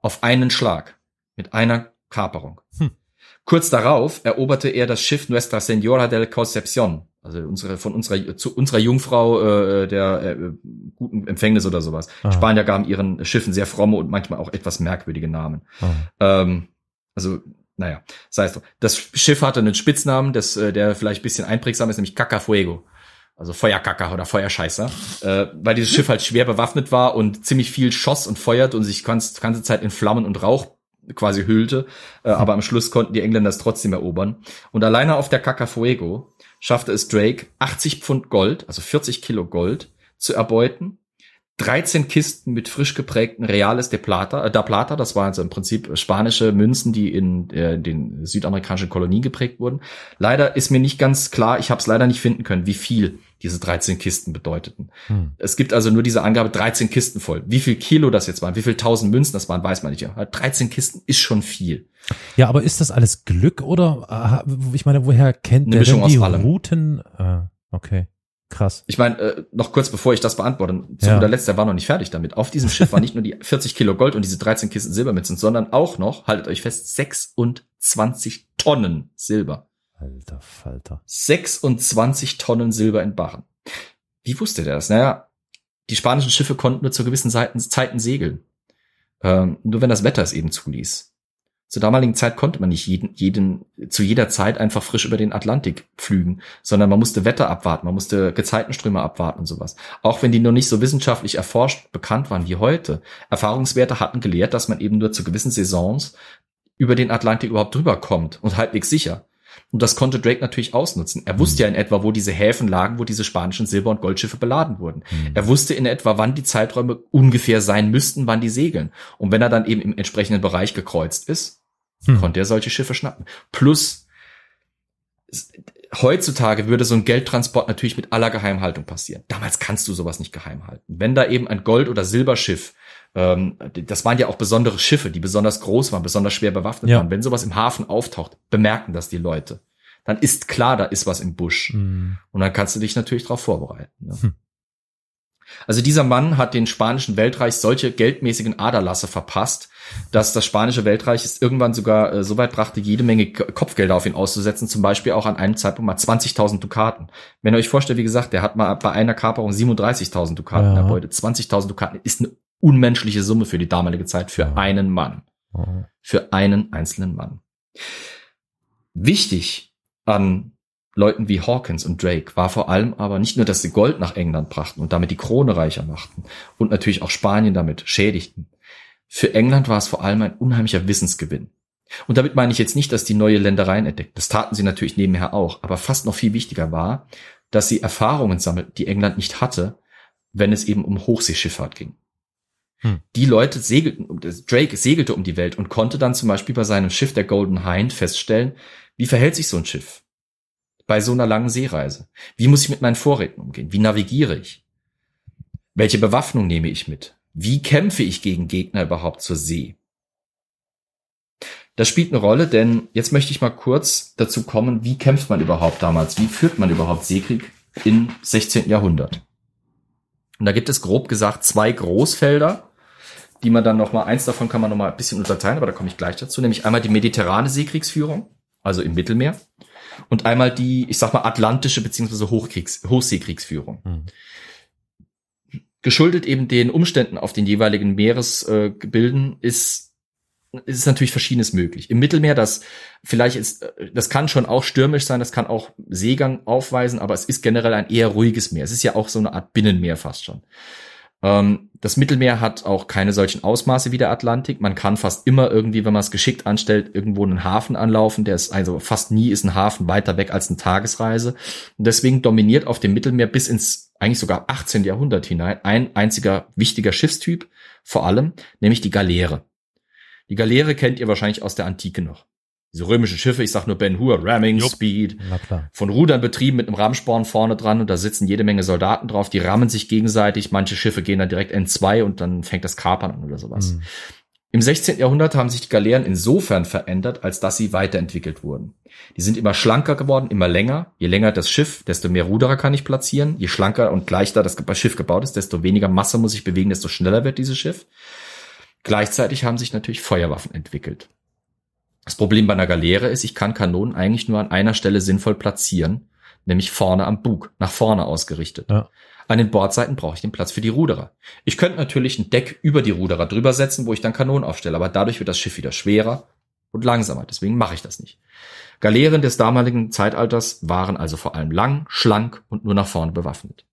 Auf einen Schlag. Mit einer Kaperung. Hm. Kurz darauf eroberte er das Schiff Nuestra Señora del Concepción, also unsere von unserer zu unserer Jungfrau äh, der äh, guten Empfängnis oder sowas. Aha. Spanier gaben ihren Schiffen sehr fromme und manchmal auch etwas merkwürdige Namen. Ähm, also naja, sei es doch. Das Schiff hatte einen Spitznamen, das, äh, der vielleicht bisschen einprägsam ist, nämlich Cacafuego. Also Feuerkacker oder Feuerscheißer, äh, weil dieses Schiff halt schwer bewaffnet war und ziemlich viel schoss und feuert und sich ganze, ganze Zeit in Flammen und Rauch quasi hüllte, äh, aber am Schluss konnten die Engländer es trotzdem erobern. Und alleine auf der Cacafuego schaffte es Drake 80 Pfund Gold, also 40 Kilo Gold, zu erbeuten 13 Kisten mit frisch geprägten Reales de Plata, äh, da Plata, das waren also im Prinzip spanische Münzen, die in äh, den südamerikanischen Kolonien geprägt wurden. Leider ist mir nicht ganz klar, ich habe es leider nicht finden können, wie viel diese 13 Kisten bedeuteten. Hm. Es gibt also nur diese Angabe 13 Kisten voll. Wie viel Kilo das jetzt waren, wie viel tausend Münzen das waren, weiß man nicht. 13 Kisten ist schon viel. Ja, aber ist das alles Glück oder äh, ich meine, woher kennt Eine der Mischung denn die Routen? Äh, okay. Krass. Ich meine, äh, noch kurz bevor ich das beantworte, zu ja. guter Letzt, der war noch nicht fertig damit. Auf diesem Schiff war nicht nur die 40 Kilo Gold und diese 13 Kisten Silber mit sind, sondern auch noch, haltet euch fest, 26 Tonnen Silber. Alter Falter. 26 Tonnen Silber in Barren. Wie wusste der das? Naja, die spanischen Schiffe konnten nur zu gewissen Zeiten, Zeiten segeln. Ähm, nur wenn das Wetter es eben zuließ. Zur damaligen Zeit konnte man nicht jeden, jeden, zu jeder Zeit einfach frisch über den Atlantik pflügen, sondern man musste Wetter abwarten, man musste Gezeitenströme abwarten und sowas. Auch wenn die noch nicht so wissenschaftlich erforscht bekannt waren wie heute. Erfahrungswerte hatten gelehrt, dass man eben nur zu gewissen Saisons über den Atlantik überhaupt drüber kommt und halbwegs sicher. Und das konnte Drake natürlich ausnutzen. Er wusste ja in etwa, wo diese Häfen lagen, wo diese spanischen Silber- und Goldschiffe beladen wurden. Mhm. Er wusste in etwa, wann die Zeiträume ungefähr sein müssten, wann die segeln. Und wenn er dann eben im entsprechenden Bereich gekreuzt ist, hm. konnte er solche Schiffe schnappen. Plus, heutzutage würde so ein Geldtransport natürlich mit aller Geheimhaltung passieren. Damals kannst du sowas nicht geheim halten. Wenn da eben ein Gold- oder Silberschiff, ähm, das waren ja auch besondere Schiffe, die besonders groß waren, besonders schwer bewaffnet ja. waren. Wenn sowas im Hafen auftaucht, bemerken das die Leute. Dann ist klar, da ist was im Busch. Mhm. Und dann kannst du dich natürlich darauf vorbereiten. Ne? Hm. Also dieser Mann hat den spanischen Weltreich solche geldmäßigen Aderlasse verpasst, dass das spanische Weltreich es irgendwann sogar äh, so weit brachte, jede Menge Kopfgelder auf ihn auszusetzen, zum Beispiel auch an einem Zeitpunkt mal 20.000 Dukaten. Wenn ihr euch vorstellt, wie gesagt, der hat mal bei einer Kaperung 37.000 Dukaten ja. erbeutet. 20.000 Dukaten ist eine unmenschliche Summe für die damalige Zeit für ja. einen Mann. Ja. Für einen einzelnen Mann. Wichtig an Leuten wie Hawkins und Drake war vor allem aber nicht nur, dass sie Gold nach England brachten und damit die Krone reicher machten und natürlich auch Spanien damit schädigten. Für England war es vor allem ein unheimlicher Wissensgewinn. Und damit meine ich jetzt nicht, dass die neue Ländereien entdeckten. Das taten sie natürlich nebenher auch. Aber fast noch viel wichtiger war, dass sie Erfahrungen sammelten, die England nicht hatte, wenn es eben um Hochseeschifffahrt ging. Hm. Die Leute segelten, Drake segelte um die Welt und konnte dann zum Beispiel bei seinem Schiff der Golden Hind feststellen, wie verhält sich so ein Schiff? bei so einer langen Seereise? Wie muss ich mit meinen Vorräten umgehen? Wie navigiere ich? Welche Bewaffnung nehme ich mit? Wie kämpfe ich gegen Gegner überhaupt zur See? Das spielt eine Rolle, denn jetzt möchte ich mal kurz dazu kommen, wie kämpft man überhaupt damals? Wie führt man überhaupt Seekrieg im 16. Jahrhundert? Und da gibt es grob gesagt zwei Großfelder, die man dann noch mal eins davon kann man noch mal ein bisschen unterteilen, aber da komme ich gleich dazu, nämlich einmal die mediterrane Seekriegsführung, also im Mittelmeer, und einmal die, ich sag mal, atlantische beziehungsweise Hochseekriegsführung. Mhm. Geschuldet eben den Umständen auf den jeweiligen Meeresgebilden äh, ist ist natürlich verschiedenes möglich. Im Mittelmeer, das vielleicht ist, äh, das kann schon auch stürmisch sein, das kann auch Seegang aufweisen, aber es ist generell ein eher ruhiges Meer. Es ist ja auch so eine Art Binnenmeer fast schon. Ähm, das Mittelmeer hat auch keine solchen Ausmaße wie der Atlantik. Man kann fast immer irgendwie, wenn man es geschickt anstellt, irgendwo einen Hafen anlaufen. Der ist also fast nie ist ein Hafen weiter weg als eine Tagesreise. Und deswegen dominiert auf dem Mittelmeer bis ins eigentlich sogar 18. Jahrhundert hinein ein einziger wichtiger Schiffstyp, vor allem, nämlich die Galeere. Die Galeere kennt ihr wahrscheinlich aus der Antike noch. Diese römischen Schiffe, ich sag nur Ben Hur, Ramming, Jupp. Speed, von Rudern betrieben mit einem Rammsporn vorne dran und da sitzen jede Menge Soldaten drauf, die rammen sich gegenseitig, manche Schiffe gehen dann direkt N2 und dann fängt das Kapern an oder sowas. Mhm. Im 16. Jahrhundert haben sich die Galeeren insofern verändert, als dass sie weiterentwickelt wurden. Die sind immer schlanker geworden, immer länger. Je länger das Schiff, desto mehr Ruderer kann ich platzieren. Je schlanker und leichter das Schiff gebaut ist, desto weniger Masse muss ich bewegen, desto schneller wird dieses Schiff. Gleichzeitig haben sich natürlich Feuerwaffen entwickelt. Das Problem bei einer Galeere ist, ich kann Kanonen eigentlich nur an einer Stelle sinnvoll platzieren, nämlich vorne am Bug, nach vorne ausgerichtet. Ja. An den Bordseiten brauche ich den Platz für die Ruderer. Ich könnte natürlich ein Deck über die Ruderer drüber setzen, wo ich dann Kanonen aufstelle, aber dadurch wird das Schiff wieder schwerer und langsamer. Deswegen mache ich das nicht. Galeeren des damaligen Zeitalters waren also vor allem lang, schlank und nur nach vorne bewaffnet.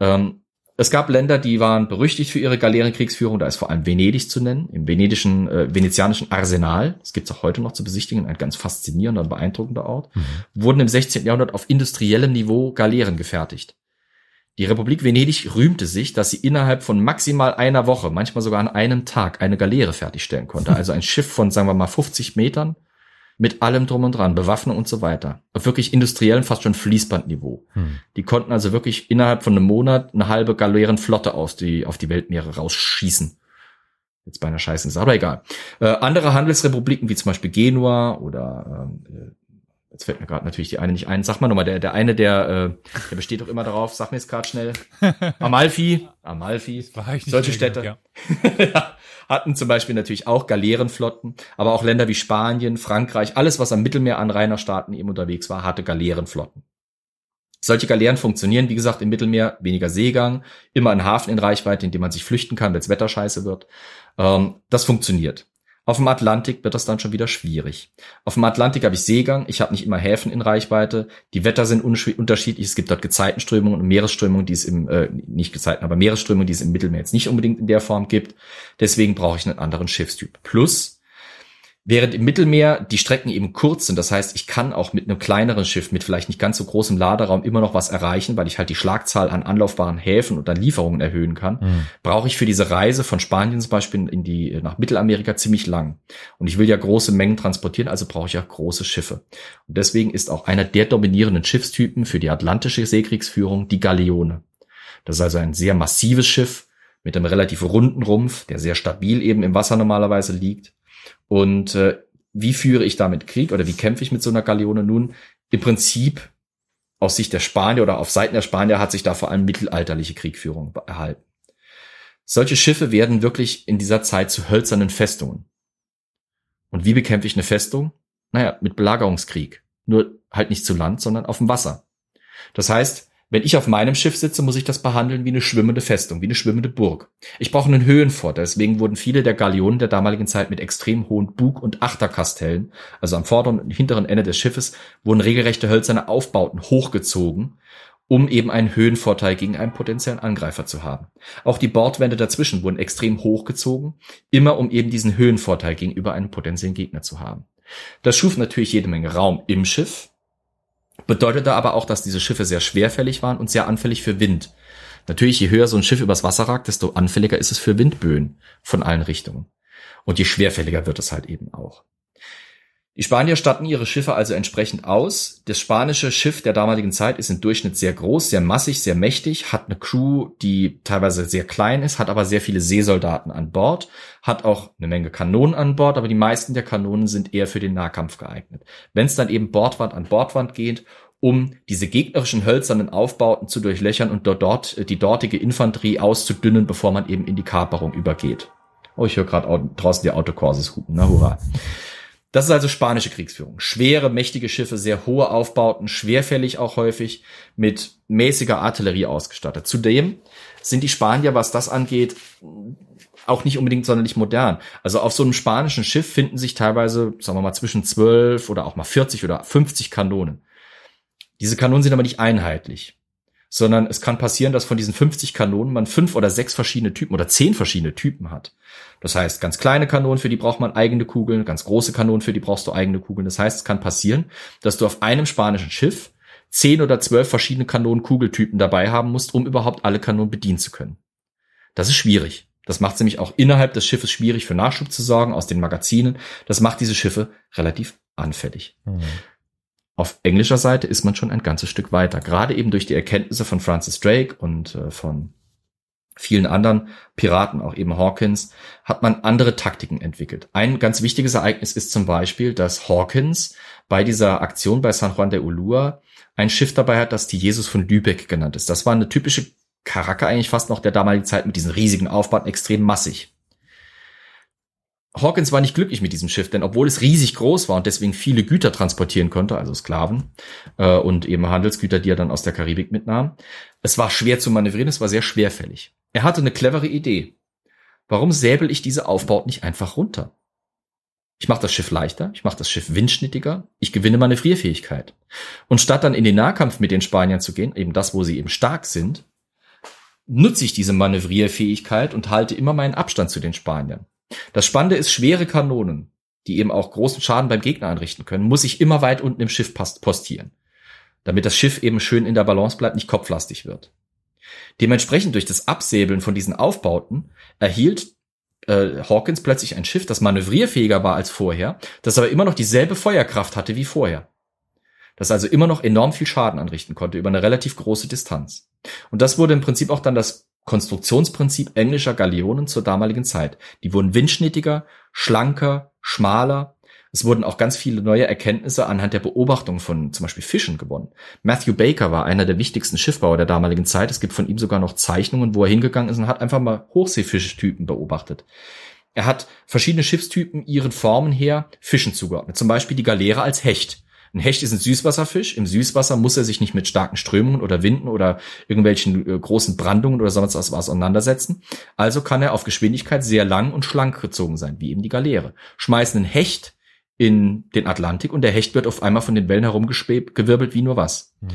Ähm, es gab Länder, die waren berüchtigt für ihre Galeerenkriegsführung. Da ist vor allem Venedig zu nennen, im venedischen, äh, venezianischen Arsenal. Das gibt es auch heute noch zu besichtigen, ein ganz faszinierender und beeindruckender Ort. Mhm. Wurden im 16. Jahrhundert auf industriellem Niveau Galeeren gefertigt. Die Republik Venedig rühmte sich, dass sie innerhalb von maximal einer Woche, manchmal sogar an einem Tag, eine Galeere fertigstellen konnte. Also ein Schiff von, sagen wir mal, 50 Metern mit allem drum und dran, Bewaffnung und so weiter. Auf wirklich industriellen, fast schon Fließbandniveau. Hm. Die konnten also wirklich innerhalb von einem Monat eine halbe Galeerenflotte aus die, auf die Weltmeere rausschießen. Jetzt bei einer Scheiße ist aber egal. Äh, andere Handelsrepubliken, wie zum Beispiel Genua oder ähm, äh, jetzt fällt mir gerade natürlich die eine nicht ein. Sag mal nochmal, der, der eine, der, äh, der besteht doch immer darauf, sag mir jetzt gerade schnell. Amalfi, Amalfi, solche Städte. Ja. ja hatten zum Beispiel natürlich auch Galeerenflotten, aber auch Länder wie Spanien, Frankreich, alles, was am Mittelmeer an Rainerstaaten eben unterwegs war, hatte Galeerenflotten. Solche Galeeren funktionieren, wie gesagt, im Mittelmeer weniger Seegang, immer ein Hafen in Reichweite, in dem man sich flüchten kann, wenn das Wetter scheiße wird. Ähm, das funktioniert. Auf dem Atlantik wird das dann schon wieder schwierig. Auf dem Atlantik habe ich Seegang, ich habe nicht immer Häfen in Reichweite, die Wetter sind unterschiedlich, es gibt dort Gezeitenströmungen und Meeresströmungen, die es im, äh, nicht Gezeiten, aber Meeresströmungen, die es im Mittelmeer jetzt nicht unbedingt in der Form gibt. Deswegen brauche ich einen anderen Schiffstyp. Plus, Während im Mittelmeer die Strecken eben kurz sind, das heißt, ich kann auch mit einem kleineren Schiff, mit vielleicht nicht ganz so großem Laderaum immer noch was erreichen, weil ich halt die Schlagzahl an anlaufbaren Häfen und dann Lieferungen erhöhen kann, mhm. brauche ich für diese Reise von Spanien zum Beispiel in die, nach Mittelamerika ziemlich lang. Und ich will ja große Mengen transportieren, also brauche ich auch große Schiffe. Und deswegen ist auch einer der dominierenden Schiffstypen für die atlantische Seekriegsführung die Galeone. Das ist also ein sehr massives Schiff mit einem relativ runden Rumpf, der sehr stabil eben im Wasser normalerweise liegt und äh, wie führe ich damit Krieg oder wie kämpfe ich mit so einer Galeone? Nun, im Prinzip aus Sicht der Spanier oder auf Seiten der Spanier hat sich da vor allem mittelalterliche Kriegführung erhalten. Solche Schiffe werden wirklich in dieser Zeit zu hölzernen Festungen. Und wie bekämpfe ich eine Festung? Naja, mit Belagerungskrieg. Nur halt nicht zu Land, sondern auf dem Wasser. Das heißt, wenn ich auf meinem Schiff sitze, muss ich das behandeln wie eine schwimmende Festung, wie eine schwimmende Burg. Ich brauche einen Höhenvorteil, deswegen wurden viele der Galeonen der damaligen Zeit mit extrem hohen Bug- und Achterkastellen, also am vorderen und hinteren Ende des Schiffes, wurden regelrechte hölzerne Aufbauten hochgezogen, um eben einen Höhenvorteil gegen einen potenziellen Angreifer zu haben. Auch die Bordwände dazwischen wurden extrem hochgezogen, immer um eben diesen Höhenvorteil gegenüber einem potenziellen Gegner zu haben. Das schuf natürlich jede Menge Raum im Schiff, bedeutete aber auch, dass diese Schiffe sehr schwerfällig waren und sehr anfällig für Wind. Natürlich, je höher so ein Schiff übers Wasser ragt, desto anfälliger ist es für Windböen von allen Richtungen. Und je schwerfälliger wird es halt eben auch. Die Spanier statten ihre Schiffe also entsprechend aus. Das spanische Schiff der damaligen Zeit ist im Durchschnitt sehr groß, sehr massig, sehr mächtig, hat eine Crew, die teilweise sehr klein ist, hat aber sehr viele Seesoldaten an Bord, hat auch eine Menge Kanonen an Bord, aber die meisten der Kanonen sind eher für den Nahkampf geeignet. Wenn es dann eben Bordwand an Bordwand geht, um diese gegnerischen hölzernen Aufbauten zu durchlöchern und dort, dort die dortige Infanterie auszudünnen, bevor man eben in die Kaperung übergeht. Oh, ich höre gerade draußen die Autokorses hupen, na hurra. Das ist also spanische Kriegsführung. Schwere, mächtige Schiffe, sehr hohe Aufbauten, schwerfällig auch häufig, mit mäßiger Artillerie ausgestattet. Zudem sind die Spanier, was das angeht, auch nicht unbedingt sonderlich modern. Also auf so einem spanischen Schiff finden sich teilweise, sagen wir mal, zwischen 12 oder auch mal 40 oder 50 Kanonen. Diese Kanonen sind aber nicht einheitlich sondern es kann passieren, dass von diesen 50 Kanonen man fünf oder sechs verschiedene Typen oder zehn verschiedene Typen hat. Das heißt, ganz kleine Kanonen, für die braucht man eigene Kugeln, ganz große Kanonen, für die brauchst du eigene Kugeln. Das heißt, es kann passieren, dass du auf einem spanischen Schiff zehn oder zwölf verschiedene Kanonenkugeltypen dabei haben musst, um überhaupt alle Kanonen bedienen zu können. Das ist schwierig. Das macht es nämlich auch innerhalb des Schiffes schwierig für Nachschub zu sorgen aus den Magazinen. Das macht diese Schiffe relativ anfällig. Mhm. Auf englischer Seite ist man schon ein ganzes Stück weiter, gerade eben durch die Erkenntnisse von Francis Drake und äh, von vielen anderen Piraten, auch eben Hawkins, hat man andere Taktiken entwickelt. Ein ganz wichtiges Ereignis ist zum Beispiel, dass Hawkins bei dieser Aktion bei San Juan de Ulua ein Schiff dabei hat, das die Jesus von Lübeck genannt ist. Das war eine typische Charakter eigentlich fast noch der damaligen Zeit mit diesen riesigen Aufbauten, extrem massig. Hawkins war nicht glücklich mit diesem Schiff, denn obwohl es riesig groß war und deswegen viele Güter transportieren konnte, also Sklaven äh, und eben Handelsgüter, die er dann aus der Karibik mitnahm, es war schwer zu manövrieren, es war sehr schwerfällig. Er hatte eine clevere Idee. Warum säbel ich diese Aufbauten nicht einfach runter? Ich mache das Schiff leichter, ich mache das Schiff windschnittiger, ich gewinne Manövrierfähigkeit. Und statt dann in den Nahkampf mit den Spaniern zu gehen, eben das, wo sie eben stark sind, nutze ich diese Manövrierfähigkeit und halte immer meinen Abstand zu den Spaniern. Das Spannende ist, schwere Kanonen, die eben auch großen Schaden beim Gegner anrichten können, muss ich immer weit unten im Schiff postieren, damit das Schiff eben schön in der Balance bleibt, nicht kopflastig wird. Dementsprechend durch das Absäbeln von diesen Aufbauten erhielt äh, Hawkins plötzlich ein Schiff, das manövrierfähiger war als vorher, das aber immer noch dieselbe Feuerkraft hatte wie vorher. Das also immer noch enorm viel Schaden anrichten konnte über eine relativ große Distanz. Und das wurde im Prinzip auch dann das Konstruktionsprinzip englischer Galeonen zur damaligen Zeit. Die wurden windschnittiger, schlanker, schmaler. Es wurden auch ganz viele neue Erkenntnisse anhand der Beobachtung von zum Beispiel Fischen gewonnen. Matthew Baker war einer der wichtigsten Schiffbauer der damaligen Zeit. Es gibt von ihm sogar noch Zeichnungen, wo er hingegangen ist und hat einfach mal Hochseefischtypen beobachtet. Er hat verschiedene Schiffstypen ihren Formen her Fischen zugeordnet. Zum Beispiel die Galeere als Hecht. Ein Hecht ist ein Süßwasserfisch. Im Süßwasser muss er sich nicht mit starken Strömungen oder Winden oder irgendwelchen äh, großen Brandungen oder sonst was auseinandersetzen. Also kann er auf Geschwindigkeit sehr lang und schlank gezogen sein, wie eben die Galeere. Schmeißen einen Hecht in den Atlantik und der Hecht wird auf einmal von den Wellen herumgewirbelt wie nur was. Mhm.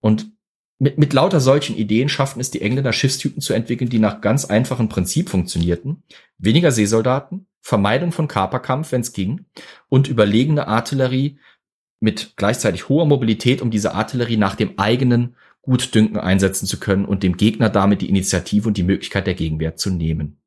Und mit, mit lauter solchen Ideen schafften es die Engländer Schiffstypen zu entwickeln, die nach ganz einfachen Prinzip funktionierten. Weniger Seesoldaten, Vermeidung von Kaperkampf, wenn es ging, und überlegene Artillerie, mit gleichzeitig hoher Mobilität, um diese Artillerie nach dem eigenen Gutdünken einsetzen zu können und dem Gegner damit die Initiative und die Möglichkeit der Gegenwehr zu nehmen.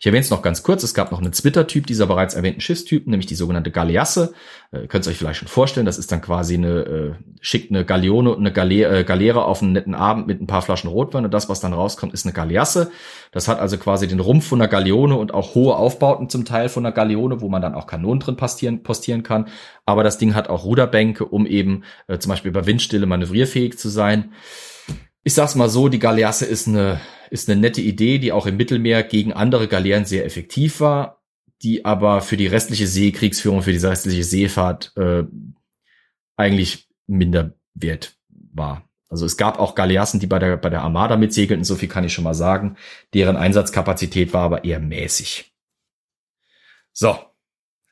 Ich erwähne es noch ganz kurz. Es gab noch einen Twitter-Typ dieser bereits erwähnten Schiffstypen, nämlich die sogenannte Galeasse. Äh, könnt ihr euch vielleicht schon vorstellen. Das ist dann quasi eine, äh, schickt eine Galeone und eine Gale äh, Galeere auf einen netten Abend mit ein paar Flaschen Rotwein und das, was dann rauskommt, ist eine Galeasse. Das hat also quasi den Rumpf von einer Galeone und auch hohe Aufbauten zum Teil von einer Galeone, wo man dann auch Kanonen drin postieren, postieren kann. Aber das Ding hat auch Ruderbänke, um eben äh, zum Beispiel über Windstille manövrierfähig zu sein. Ich sag's mal so, die Galeasse ist eine ist eine nette Idee, die auch im Mittelmeer gegen andere Galeeren sehr effektiv war, die aber für die restliche Seekriegsführung, für die restliche Seefahrt äh, eigentlich minder wert war. Also es gab auch Galeassen, die bei der, bei der Armada mitsegelten, so viel kann ich schon mal sagen. Deren Einsatzkapazität war aber eher mäßig. So,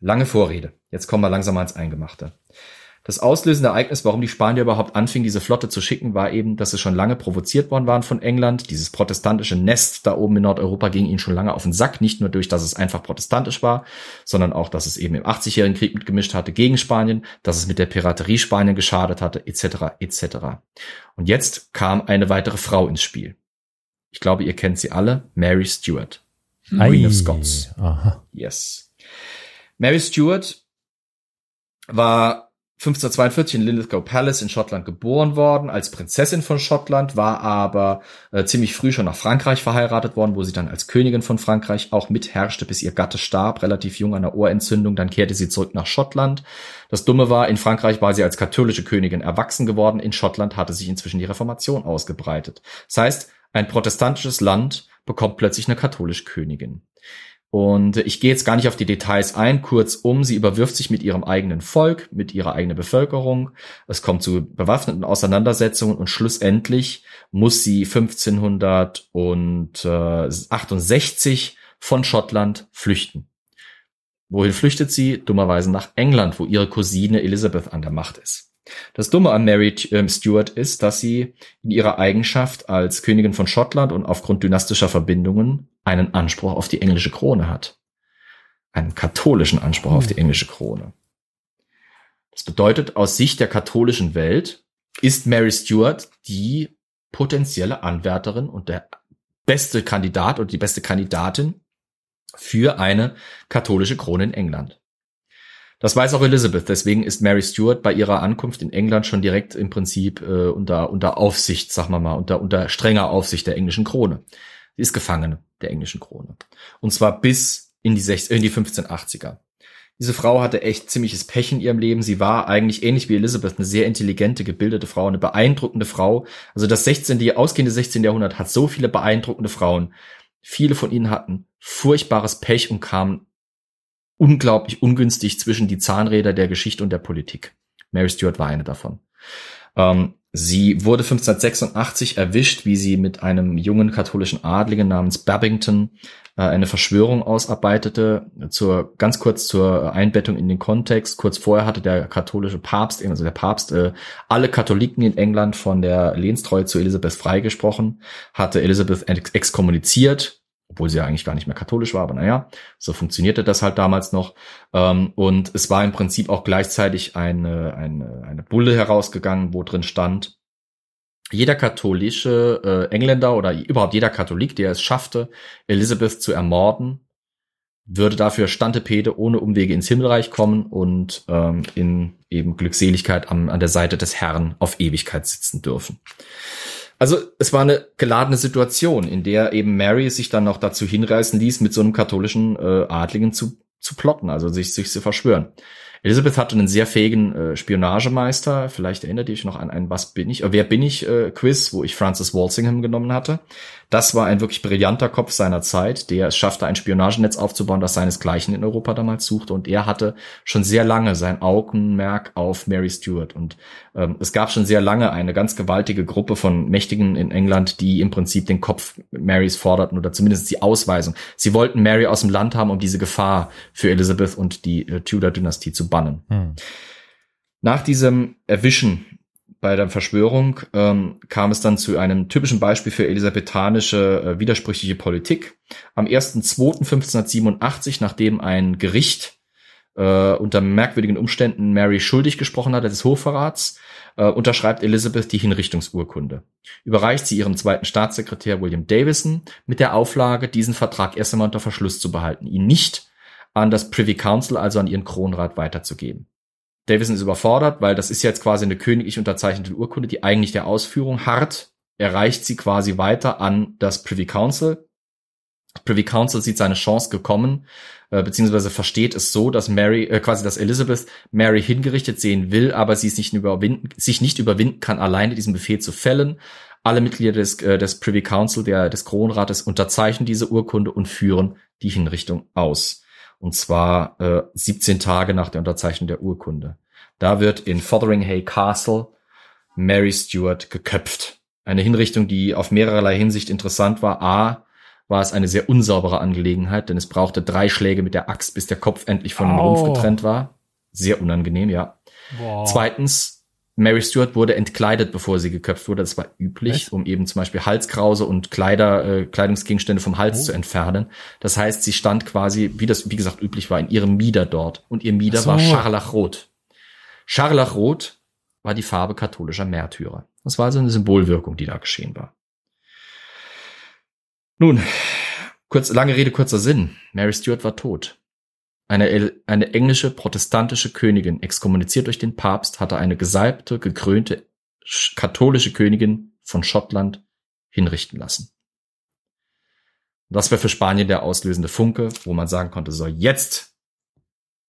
lange Vorrede. Jetzt kommen wir langsam ans Eingemachte. Das auslösende Ereignis, warum die Spanier überhaupt anfingen, diese Flotte zu schicken, war eben, dass sie schon lange provoziert worden waren von England. Dieses protestantische Nest da oben in Nordeuropa ging ihnen schon lange auf den Sack, nicht nur durch, dass es einfach protestantisch war, sondern auch, dass es eben im 80-jährigen Krieg mitgemischt hatte gegen Spanien, dass es mit der Piraterie Spanien geschadet hatte, etc., etc. Und jetzt kam eine weitere Frau ins Spiel. Ich glaube, ihr kennt sie alle, Mary Stuart, Queen of Scots. Aha. Yes. Mary Stuart war 1542 in Linlithgow Palace in Schottland geboren worden, als Prinzessin von Schottland, war aber äh, ziemlich früh schon nach Frankreich verheiratet worden, wo sie dann als Königin von Frankreich auch mitherrschte, bis ihr Gatte starb, relativ jung an einer Ohrentzündung. Dann kehrte sie zurück nach Schottland. Das Dumme war, in Frankreich war sie als katholische Königin erwachsen geworden. In Schottland hatte sich inzwischen die Reformation ausgebreitet. Das heißt, ein protestantisches Land bekommt plötzlich eine katholische Königin. Und ich gehe jetzt gar nicht auf die Details ein. Kurzum, sie überwirft sich mit ihrem eigenen Volk, mit ihrer eigenen Bevölkerung. Es kommt zu bewaffneten Auseinandersetzungen und schlussendlich muss sie 1568 von Schottland flüchten. Wohin flüchtet sie? Dummerweise nach England, wo ihre Cousine Elizabeth an der Macht ist. Das Dumme an Mary ähm, Stuart ist, dass sie in ihrer Eigenschaft als Königin von Schottland und aufgrund dynastischer Verbindungen einen Anspruch auf die englische Krone hat. Einen katholischen Anspruch auf die hm. englische Krone. Das bedeutet, aus Sicht der katholischen Welt ist Mary Stuart die potenzielle Anwärterin und der beste Kandidat oder die beste Kandidatin für eine katholische Krone in England. Das weiß auch Elizabeth, deswegen ist Mary Stuart bei ihrer Ankunft in England schon direkt im Prinzip äh, unter, unter Aufsicht, sagen wir mal, unter, unter strenger Aufsicht der englischen Krone. Sie ist Gefangene der englischen Krone. Und zwar bis in die, 16, in die 1580er. Diese Frau hatte echt ziemliches Pech in ihrem Leben. Sie war eigentlich ähnlich wie Elizabeth eine sehr intelligente, gebildete Frau, eine beeindruckende Frau. Also das 16. Die ausgehende 16. Jahrhundert hat so viele beeindruckende Frauen. Viele von ihnen hatten furchtbares Pech und kamen unglaublich ungünstig zwischen die Zahnräder der Geschichte und der Politik. Mary Stuart war eine davon. Ähm, sie wurde 1586 erwischt, wie sie mit einem jungen katholischen Adligen namens Babington äh, eine Verschwörung ausarbeitete. Zur, ganz kurz zur Einbettung in den Kontext. Kurz vorher hatte der katholische Papst, also der Papst, äh, alle Katholiken in England von der Lehnstreue zu Elisabeth freigesprochen, hatte Elisabeth exkommuniziert obwohl sie ja eigentlich gar nicht mehr katholisch war, aber naja, so funktionierte das halt damals noch. Ähm, und es war im Prinzip auch gleichzeitig eine, eine, eine Bulle herausgegangen, wo drin stand, jeder katholische äh, Engländer oder überhaupt jeder Katholik, der es schaffte, Elizabeth zu ermorden, würde dafür Stantepede ohne Umwege ins Himmelreich kommen und ähm, in eben Glückseligkeit an, an der Seite des Herrn auf Ewigkeit sitzen dürfen. Also es war eine geladene Situation, in der eben Mary sich dann noch dazu hinreißen ließ, mit so einem katholischen äh, Adligen zu, zu plotten, also sich, sich zu verschwören. Elizabeth hatte einen sehr fähigen äh, Spionagemeister. Vielleicht erinnert ihr euch noch an ein Was bin ich, äh, wer bin ich äh, Quiz, wo ich Francis Walsingham genommen hatte. Das war ein wirklich brillanter Kopf seiner Zeit, der es schaffte, ein Spionagenetz aufzubauen, das seinesgleichen in Europa damals suchte. Und er hatte schon sehr lange sein Augenmerk auf Mary Stuart. Und ähm, es gab schon sehr lange eine ganz gewaltige Gruppe von Mächtigen in England, die im Prinzip den Kopf Marys forderten oder zumindest die Ausweisung. Sie wollten Mary aus dem Land haben, um diese Gefahr für Elizabeth und die äh, Tudor-Dynastie zu bannen. Hm. Nach diesem Erwischen bei der Verschwörung ähm, kam es dann zu einem typischen Beispiel für elisabethanische äh, widersprüchliche Politik. Am 1.2.1587, nachdem ein Gericht äh, unter merkwürdigen Umständen Mary schuldig gesprochen hatte des Hochverrats, äh, unterschreibt Elizabeth die Hinrichtungsurkunde. Überreicht sie ihrem zweiten Staatssekretär William Davison mit der Auflage, diesen Vertrag erst einmal unter Verschluss zu behalten, ihn nicht an das Privy Council, also an ihren Kronrat weiterzugeben. Davison ist überfordert, weil das ist jetzt quasi eine königlich unterzeichnete Urkunde, die eigentlich der Ausführung hart. erreicht sie quasi weiter an das Privy Council. Privy Council sieht seine Chance gekommen, äh, beziehungsweise versteht es so, dass Mary, äh, quasi, dass Elizabeth Mary hingerichtet sehen will, aber sie es nicht überwinden, sich nicht überwinden kann, alleine diesen Befehl zu fällen. Alle Mitglieder des, äh, des Privy Council, der, des Kronrates, unterzeichnen diese Urkunde und führen die Hinrichtung aus. Und zwar äh, 17 Tage nach der Unterzeichnung der Urkunde. Da wird in Fotheringhay Castle Mary Stuart geköpft. Eine Hinrichtung, die auf mehrerlei Hinsicht interessant war. A, war es eine sehr unsaubere Angelegenheit, denn es brauchte drei Schläge mit der Axt, bis der Kopf endlich von dem Rumpf getrennt war. Sehr unangenehm, ja. Wow. Zweitens, Mary Stuart wurde entkleidet, bevor sie geköpft wurde. Das war üblich, Echt? um eben zum Beispiel Halskrause und Kleider, äh, Kleidungsgegenstände vom Hals oh. zu entfernen. Das heißt, sie stand quasi, wie das, wie gesagt, üblich war, in ihrem Mieder dort. Und ihr Mieder so. war Scharlachrot. Scharlachrot war die Farbe katholischer Märtyrer. Das war also eine Symbolwirkung, die da geschehen war. Nun, kurz, lange Rede, kurzer Sinn. Mary Stuart war tot. Eine, eine englische protestantische Königin, exkommuniziert durch den Papst, hatte eine gesalbte, gekrönte katholische Königin von Schottland hinrichten lassen. Das wäre für Spanien der auslösende Funke, wo man sagen konnte, so jetzt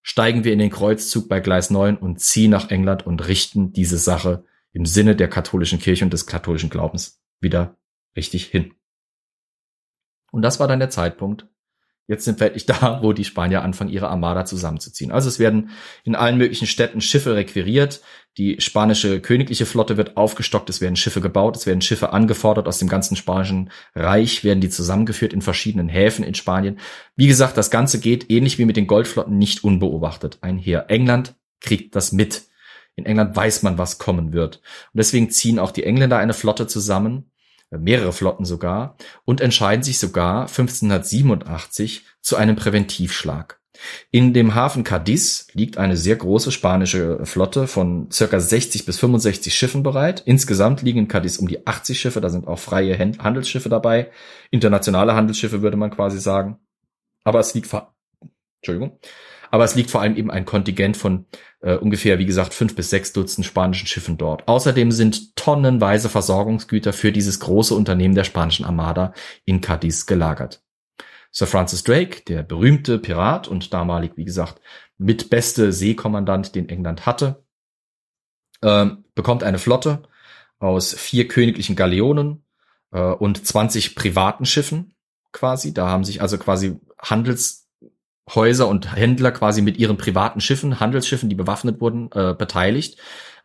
steigen wir in den Kreuzzug bei Gleis 9 und ziehen nach England und richten diese Sache im Sinne der katholischen Kirche und des katholischen Glaubens wieder richtig hin. Und das war dann der Zeitpunkt, Jetzt sind wir endlich da, wo die Spanier anfangen, ihre Armada zusammenzuziehen. Also es werden in allen möglichen Städten Schiffe requiriert. Die spanische königliche Flotte wird aufgestockt. Es werden Schiffe gebaut. Es werden Schiffe angefordert. Aus dem ganzen spanischen Reich werden die zusammengeführt in verschiedenen Häfen in Spanien. Wie gesagt, das Ganze geht ähnlich wie mit den Goldflotten nicht unbeobachtet einher. England kriegt das mit. In England weiß man, was kommen wird. Und deswegen ziehen auch die Engländer eine Flotte zusammen mehrere Flotten sogar, und entscheiden sich sogar 1587 zu einem Präventivschlag. In dem Hafen Cadiz liegt eine sehr große spanische Flotte von circa 60 bis 65 Schiffen bereit. Insgesamt liegen in Cadiz um die 80 Schiffe, da sind auch freie Handelsschiffe dabei, internationale Handelsschiffe würde man quasi sagen. Aber es liegt vor, Entschuldigung, aber es liegt vor allem eben ein Kontingent von äh, ungefähr, wie gesagt, fünf bis sechs Dutzend spanischen Schiffen dort. Außerdem sind tonnenweise Versorgungsgüter für dieses große Unternehmen der spanischen Armada in Cadiz gelagert. Sir Francis Drake, der berühmte Pirat und damalig, wie gesagt, mit beste Seekommandant, den England hatte, äh, bekommt eine Flotte aus vier königlichen Galeonen äh, und 20 privaten Schiffen quasi. Da haben sich also quasi Handels Häuser und Händler quasi mit ihren privaten Schiffen, Handelsschiffen, die bewaffnet wurden, äh, beteiligt.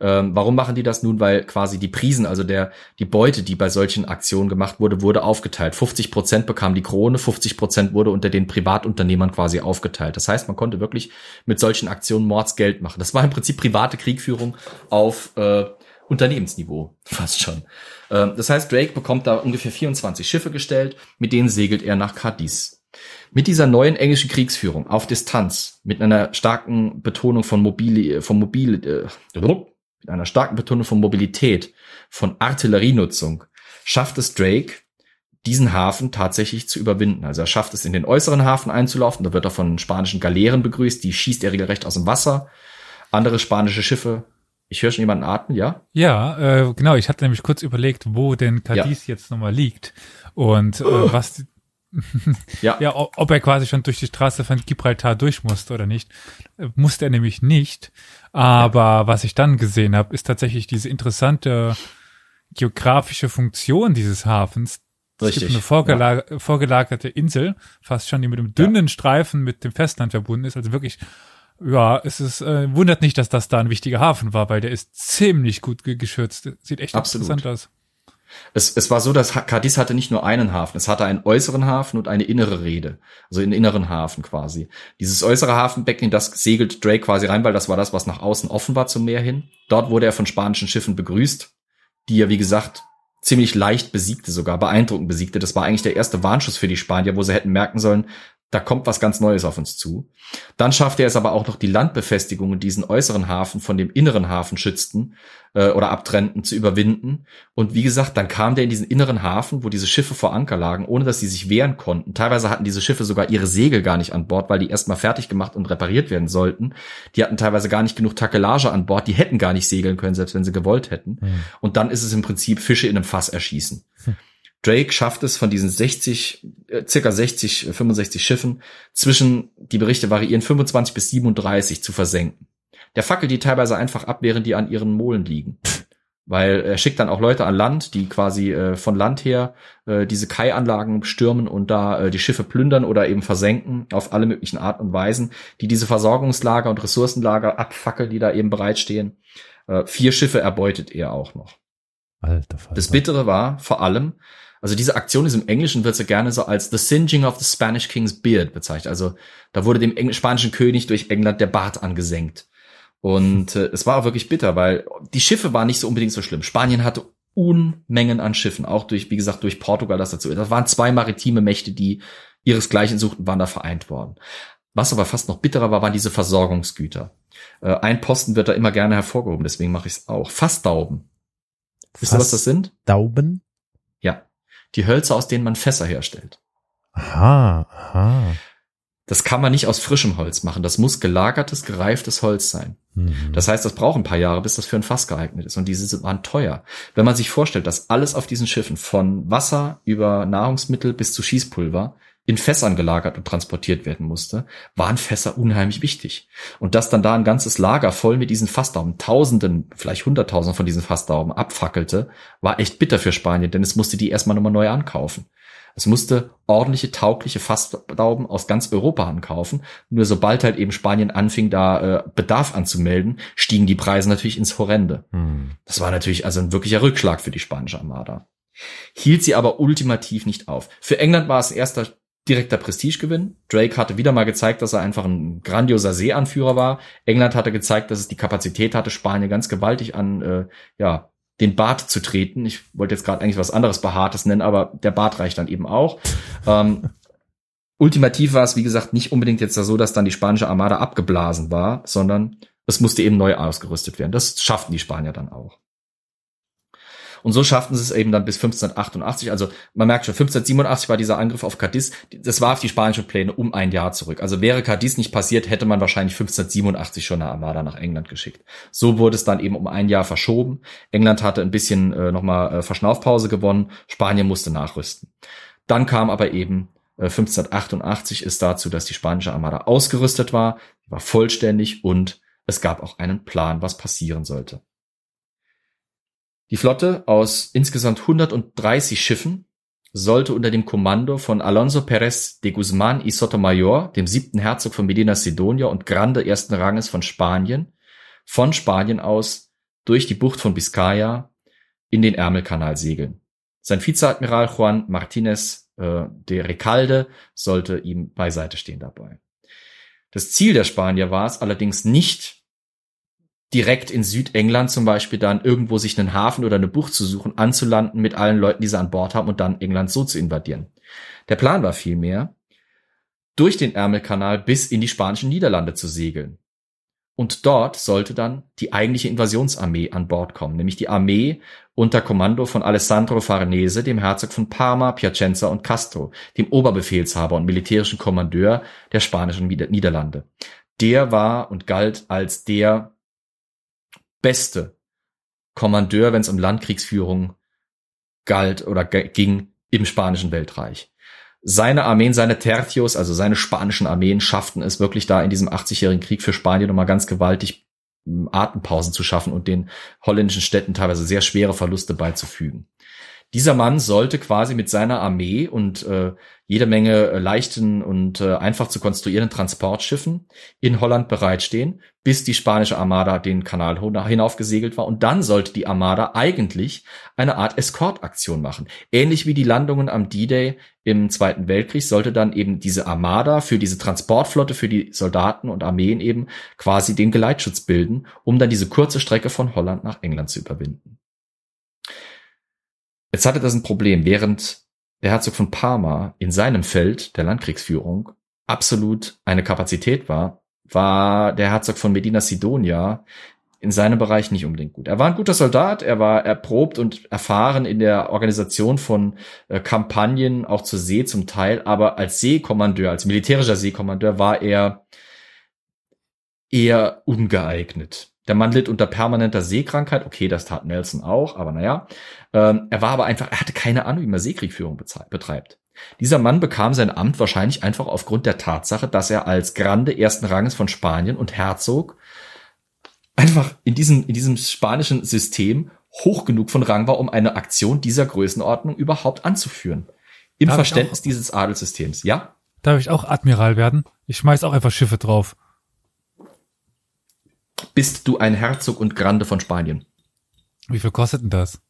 Ähm, warum machen die das nun? Weil quasi die Prisen, also der die Beute, die bei solchen Aktionen gemacht wurde, wurde aufgeteilt. 50 Prozent bekam die Krone, 50 Prozent wurde unter den Privatunternehmern quasi aufgeteilt. Das heißt, man konnte wirklich mit solchen Aktionen Mordsgeld machen. Das war im Prinzip private Kriegführung auf äh, Unternehmensniveau, fast schon. Ähm, das heißt, Drake bekommt da ungefähr 24 Schiffe gestellt, mit denen segelt er nach Cadiz. Mit dieser neuen englischen Kriegsführung auf Distanz, mit einer starken Betonung von mobile, von mobile, äh, mit einer starken Betonung von Mobilität, von Artillerienutzung, schafft es Drake, diesen Hafen tatsächlich zu überwinden. Also er schafft es, in den äußeren Hafen einzulaufen. Da wird er von spanischen Galeeren begrüßt. Die schießt er regelrecht aus dem Wasser. Andere spanische Schiffe. Ich höre schon jemanden atmen, ja? Ja, äh, genau. Ich hatte nämlich kurz überlegt, wo denn Cadiz ja. jetzt nochmal liegt und äh, was ja. ja, ob er quasi schon durch die Straße von Gibraltar durch musste oder nicht. Äh, musste er nämlich nicht. Aber ja. was ich dann gesehen habe, ist tatsächlich diese interessante geografische Funktion dieses Hafens. Es Richtig. gibt eine vorgelag ja. vorgelagerte Insel, fast schon, die mit einem dünnen Streifen mit dem Festland verbunden ist. Also wirklich, ja, es ist, äh, wundert nicht, dass das da ein wichtiger Hafen war, weil der ist ziemlich gut geschützt. Sieht echt Absolut. interessant aus. Es, es war so, dass Cadiz hatte nicht nur einen Hafen, es hatte einen äußeren Hafen und eine innere Rede, also einen inneren Hafen quasi. Dieses äußere Hafenbecken, das segelt Drake quasi rein, weil das war das, was nach außen offen war zum Meer hin. Dort wurde er von spanischen Schiffen begrüßt, die er, wie gesagt, ziemlich leicht besiegte, sogar beeindruckend besiegte. Das war eigentlich der erste Warnschuss für die Spanier, wo sie hätten merken sollen, da kommt was ganz Neues auf uns zu. Dann schaffte er es aber auch noch, die Landbefestigungen, diesen äußeren Hafen von dem inneren Hafen schützten äh, oder abtrennten, zu überwinden. Und wie gesagt, dann kam der in diesen inneren Hafen, wo diese Schiffe vor Anker lagen, ohne dass sie sich wehren konnten. Teilweise hatten diese Schiffe sogar ihre Segel gar nicht an Bord, weil die erstmal fertig gemacht und repariert werden sollten. Die hatten teilweise gar nicht genug Takelage an Bord, die hätten gar nicht segeln können, selbst wenn sie gewollt hätten. Mhm. Und dann ist es im Prinzip Fische in einem Fass erschießen. Mhm. Drake schafft es von diesen 60, äh, circa 60, 65 Schiffen zwischen, die Berichte variieren, 25 bis 37 zu versenken. Der fackelt die teilweise einfach ab, während die an ihren Molen liegen. Weil er schickt dann auch Leute an Land, die quasi äh, von Land her äh, diese Kai-Anlagen stürmen und da äh, die Schiffe plündern oder eben versenken auf alle möglichen Arten und Weisen, die diese Versorgungslager und Ressourcenlager abfackeln, die da eben bereitstehen. Äh, vier Schiffe erbeutet er auch noch. Alter Falter. Das Bittere war vor allem, also diese Aktion ist im Englischen wird sie gerne so als The Singeing of the Spanish King's Beard bezeichnet. Also da wurde dem Engl spanischen König durch England der Bart angesenkt. Und äh, es war auch wirklich bitter, weil die Schiffe waren nicht so unbedingt so schlimm. Spanien hatte Unmengen an Schiffen, auch durch, wie gesagt, durch Portugal das dazu. Das waren zwei maritime Mächte, die ihresgleichen suchten, waren da vereint worden. Was aber fast noch bitterer war, waren diese Versorgungsgüter. Äh, ein Posten wird da immer gerne hervorgehoben, deswegen mache ich es auch. Fassdauben. Wisst ihr, was das sind? Dauben? Die Hölzer, aus denen man Fässer herstellt. Aha, aha. Das kann man nicht aus frischem Holz machen. Das muss gelagertes, gereiftes Holz sein. Mhm. Das heißt, das braucht ein paar Jahre, bis das für ein Fass geeignet ist. Und diese waren teuer. Wenn man sich vorstellt, dass alles auf diesen Schiffen von Wasser über Nahrungsmittel bis zu Schießpulver in Fässern gelagert und transportiert werden musste, waren Fässer unheimlich wichtig. Und dass dann da ein ganzes Lager voll mit diesen Fassdauben, Tausenden, vielleicht Hunderttausend von diesen Fassdauben abfackelte, war echt bitter für Spanien, denn es musste die erstmal nochmal neu ankaufen. Es musste ordentliche, taugliche Fassdauben aus ganz Europa ankaufen. Nur sobald halt eben Spanien anfing, da äh, Bedarf anzumelden, stiegen die Preise natürlich ins Horrende. Hm. Das war natürlich also ein wirklicher Rückschlag für die spanische Armada. Hielt sie aber ultimativ nicht auf. Für England war es erster direkter Prestigegewinn. Drake hatte wieder mal gezeigt, dass er einfach ein grandioser Seeanführer war. England hatte gezeigt, dass es die Kapazität hatte, Spanien ganz gewaltig an äh, ja, den Bart zu treten. Ich wollte jetzt gerade eigentlich was anderes Behaartes nennen, aber der Bart reicht dann eben auch. Ähm, ultimativ war es, wie gesagt, nicht unbedingt jetzt so, dass dann die spanische Armada abgeblasen war, sondern es musste eben neu ausgerüstet werden. Das schafften die Spanier dann auch. Und so schafften sie es eben dann bis 1588. Also man merkt schon, 1587 war dieser Angriff auf Cadiz. Das war auf die spanischen Pläne um ein Jahr zurück. Also wäre Cadiz nicht passiert, hätte man wahrscheinlich 1587 schon eine Armada nach England geschickt. So wurde es dann eben um ein Jahr verschoben. England hatte ein bisschen äh, nochmal äh, Verschnaufpause gewonnen. Spanien musste nachrüsten. Dann kam aber eben äh, 1588 ist dazu, dass die spanische Armada ausgerüstet war, war vollständig und es gab auch einen Plan, was passieren sollte. Die Flotte aus insgesamt 130 Schiffen sollte unter dem Kommando von Alonso Pérez de Guzmán y Sotomayor, dem siebten Herzog von Medina Sidonia und Grande ersten Ranges von Spanien, von Spanien aus durch die Bucht von Biscaya in den Ärmelkanal segeln. Sein Vizeadmiral Juan Martinez äh, de Recalde sollte ihm beiseite stehen dabei. Das Ziel der Spanier war es allerdings nicht, direkt in Südengland zum Beispiel dann irgendwo sich einen Hafen oder eine Bucht zu suchen, anzulanden mit allen Leuten, die sie an Bord haben und dann England so zu invadieren. Der Plan war vielmehr, durch den Ärmelkanal bis in die spanischen Niederlande zu segeln. Und dort sollte dann die eigentliche Invasionsarmee an Bord kommen, nämlich die Armee unter Kommando von Alessandro Farnese, dem Herzog von Parma, Piacenza und Castro, dem Oberbefehlshaber und militärischen Kommandeur der spanischen Niederlande. Der war und galt als der beste Kommandeur, wenn es um Landkriegsführung galt oder ging im spanischen Weltreich. Seine Armeen, seine Tercios, also seine spanischen Armeen schafften es wirklich da in diesem 80-jährigen Krieg für Spanien nochmal ganz gewaltig hm, Atempausen zu schaffen und den holländischen Städten teilweise sehr schwere Verluste beizufügen. Dieser Mann sollte quasi mit seiner Armee und äh, jede Menge äh, leichten und äh, einfach zu konstruierenden Transportschiffen in Holland bereitstehen, bis die spanische Armada den Kanal hinaufgesegelt war. Und dann sollte die Armada eigentlich eine Art Eskortaktion machen. Ähnlich wie die Landungen am D-Day im Zweiten Weltkrieg sollte dann eben diese Armada für diese Transportflotte, für die Soldaten und Armeen eben quasi den Geleitschutz bilden, um dann diese kurze Strecke von Holland nach England zu überwinden. Jetzt hatte das ein Problem, während der Herzog von Parma in seinem Feld der Landkriegsführung absolut eine Kapazität war, war der Herzog von Medina Sidonia in seinem Bereich nicht unbedingt gut. Er war ein guter Soldat, er war erprobt und erfahren in der Organisation von äh, Kampagnen, auch zur See zum Teil, aber als Seekommandeur, als militärischer Seekommandeur war er eher ungeeignet. Der Mann litt unter permanenter Seekrankheit. Okay, das tat Nelson auch, aber naja. Ähm, er war aber einfach, er hatte keine Ahnung, wie man Seekriegführung betreibt. Dieser Mann bekam sein Amt wahrscheinlich einfach aufgrund der Tatsache, dass er als Grande ersten Ranges von Spanien und Herzog einfach in diesem, in diesem spanischen System hoch genug von Rang war, um eine Aktion dieser Größenordnung überhaupt anzuführen. Im Darf Verständnis dieses Adelssystems, ja? Darf ich auch Admiral werden? Ich schmeiß auch einfach Schiffe drauf bist du ein Herzog und Grande von Spanien. Wie viel kostet denn das?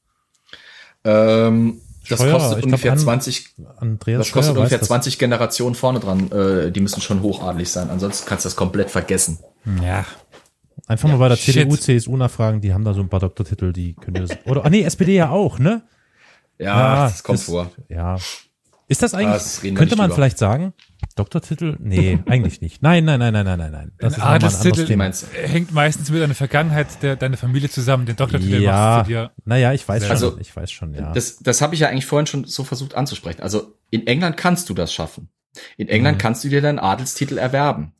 Ähm, das Steuer, kostet ungefähr an, 20, Andreas das kostet ungefähr 20 Generationen vorne dran. Äh, die müssen schon hochadelig sein, ansonsten kannst du das komplett vergessen. Ja. Einfach mal bei der Shit. CDU, CSU nachfragen, die haben da so ein paar Doktortitel, die können das. Oder, ah nee, SPD ja auch, ne? Ja, ja das kommt das, vor. Ja. Ist das eigentlich, das könnte man drüber. vielleicht sagen, Doktortitel? Nee, eigentlich nicht. Nein, nein, nein, nein, nein, nein, nein. Das ein ist Adelstitel ein hängt meistens mit deiner Vergangenheit der, deiner Familie zusammen. Den Doktortitel ja, machst du dir. Naja, ich weiß schon. Also, ich weiß schon, ja. Das, das habe ich ja eigentlich vorhin schon so versucht anzusprechen. Also in England kannst du das schaffen. In England mhm. kannst du dir deinen Adelstitel erwerben.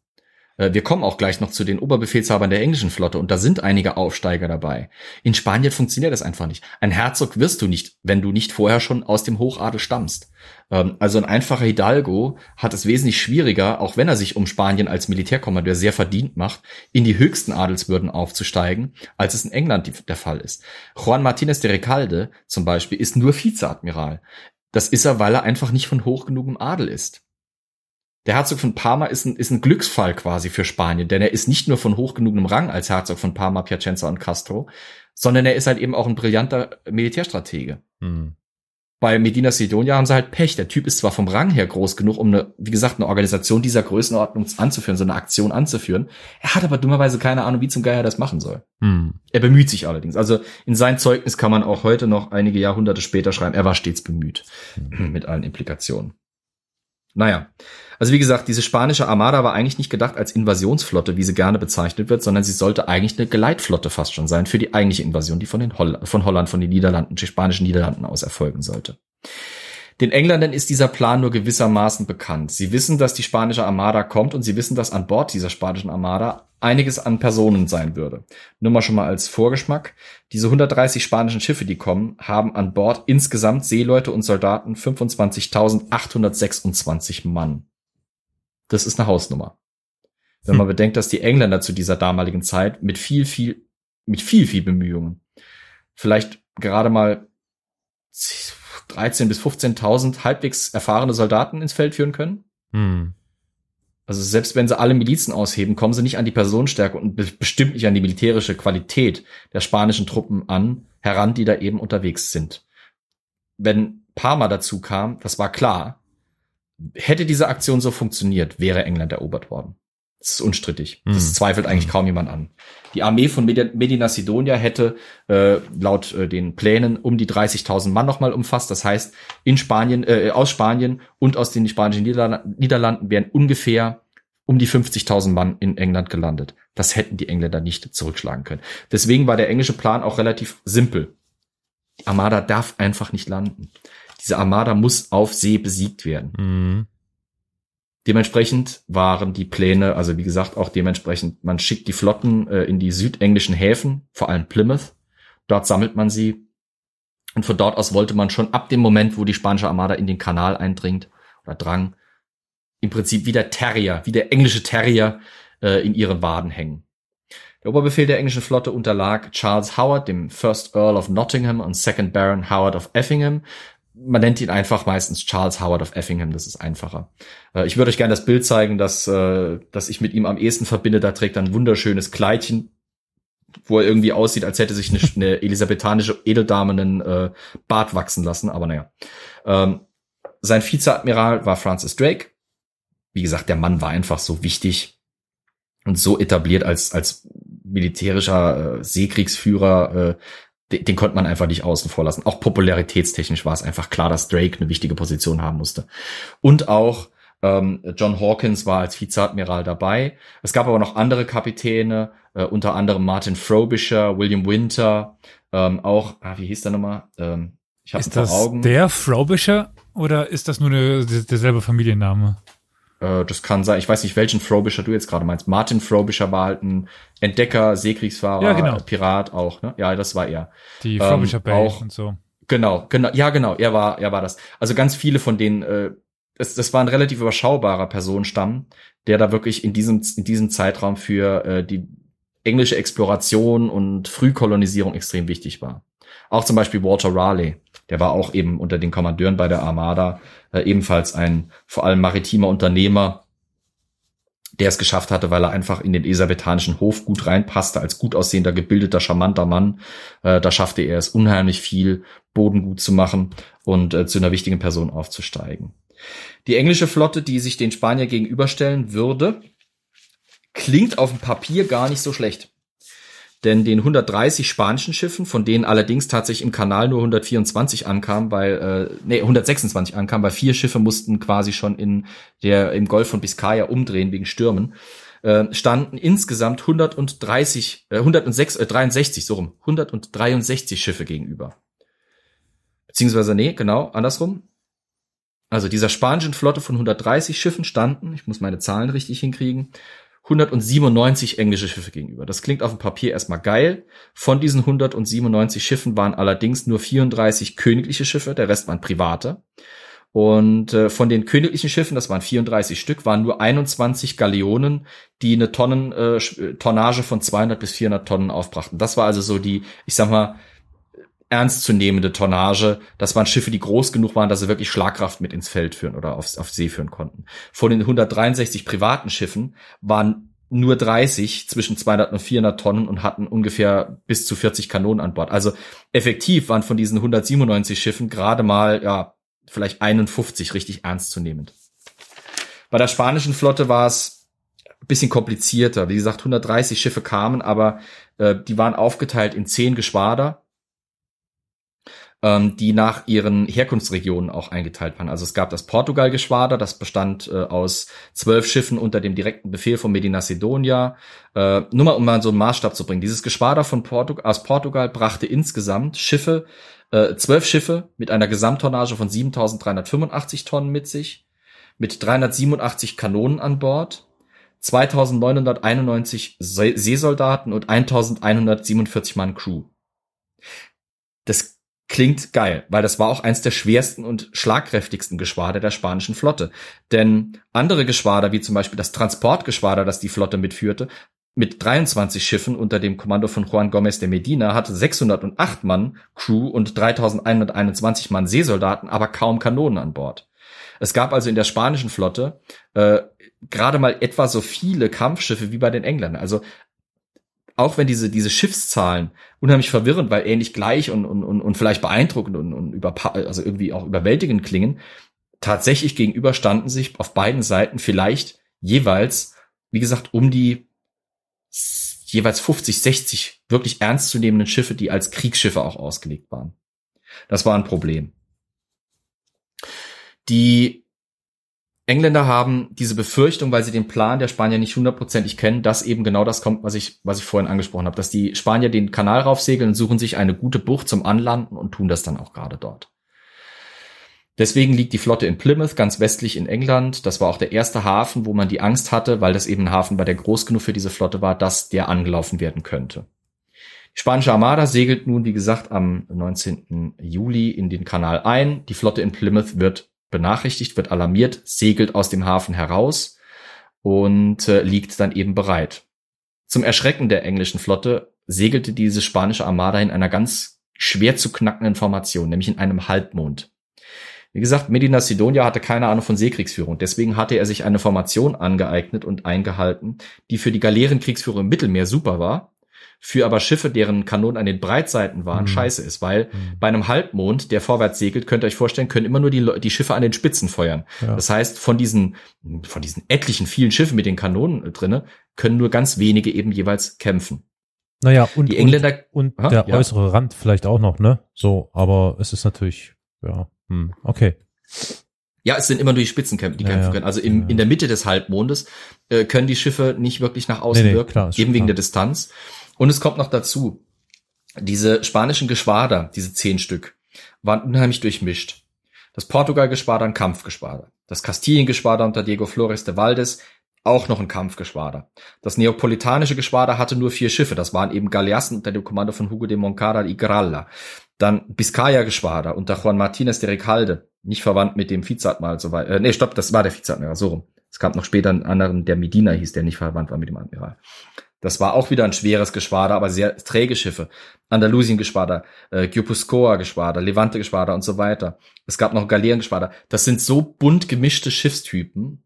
Äh, wir kommen auch gleich noch zu den Oberbefehlshabern der englischen Flotte und da sind einige Aufsteiger dabei. In Spanien funktioniert das einfach nicht. Ein Herzog wirst du nicht, wenn du nicht vorher schon aus dem Hochadel stammst. Ähm, also ein einfacher Hidalgo hat es wesentlich schwieriger, auch wenn er sich um Spanien als Militärkommandeur sehr verdient macht, in die höchsten Adelswürden aufzusteigen, als es in England der Fall ist. Juan Martinez de Recalde zum Beispiel ist nur Vizeadmiral. Das ist er, weil er einfach nicht von hoch genugem Adel ist. Der Herzog von Parma ist ein, ist ein Glücksfall quasi für Spanien, denn er ist nicht nur von hoch genugem Rang als Herzog von Parma, Piacenza und Castro, sondern er ist halt eben auch ein brillanter Militärstratege. Mhm. Bei Medina Sidonia haben sie halt Pech. Der Typ ist zwar vom Rang her groß genug, um eine, wie gesagt, eine Organisation dieser Größenordnung anzuführen, so eine Aktion anzuführen. Er hat aber dummerweise keine Ahnung, wie zum Geier das machen soll. Hm. Er bemüht sich allerdings. Also in sein Zeugnis kann man auch heute noch einige Jahrhunderte später schreiben, er war stets bemüht. Hm. Mit allen Implikationen. Naja, also wie gesagt, diese spanische Armada war eigentlich nicht gedacht als Invasionsflotte, wie sie gerne bezeichnet wird, sondern sie sollte eigentlich eine Geleitflotte fast schon sein für die eigentliche Invasion, die von, den Holl von Holland, von den Niederlanden, den spanischen Niederlanden aus erfolgen sollte. Den Engländern ist dieser Plan nur gewissermaßen bekannt. Sie wissen, dass die spanische Armada kommt und sie wissen, dass an Bord dieser spanischen Armada einiges an Personen sein würde. Nur mal schon mal als Vorgeschmack. Diese 130 spanischen Schiffe, die kommen, haben an Bord insgesamt Seeleute und Soldaten 25.826 Mann. Das ist eine Hausnummer. Wenn man hm. bedenkt, dass die Engländer zu dieser damaligen Zeit mit viel, viel, mit viel, viel Bemühungen vielleicht gerade mal 13 bis 15.000 halbwegs erfahrene Soldaten ins Feld führen können. Hm. Also selbst wenn sie alle Milizen ausheben, kommen sie nicht an die Personenstärke und be bestimmt nicht an die militärische Qualität der spanischen Truppen an, heran, die da eben unterwegs sind. Wenn Parma dazu kam, das war klar, hätte diese Aktion so funktioniert, wäre England erobert worden. Das ist unstrittig. Das hm. zweifelt eigentlich kaum jemand an. Die Armee von Medina Sidonia hätte äh, laut äh, den Plänen um die 30.000 Mann nochmal umfasst. Das heißt, in Spanien, äh, aus Spanien und aus den spanischen Niederlanden, Niederlanden wären ungefähr um die 50.000 Mann in England gelandet. Das hätten die Engländer nicht zurückschlagen können. Deswegen war der englische Plan auch relativ simpel. Die Armada darf einfach nicht landen. Diese Armada muss auf See besiegt werden. Mhm. Dementsprechend waren die Pläne, also wie gesagt, auch dementsprechend, man schickt die Flotten äh, in die südenglischen Häfen, vor allem Plymouth. Dort sammelt man sie. Und von dort aus wollte man schon ab dem Moment, wo die spanische Armada in den Kanal eindringt oder drang, im Prinzip wie der Terrier, wie der englische Terrier äh, in ihren Waden hängen. Der Oberbefehl der englischen Flotte unterlag Charles Howard, dem First Earl of Nottingham und Second Baron Howard of Effingham, man nennt ihn einfach meistens Charles Howard of Effingham, das ist einfacher. Äh, ich würde euch gerne das Bild zeigen, das, äh, das ich mit ihm am ehesten verbinde. Da trägt er ein wunderschönes Kleidchen, wo er irgendwie aussieht, als hätte sich eine, eine elisabethanische Edeldame einen äh, Bart wachsen lassen, aber naja. Ähm, sein Vizeadmiral war Francis Drake. Wie gesagt, der Mann war einfach so wichtig und so etabliert als, als militärischer äh, Seekriegsführer, äh, den, den konnte man einfach nicht außen vor lassen. Auch popularitätstechnisch war es einfach klar, dass Drake eine wichtige Position haben musste. Und auch ähm, John Hawkins war als Vizeadmiral dabei. Es gab aber noch andere Kapitäne, äh, unter anderem Martin Frobisher, William Winter, ähm, auch, ah, wie hieß der nochmal? Ähm, ich habe vor Augen. Der Frobisher oder ist das nur eine, derselbe Familienname? Äh, das kann sein. Ich weiß nicht, welchen Frobisher du jetzt gerade meinst. Martin Frobisher war halt ein Entdecker, Seekriegsfahrer, ja, genau. Pirat auch. Ne? Ja, das war er. Die Frobisher ähm, Bay auch, und so. Genau, genau, ja, genau. Er war, er war das. Also ganz viele von denen. Äh, das, das war ein relativ überschaubarer Personenstamm, der da wirklich in diesem in diesem Zeitraum für äh, die englische Exploration und Frühkolonisierung extrem wichtig war. Auch zum Beispiel Walter Raleigh, der war auch eben unter den Kommandeuren bei der Armada, äh, ebenfalls ein vor allem maritimer Unternehmer, der es geschafft hatte, weil er einfach in den elisabethanischen Hof gut reinpasste, als gut aussehender, gebildeter, charmanter Mann. Äh, da schaffte er es unheimlich viel, Boden gut zu machen und äh, zu einer wichtigen Person aufzusteigen. Die englische Flotte, die sich den Spanier gegenüberstellen würde, klingt auf dem Papier gar nicht so schlecht. Denn den 130 spanischen Schiffen, von denen allerdings tatsächlich im Kanal nur 124 ankamen, weil äh, nee, 126 ankamen, weil vier Schiffe mussten quasi schon in der im Golf von Biscaya umdrehen wegen Stürmen, äh, standen insgesamt 130 äh, 106 äh, 63 so rum, 163 Schiffe gegenüber. Beziehungsweise nee, genau, andersrum. also dieser spanischen Flotte von 130 Schiffen standen, ich muss meine Zahlen richtig hinkriegen, 197 englische Schiffe gegenüber. Das klingt auf dem Papier erstmal geil. Von diesen 197 Schiffen waren allerdings nur 34 königliche Schiffe, der Rest waren private. Und äh, von den königlichen Schiffen, das waren 34 Stück, waren nur 21 Galeonen, die eine Tonnen, äh, Tonnage von 200 bis 400 Tonnen aufbrachten. Das war also so die, ich sag mal, ernstzunehmende Tonnage. Das waren Schiffe, die groß genug waren, dass sie wirklich Schlagkraft mit ins Feld führen oder aufs, auf See führen konnten. Von den 163 privaten Schiffen waren nur 30 zwischen 200 und 400 Tonnen und hatten ungefähr bis zu 40 Kanonen an Bord. Also effektiv waren von diesen 197 Schiffen gerade mal, ja, vielleicht 51 richtig ernstzunehmend. Bei der spanischen Flotte war es ein bisschen komplizierter. Wie gesagt, 130 Schiffe kamen, aber äh, die waren aufgeteilt in zehn Geschwader ähm, die nach ihren Herkunftsregionen auch eingeteilt waren. Also es gab das Portugal-Geschwader, das bestand äh, aus zwölf Schiffen unter dem direkten Befehl von Medina Sidonia. Äh, nur mal, um mal so einen Maßstab zu bringen. Dieses Geschwader von Portug aus Portugal brachte insgesamt Schiffe, äh, zwölf Schiffe mit einer Gesamttonnage von 7.385 Tonnen mit sich, mit 387 Kanonen an Bord, 2991 Seesoldaten und 1147 Mann Crew. Das klingt geil, weil das war auch eins der schwersten und schlagkräftigsten Geschwader der spanischen Flotte. Denn andere Geschwader, wie zum Beispiel das Transportgeschwader, das die Flotte mitführte, mit 23 Schiffen unter dem Kommando von Juan Gomez de Medina hatte 608 Mann Crew und 3121 Mann Seesoldaten, aber kaum Kanonen an Bord. Es gab also in der spanischen Flotte äh, gerade mal etwa so viele Kampfschiffe wie bei den Engländern. Also auch wenn diese, diese Schiffszahlen unheimlich verwirrend, weil ähnlich gleich und, und, und, vielleicht beeindruckend und, und über, also irgendwie auch überwältigend klingen, tatsächlich gegenüber standen sich auf beiden Seiten vielleicht jeweils, wie gesagt, um die jeweils 50, 60 wirklich ernstzunehmenden Schiffe, die als Kriegsschiffe auch ausgelegt waren. Das war ein Problem. Die Engländer haben diese Befürchtung, weil sie den Plan der Spanier nicht hundertprozentig kennen, dass eben genau das kommt, was ich, was ich vorhin angesprochen habe, dass die Spanier den Kanal raufsegeln und suchen sich eine gute Bucht zum Anlanden und tun das dann auch gerade dort. Deswegen liegt die Flotte in Plymouth, ganz westlich in England. Das war auch der erste Hafen, wo man die Angst hatte, weil das eben ein Hafen war, der groß genug für diese Flotte war, dass der angelaufen werden könnte. Die spanische Armada segelt nun, wie gesagt, am 19. Juli in den Kanal ein. Die Flotte in Plymouth wird benachrichtigt, wird alarmiert, segelt aus dem Hafen heraus und äh, liegt dann eben bereit. Zum Erschrecken der englischen Flotte segelte diese spanische Armada in einer ganz schwer zu knackenden Formation, nämlich in einem Halbmond. Wie gesagt, Medina Sidonia hatte keine Ahnung von Seekriegsführung. Deswegen hatte er sich eine Formation angeeignet und eingehalten, die für die Galeerenkriegsführung im Mittelmeer super war, für aber Schiffe, deren Kanonen an den Breitseiten waren, mhm. scheiße ist, weil mhm. bei einem Halbmond, der vorwärts segelt, könnt ihr euch vorstellen, können immer nur die, die Schiffe an den Spitzen feuern. Ja. Das heißt, von diesen, von diesen etlichen vielen Schiffen mit den Kanonen drinne, können nur ganz wenige eben jeweils kämpfen. Naja, und, die Engländer, und, und der ja. äußere Rand vielleicht auch noch, ne? So, aber es ist natürlich, ja, hm, okay. Ja, es sind immer nur die Spitzenkämpfe, die ja, kämpfen können. Also im, ja. in der Mitte des Halbmondes äh, können die Schiffe nicht wirklich nach außen nee, nee, wirken, klar, eben wegen klar. der Distanz. Und es kommt noch dazu, diese spanischen Geschwader, diese zehn Stück, waren unheimlich durchmischt. Das Portugal-Geschwader ein Kampfgeschwader. Das Kastilien-Geschwader unter Diego Flores de Valdes auch noch ein Kampfgeschwader. Das neapolitanische Geschwader hatte nur vier Schiffe. Das waren eben Galeassen unter dem Kommando von Hugo de Moncada y Gralla. Dann Biscaya-Geschwader unter Juan Martinez de Recalde. Nicht verwandt mit dem Vizeadmiral, so weit. Äh, nee, stopp, das war der Vizeadmiral, so rum. Es gab noch später einen anderen, der Medina hieß, der nicht verwandt war mit dem Admiral. Das war auch wieder ein schweres Geschwader, aber sehr träge Schiffe. Andalusien-Geschwader, äh, Gyopuscoa-Geschwader, Levante-Geschwader und so weiter. Es gab noch Galeeren-Geschwader. Das sind so bunt gemischte Schiffstypen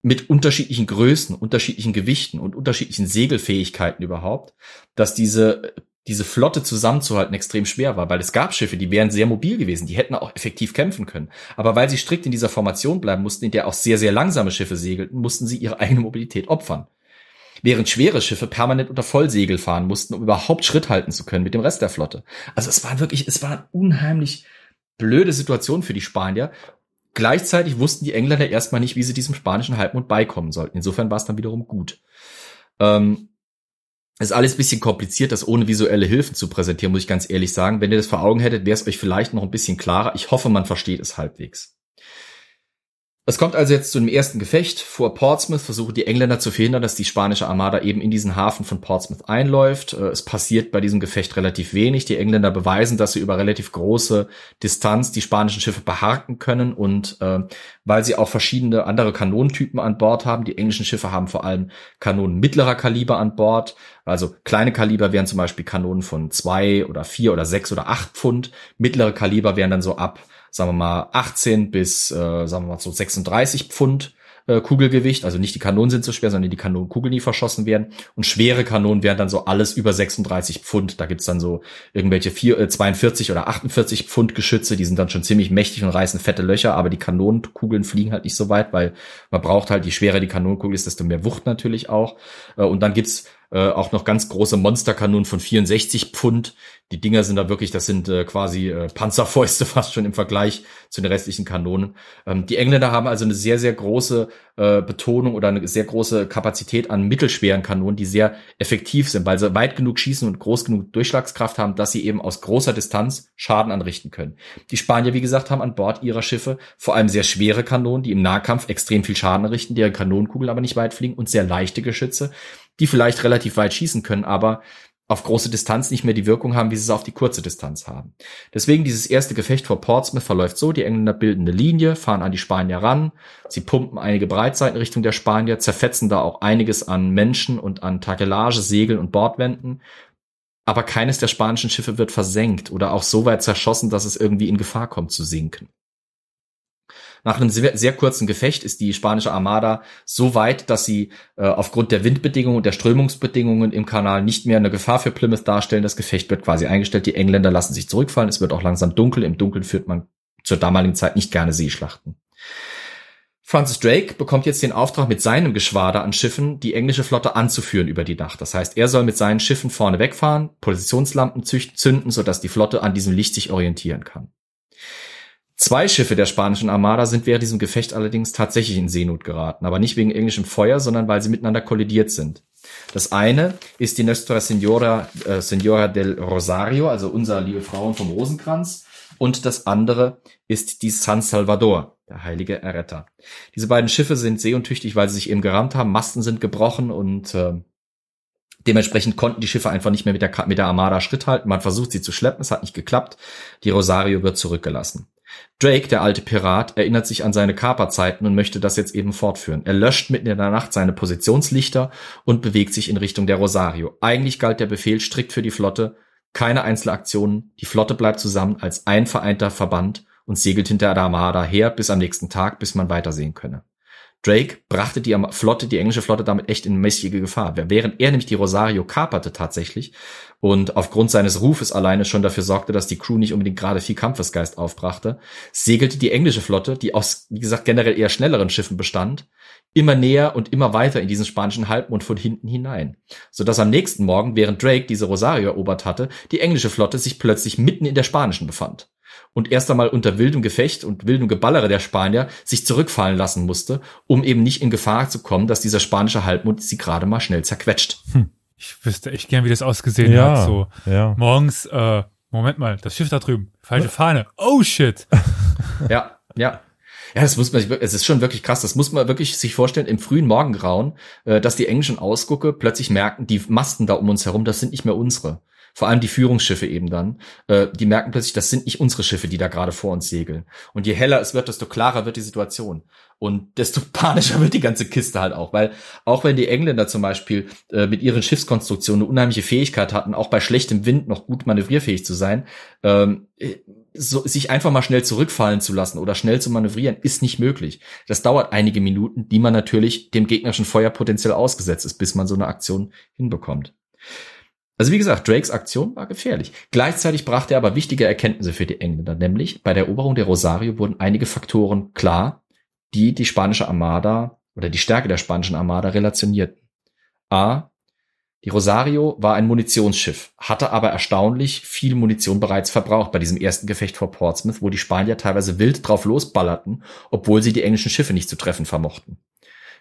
mit unterschiedlichen Größen, unterschiedlichen Gewichten und unterschiedlichen Segelfähigkeiten überhaupt, dass diese diese Flotte zusammenzuhalten extrem schwer war, weil es gab Schiffe, die wären sehr mobil gewesen, die hätten auch effektiv kämpfen können. Aber weil sie strikt in dieser Formation bleiben mussten, in der auch sehr, sehr langsame Schiffe segelten, mussten sie ihre eigene Mobilität opfern während schwere Schiffe permanent unter Vollsegel fahren mussten, um überhaupt Schritt halten zu können mit dem Rest der Flotte. Also es war wirklich, es war eine unheimlich blöde Situation für die Spanier. Gleichzeitig wussten die Engländer erstmal nicht, wie sie diesem spanischen Halbmond beikommen sollten. Insofern war es dann wiederum gut. Ähm, ist alles bisschen kompliziert, das ohne visuelle Hilfen zu präsentieren, muss ich ganz ehrlich sagen. Wenn ihr das vor Augen hättet, wäre es euch vielleicht noch ein bisschen klarer. Ich hoffe, man versteht es halbwegs. Es kommt also jetzt zu dem ersten Gefecht. Vor Portsmouth versuchen die Engländer zu verhindern, dass die spanische Armada eben in diesen Hafen von Portsmouth einläuft. Äh, es passiert bei diesem Gefecht relativ wenig. Die Engländer beweisen, dass sie über relativ große Distanz die spanischen Schiffe beharken können und äh, weil sie auch verschiedene andere Kanonentypen an Bord haben. Die englischen Schiffe haben vor allem Kanonen mittlerer Kaliber an Bord. Also kleine Kaliber wären zum Beispiel Kanonen von zwei oder vier oder sechs oder acht Pfund. Mittlere Kaliber wären dann so ab sagen wir mal 18 bis, äh, sagen wir mal so 36 Pfund äh, Kugelgewicht. Also nicht die Kanonen sind so schwer, sondern die Kanonenkugeln, die verschossen werden. Und schwere Kanonen wären dann so alles über 36 Pfund. Da gibt's dann so irgendwelche vier, äh, 42 oder 48 Pfund Geschütze, die sind dann schon ziemlich mächtig und reißen fette Löcher, aber die Kanonenkugeln fliegen halt nicht so weit, weil man braucht halt, je schwerer die Kanonenkugel ist, desto mehr Wucht natürlich auch. Äh, und dann gibt's äh, auch noch ganz große Monsterkanonen von 64 Pfund. Die Dinger sind da wirklich, das sind äh, quasi äh, Panzerfäuste fast schon im Vergleich zu den restlichen Kanonen. Ähm, die Engländer haben also eine sehr, sehr große äh, Betonung oder eine sehr große Kapazität an mittelschweren Kanonen, die sehr effektiv sind, weil sie weit genug schießen und groß genug Durchschlagskraft haben, dass sie eben aus großer Distanz Schaden anrichten können. Die Spanier, wie gesagt, haben an Bord ihrer Schiffe vor allem sehr schwere Kanonen, die im Nahkampf extrem viel Schaden anrichten, deren Kanonenkugeln aber nicht weit fliegen und sehr leichte Geschütze, die vielleicht relativ weit schießen können, aber auf große Distanz nicht mehr die Wirkung haben, wie sie es auf die kurze Distanz haben. Deswegen dieses erste Gefecht vor Portsmouth verläuft so, die Engländer bilden eine Linie, fahren an die Spanier ran, sie pumpen einige Breitseiten Richtung der Spanier, zerfetzen da auch einiges an Menschen und an Takelage, Segeln und Bordwänden, aber keines der spanischen Schiffe wird versenkt oder auch so weit zerschossen, dass es irgendwie in Gefahr kommt zu sinken. Nach einem sehr, sehr, kurzen Gefecht ist die spanische Armada so weit, dass sie äh, aufgrund der Windbedingungen und der Strömungsbedingungen im Kanal nicht mehr eine Gefahr für Plymouth darstellen. Das Gefecht wird quasi eingestellt. Die Engländer lassen sich zurückfallen. Es wird auch langsam dunkel. Im Dunkeln führt man zur damaligen Zeit nicht gerne Seeschlachten. Francis Drake bekommt jetzt den Auftrag, mit seinem Geschwader an Schiffen die englische Flotte anzuführen über die Nacht. Das heißt, er soll mit seinen Schiffen vorne wegfahren, Positionslampen zünden, sodass die Flotte an diesem Licht sich orientieren kann. Zwei Schiffe der spanischen Armada sind während diesem Gefecht allerdings tatsächlich in Seenot geraten, aber nicht wegen englischem Feuer, sondern weil sie miteinander kollidiert sind. Das eine ist die Nuestra Senora, äh, Senora del Rosario, also unser liebe Frauen vom Rosenkranz, und das andere ist die San Salvador, der heilige Erretter. Diese beiden Schiffe sind seeuntüchtig, weil sie sich eben gerammt haben, Masten sind gebrochen und äh, Dementsprechend konnten die Schiffe einfach nicht mehr mit der, mit der Armada Schritt halten. Man versucht sie zu schleppen, es hat nicht geklappt. Die Rosario wird zurückgelassen. Drake, der alte Pirat, erinnert sich an seine Kaperzeiten und möchte das jetzt eben fortführen. Er löscht mitten in der Nacht seine Positionslichter und bewegt sich in Richtung der Rosario. Eigentlich galt der Befehl strikt für die Flotte, keine Einzelaktionen, die Flotte bleibt zusammen als ein vereinter Verband und segelt hinter der Armada her bis am nächsten Tag, bis man weitersehen könne. Drake brachte die Flotte, die englische Flotte damit echt in mächtige Gefahr. Während er nämlich die Rosario kaperte tatsächlich und aufgrund seines Rufes alleine schon dafür sorgte, dass die Crew nicht unbedingt gerade viel Kampfesgeist aufbrachte, segelte die englische Flotte, die aus, wie gesagt, generell eher schnelleren Schiffen bestand, immer näher und immer weiter in diesen spanischen Halbmond von hinten hinein, sodass am nächsten Morgen, während Drake diese Rosario erobert hatte, die englische Flotte sich plötzlich mitten in der spanischen befand und erst einmal unter wildem Gefecht und wildem Geballere der Spanier sich zurückfallen lassen musste, um eben nicht in Gefahr zu kommen, dass dieser spanische Halbmond sie gerade mal schnell zerquetscht. Hm. Ich wüsste echt gern, wie das ausgesehen ja, hat. So ja. morgens, äh, Moment mal, das Schiff da drüben, falsche Fahne. Oh shit. ja, ja. Ja, das muss man, es ist schon wirklich krass. Das muss man wirklich sich vorstellen im frühen Morgengrauen, äh, dass die englischen Ausgucke plötzlich merken, die Masten da um uns herum, das sind nicht mehr unsere vor allem die Führungsschiffe eben dann, äh, die merken plötzlich, das sind nicht unsere Schiffe, die da gerade vor uns segeln. Und je heller es wird, desto klarer wird die Situation. Und desto panischer wird die ganze Kiste halt auch, weil auch wenn die Engländer zum Beispiel äh, mit ihren Schiffskonstruktionen eine unheimliche Fähigkeit hatten, auch bei schlechtem Wind noch gut manövrierfähig zu sein, ähm, so, sich einfach mal schnell zurückfallen zu lassen oder schnell zu manövrieren, ist nicht möglich. Das dauert einige Minuten, die man natürlich dem gegnerischen Feuer potenziell ausgesetzt ist, bis man so eine Aktion hinbekommt. Also wie gesagt, Drakes Aktion war gefährlich. Gleichzeitig brachte er aber wichtige Erkenntnisse für die Engländer, nämlich bei der Eroberung der Rosario wurden einige Faktoren klar, die die spanische Armada oder die Stärke der spanischen Armada relationierten. A. Die Rosario war ein Munitionsschiff, hatte aber erstaunlich viel Munition bereits verbraucht bei diesem ersten Gefecht vor Portsmouth, wo die Spanier teilweise wild drauf losballerten, obwohl sie die englischen Schiffe nicht zu treffen vermochten.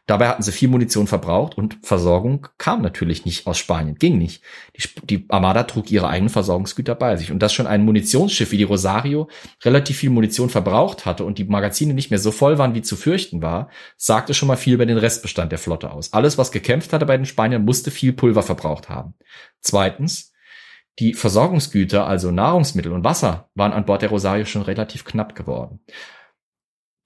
Dabei hatten sie viel Munition verbraucht und Versorgung kam natürlich nicht aus Spanien, ging nicht. Die, die, Armada trug ihre eigenen Versorgungsgüter bei sich und dass schon ein Munitionsschiff wie die Rosario relativ viel Munition verbraucht hatte und die Magazine nicht mehr so voll waren, wie zu fürchten war, sagte schon mal viel über den Restbestand der Flotte aus. Alles, was gekämpft hatte bei den Spaniern, musste viel Pulver verbraucht haben. Zweitens, die Versorgungsgüter, also Nahrungsmittel und Wasser, waren an Bord der Rosario schon relativ knapp geworden.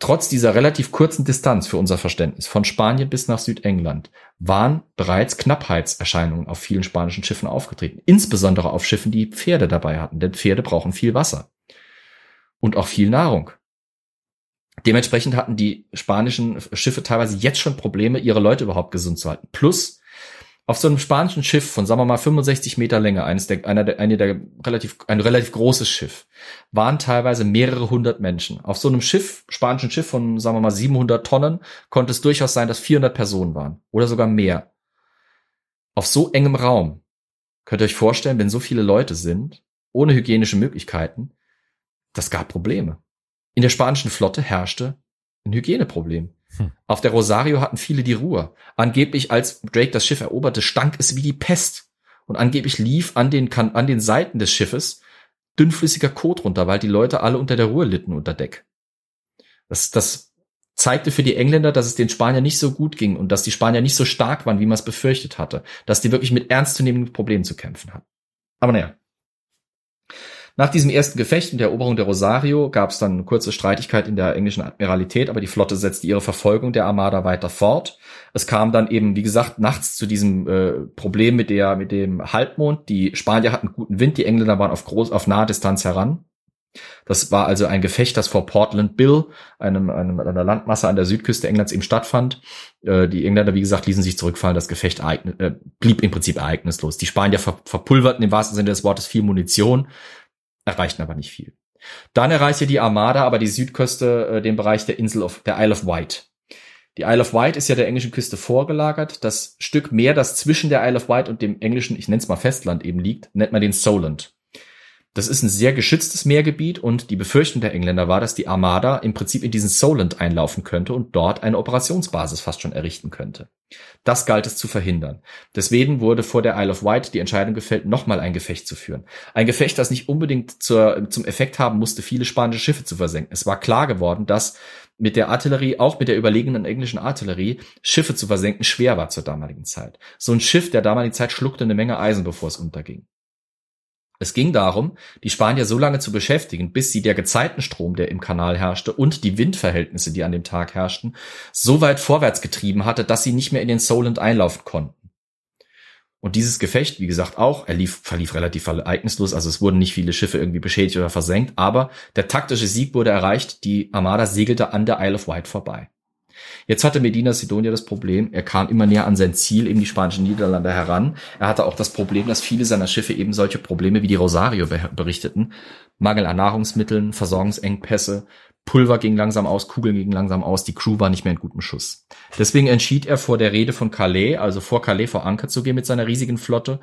Trotz dieser relativ kurzen Distanz für unser Verständnis von Spanien bis nach Südengland waren bereits Knappheitserscheinungen auf vielen spanischen Schiffen aufgetreten, insbesondere auf Schiffen, die Pferde dabei hatten, denn Pferde brauchen viel Wasser und auch viel Nahrung. Dementsprechend hatten die spanischen Schiffe teilweise jetzt schon Probleme, ihre Leute überhaupt gesund zu halten. Plus auf so einem spanischen Schiff von, sagen wir mal, 65 Meter Länge, eines der, einer der, eine der relativ, ein relativ großes Schiff, waren teilweise mehrere hundert Menschen. Auf so einem Schiff, spanischen Schiff von, sagen wir mal, 700 Tonnen, konnte es durchaus sein, dass 400 Personen waren. Oder sogar mehr. Auf so engem Raum, könnt ihr euch vorstellen, wenn so viele Leute sind, ohne hygienische Möglichkeiten, das gab Probleme. In der spanischen Flotte herrschte ein Hygieneproblem. Hm. Auf der Rosario hatten viele die Ruhe. Angeblich, als Drake das Schiff eroberte, stank es wie die Pest. Und angeblich lief an den, an den Seiten des Schiffes dünnflüssiger Kot runter, weil die Leute alle unter der Ruhe litten unter Deck. Das, das zeigte für die Engländer, dass es den Spaniern nicht so gut ging und dass die Spanier nicht so stark waren, wie man es befürchtet hatte. Dass die wirklich mit ernstzunehmenden Problemen zu kämpfen hatten. Aber naja. Nach diesem ersten Gefecht und der Eroberung der Rosario gab es dann eine kurze Streitigkeit in der englischen Admiralität, aber die Flotte setzte ihre Verfolgung der Armada weiter fort. Es kam dann eben, wie gesagt, nachts zu diesem äh, Problem mit der mit dem Halbmond. Die Spanier hatten guten Wind, die Engländer waren auf groß auf nahe Distanz heran. Das war also ein Gefecht, das vor Portland Bill, einem, einem einer Landmasse an der Südküste Englands eben stattfand. Äh, die Engländer, wie gesagt, ließen sich zurückfallen. Das Gefecht äh, blieb im Prinzip ereignislos. Die Spanier ver verpulverten im wahrsten Sinne des Wortes viel Munition erreichten aber nicht viel. Dann erreichte die Armada aber die Südküste, äh, den Bereich der Insel of, der Isle of Wight. Die Isle of Wight ist ja der englischen Küste vorgelagert. Das Stück Meer, das zwischen der Isle of Wight und dem englischen, ich nenne es mal Festland eben liegt, nennt man den Solent. Das ist ein sehr geschütztes Meergebiet und die Befürchtung der Engländer war, dass die Armada im Prinzip in diesen Solent einlaufen könnte und dort eine Operationsbasis fast schon errichten könnte. Das galt es zu verhindern. Deswegen wurde vor der Isle of Wight die Entscheidung gefällt, nochmal ein Gefecht zu führen. Ein Gefecht, das nicht unbedingt zur, zum Effekt haben musste, viele spanische Schiffe zu versenken. Es war klar geworden, dass mit der Artillerie, auch mit der überlegenen englischen Artillerie, Schiffe zu versenken schwer war zur damaligen Zeit. So ein Schiff der damaligen Zeit schluckte eine Menge Eisen, bevor es unterging. Es ging darum, die Spanier so lange zu beschäftigen, bis sie der Gezeitenstrom, der im Kanal herrschte, und die Windverhältnisse, die an dem Tag herrschten, so weit vorwärts getrieben hatte, dass sie nicht mehr in den Solent einlaufen konnten. Und dieses Gefecht, wie gesagt, auch, er lief, verlief relativ ereignislos, also es wurden nicht viele Schiffe irgendwie beschädigt oder versenkt, aber der taktische Sieg wurde erreicht, die Armada segelte an der Isle of Wight vorbei. Jetzt hatte Medina Sidonia das Problem, er kam immer näher an sein Ziel, eben die spanischen Niederlande heran. Er hatte auch das Problem, dass viele seiner Schiffe eben solche Probleme wie die Rosario berichteten. Mangel an Nahrungsmitteln, Versorgungsengpässe, Pulver ging langsam aus, Kugeln gingen langsam aus, die Crew war nicht mehr in gutem Schuss. Deswegen entschied er vor der Rede von Calais, also vor Calais vor Anker zu gehen mit seiner riesigen Flotte.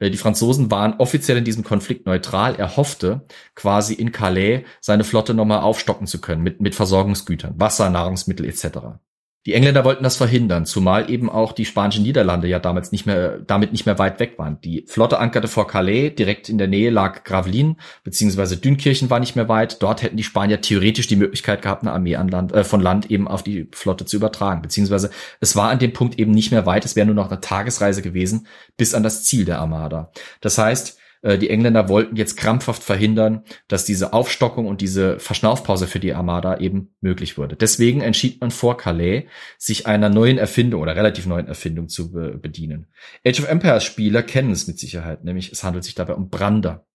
Äh, die Franzosen waren offiziell in diesem Konflikt neutral. Er hoffte quasi in Calais seine Flotte nochmal aufstocken zu können mit, mit Versorgungsgütern, Wasser, Nahrungsmittel etc. Die Engländer wollten das verhindern, zumal eben auch die spanischen Niederlande ja damals nicht mehr, damit nicht mehr weit weg waren. Die Flotte ankerte vor Calais, direkt in der Nähe lag Gravelines, beziehungsweise Dünkirchen war nicht mehr weit. Dort hätten die Spanier theoretisch die Möglichkeit gehabt, eine Armee an Land, äh, von Land eben auf die Flotte zu übertragen, beziehungsweise es war an dem Punkt eben nicht mehr weit, es wäre nur noch eine Tagesreise gewesen bis an das Ziel der Armada. Das heißt, die Engländer wollten jetzt krampfhaft verhindern, dass diese Aufstockung und diese Verschnaufpause für die Armada eben möglich wurde. Deswegen entschied man vor Calais, sich einer neuen Erfindung oder relativ neuen Erfindung zu be bedienen. Age of Empires Spieler kennen es mit Sicherheit, nämlich es handelt sich dabei um Brander.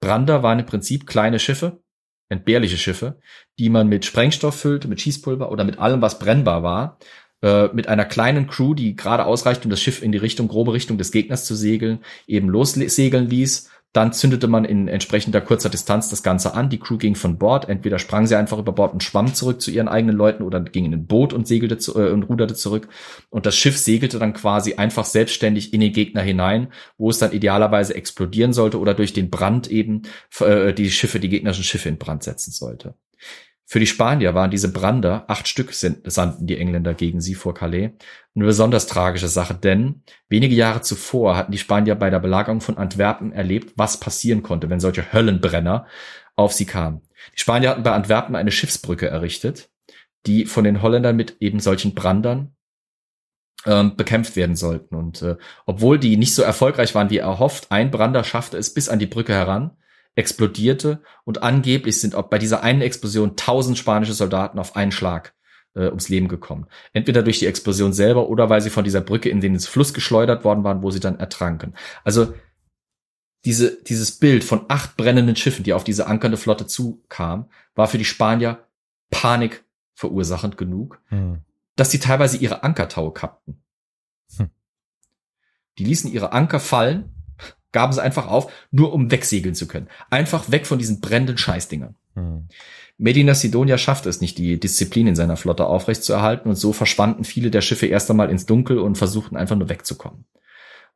Brander waren im Prinzip kleine Schiffe, entbehrliche Schiffe, die man mit Sprengstoff füllte, mit Schießpulver oder mit allem, was brennbar war, äh, mit einer kleinen Crew, die gerade ausreicht, um das Schiff in die Richtung, grobe Richtung des Gegners zu segeln, eben lossegeln ließ. Dann zündete man in entsprechender kurzer Distanz das Ganze an. Die Crew ging von Bord. Entweder sprang sie einfach über Bord und schwamm zurück zu ihren eigenen Leuten oder ging in ein Boot und segelte zu, äh, und ruderte zurück. Und das Schiff segelte dann quasi einfach selbstständig in den Gegner hinein, wo es dann idealerweise explodieren sollte oder durch den Brand eben äh, die Schiffe, die gegnerischen Schiffe in Brand setzen sollte. Für die Spanier waren diese Brander, acht Stück sandten die Engländer gegen sie vor Calais, eine besonders tragische Sache, denn wenige Jahre zuvor hatten die Spanier bei der Belagerung von Antwerpen erlebt, was passieren konnte, wenn solche Höllenbrenner auf sie kamen. Die Spanier hatten bei Antwerpen eine Schiffsbrücke errichtet, die von den Holländern mit eben solchen Brandern ähm, bekämpft werden sollten. Und äh, obwohl die nicht so erfolgreich waren wie erhofft, ein Brander schaffte es bis an die Brücke heran explodierte und angeblich sind auch bei dieser einen Explosion tausend spanische Soldaten auf einen Schlag äh, ums Leben gekommen. Entweder durch die Explosion selber oder weil sie von dieser Brücke in den Fluss geschleudert worden waren, wo sie dann ertranken. Also diese, dieses Bild von acht brennenden Schiffen, die auf diese ankernde Flotte zukam, war für die Spanier Panik verursachend genug, hm. dass sie teilweise ihre Ankertaue kappten. Hm. Die ließen ihre Anker fallen gaben sie einfach auf, nur um wegsegeln zu können. Einfach weg von diesen brennenden Scheißdingern. Hm. Medina Sidonia schaffte es nicht, die Disziplin in seiner Flotte aufrechtzuerhalten und so verschwanden viele der Schiffe erst einmal ins Dunkel und versuchten einfach nur wegzukommen.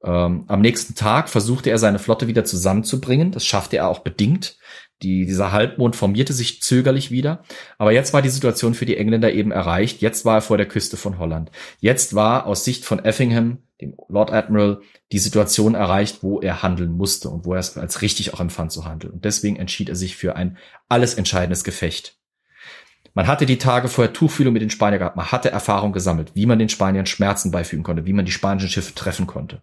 Ähm, am nächsten Tag versuchte er seine Flotte wieder zusammenzubringen. Das schaffte er auch bedingt. Die, dieser Halbmond formierte sich zögerlich wieder. Aber jetzt war die Situation für die Engländer eben erreicht. Jetzt war er vor der Küste von Holland. Jetzt war aus Sicht von Effingham dem Lord Admiral, die Situation erreicht, wo er handeln musste und wo er es als richtig auch empfand zu handeln. Und deswegen entschied er sich für ein alles entscheidendes Gefecht. Man hatte die Tage vorher Tuchfühlung mit den Spaniern gehabt, man hatte Erfahrung gesammelt, wie man den Spaniern Schmerzen beifügen konnte, wie man die spanischen Schiffe treffen konnte.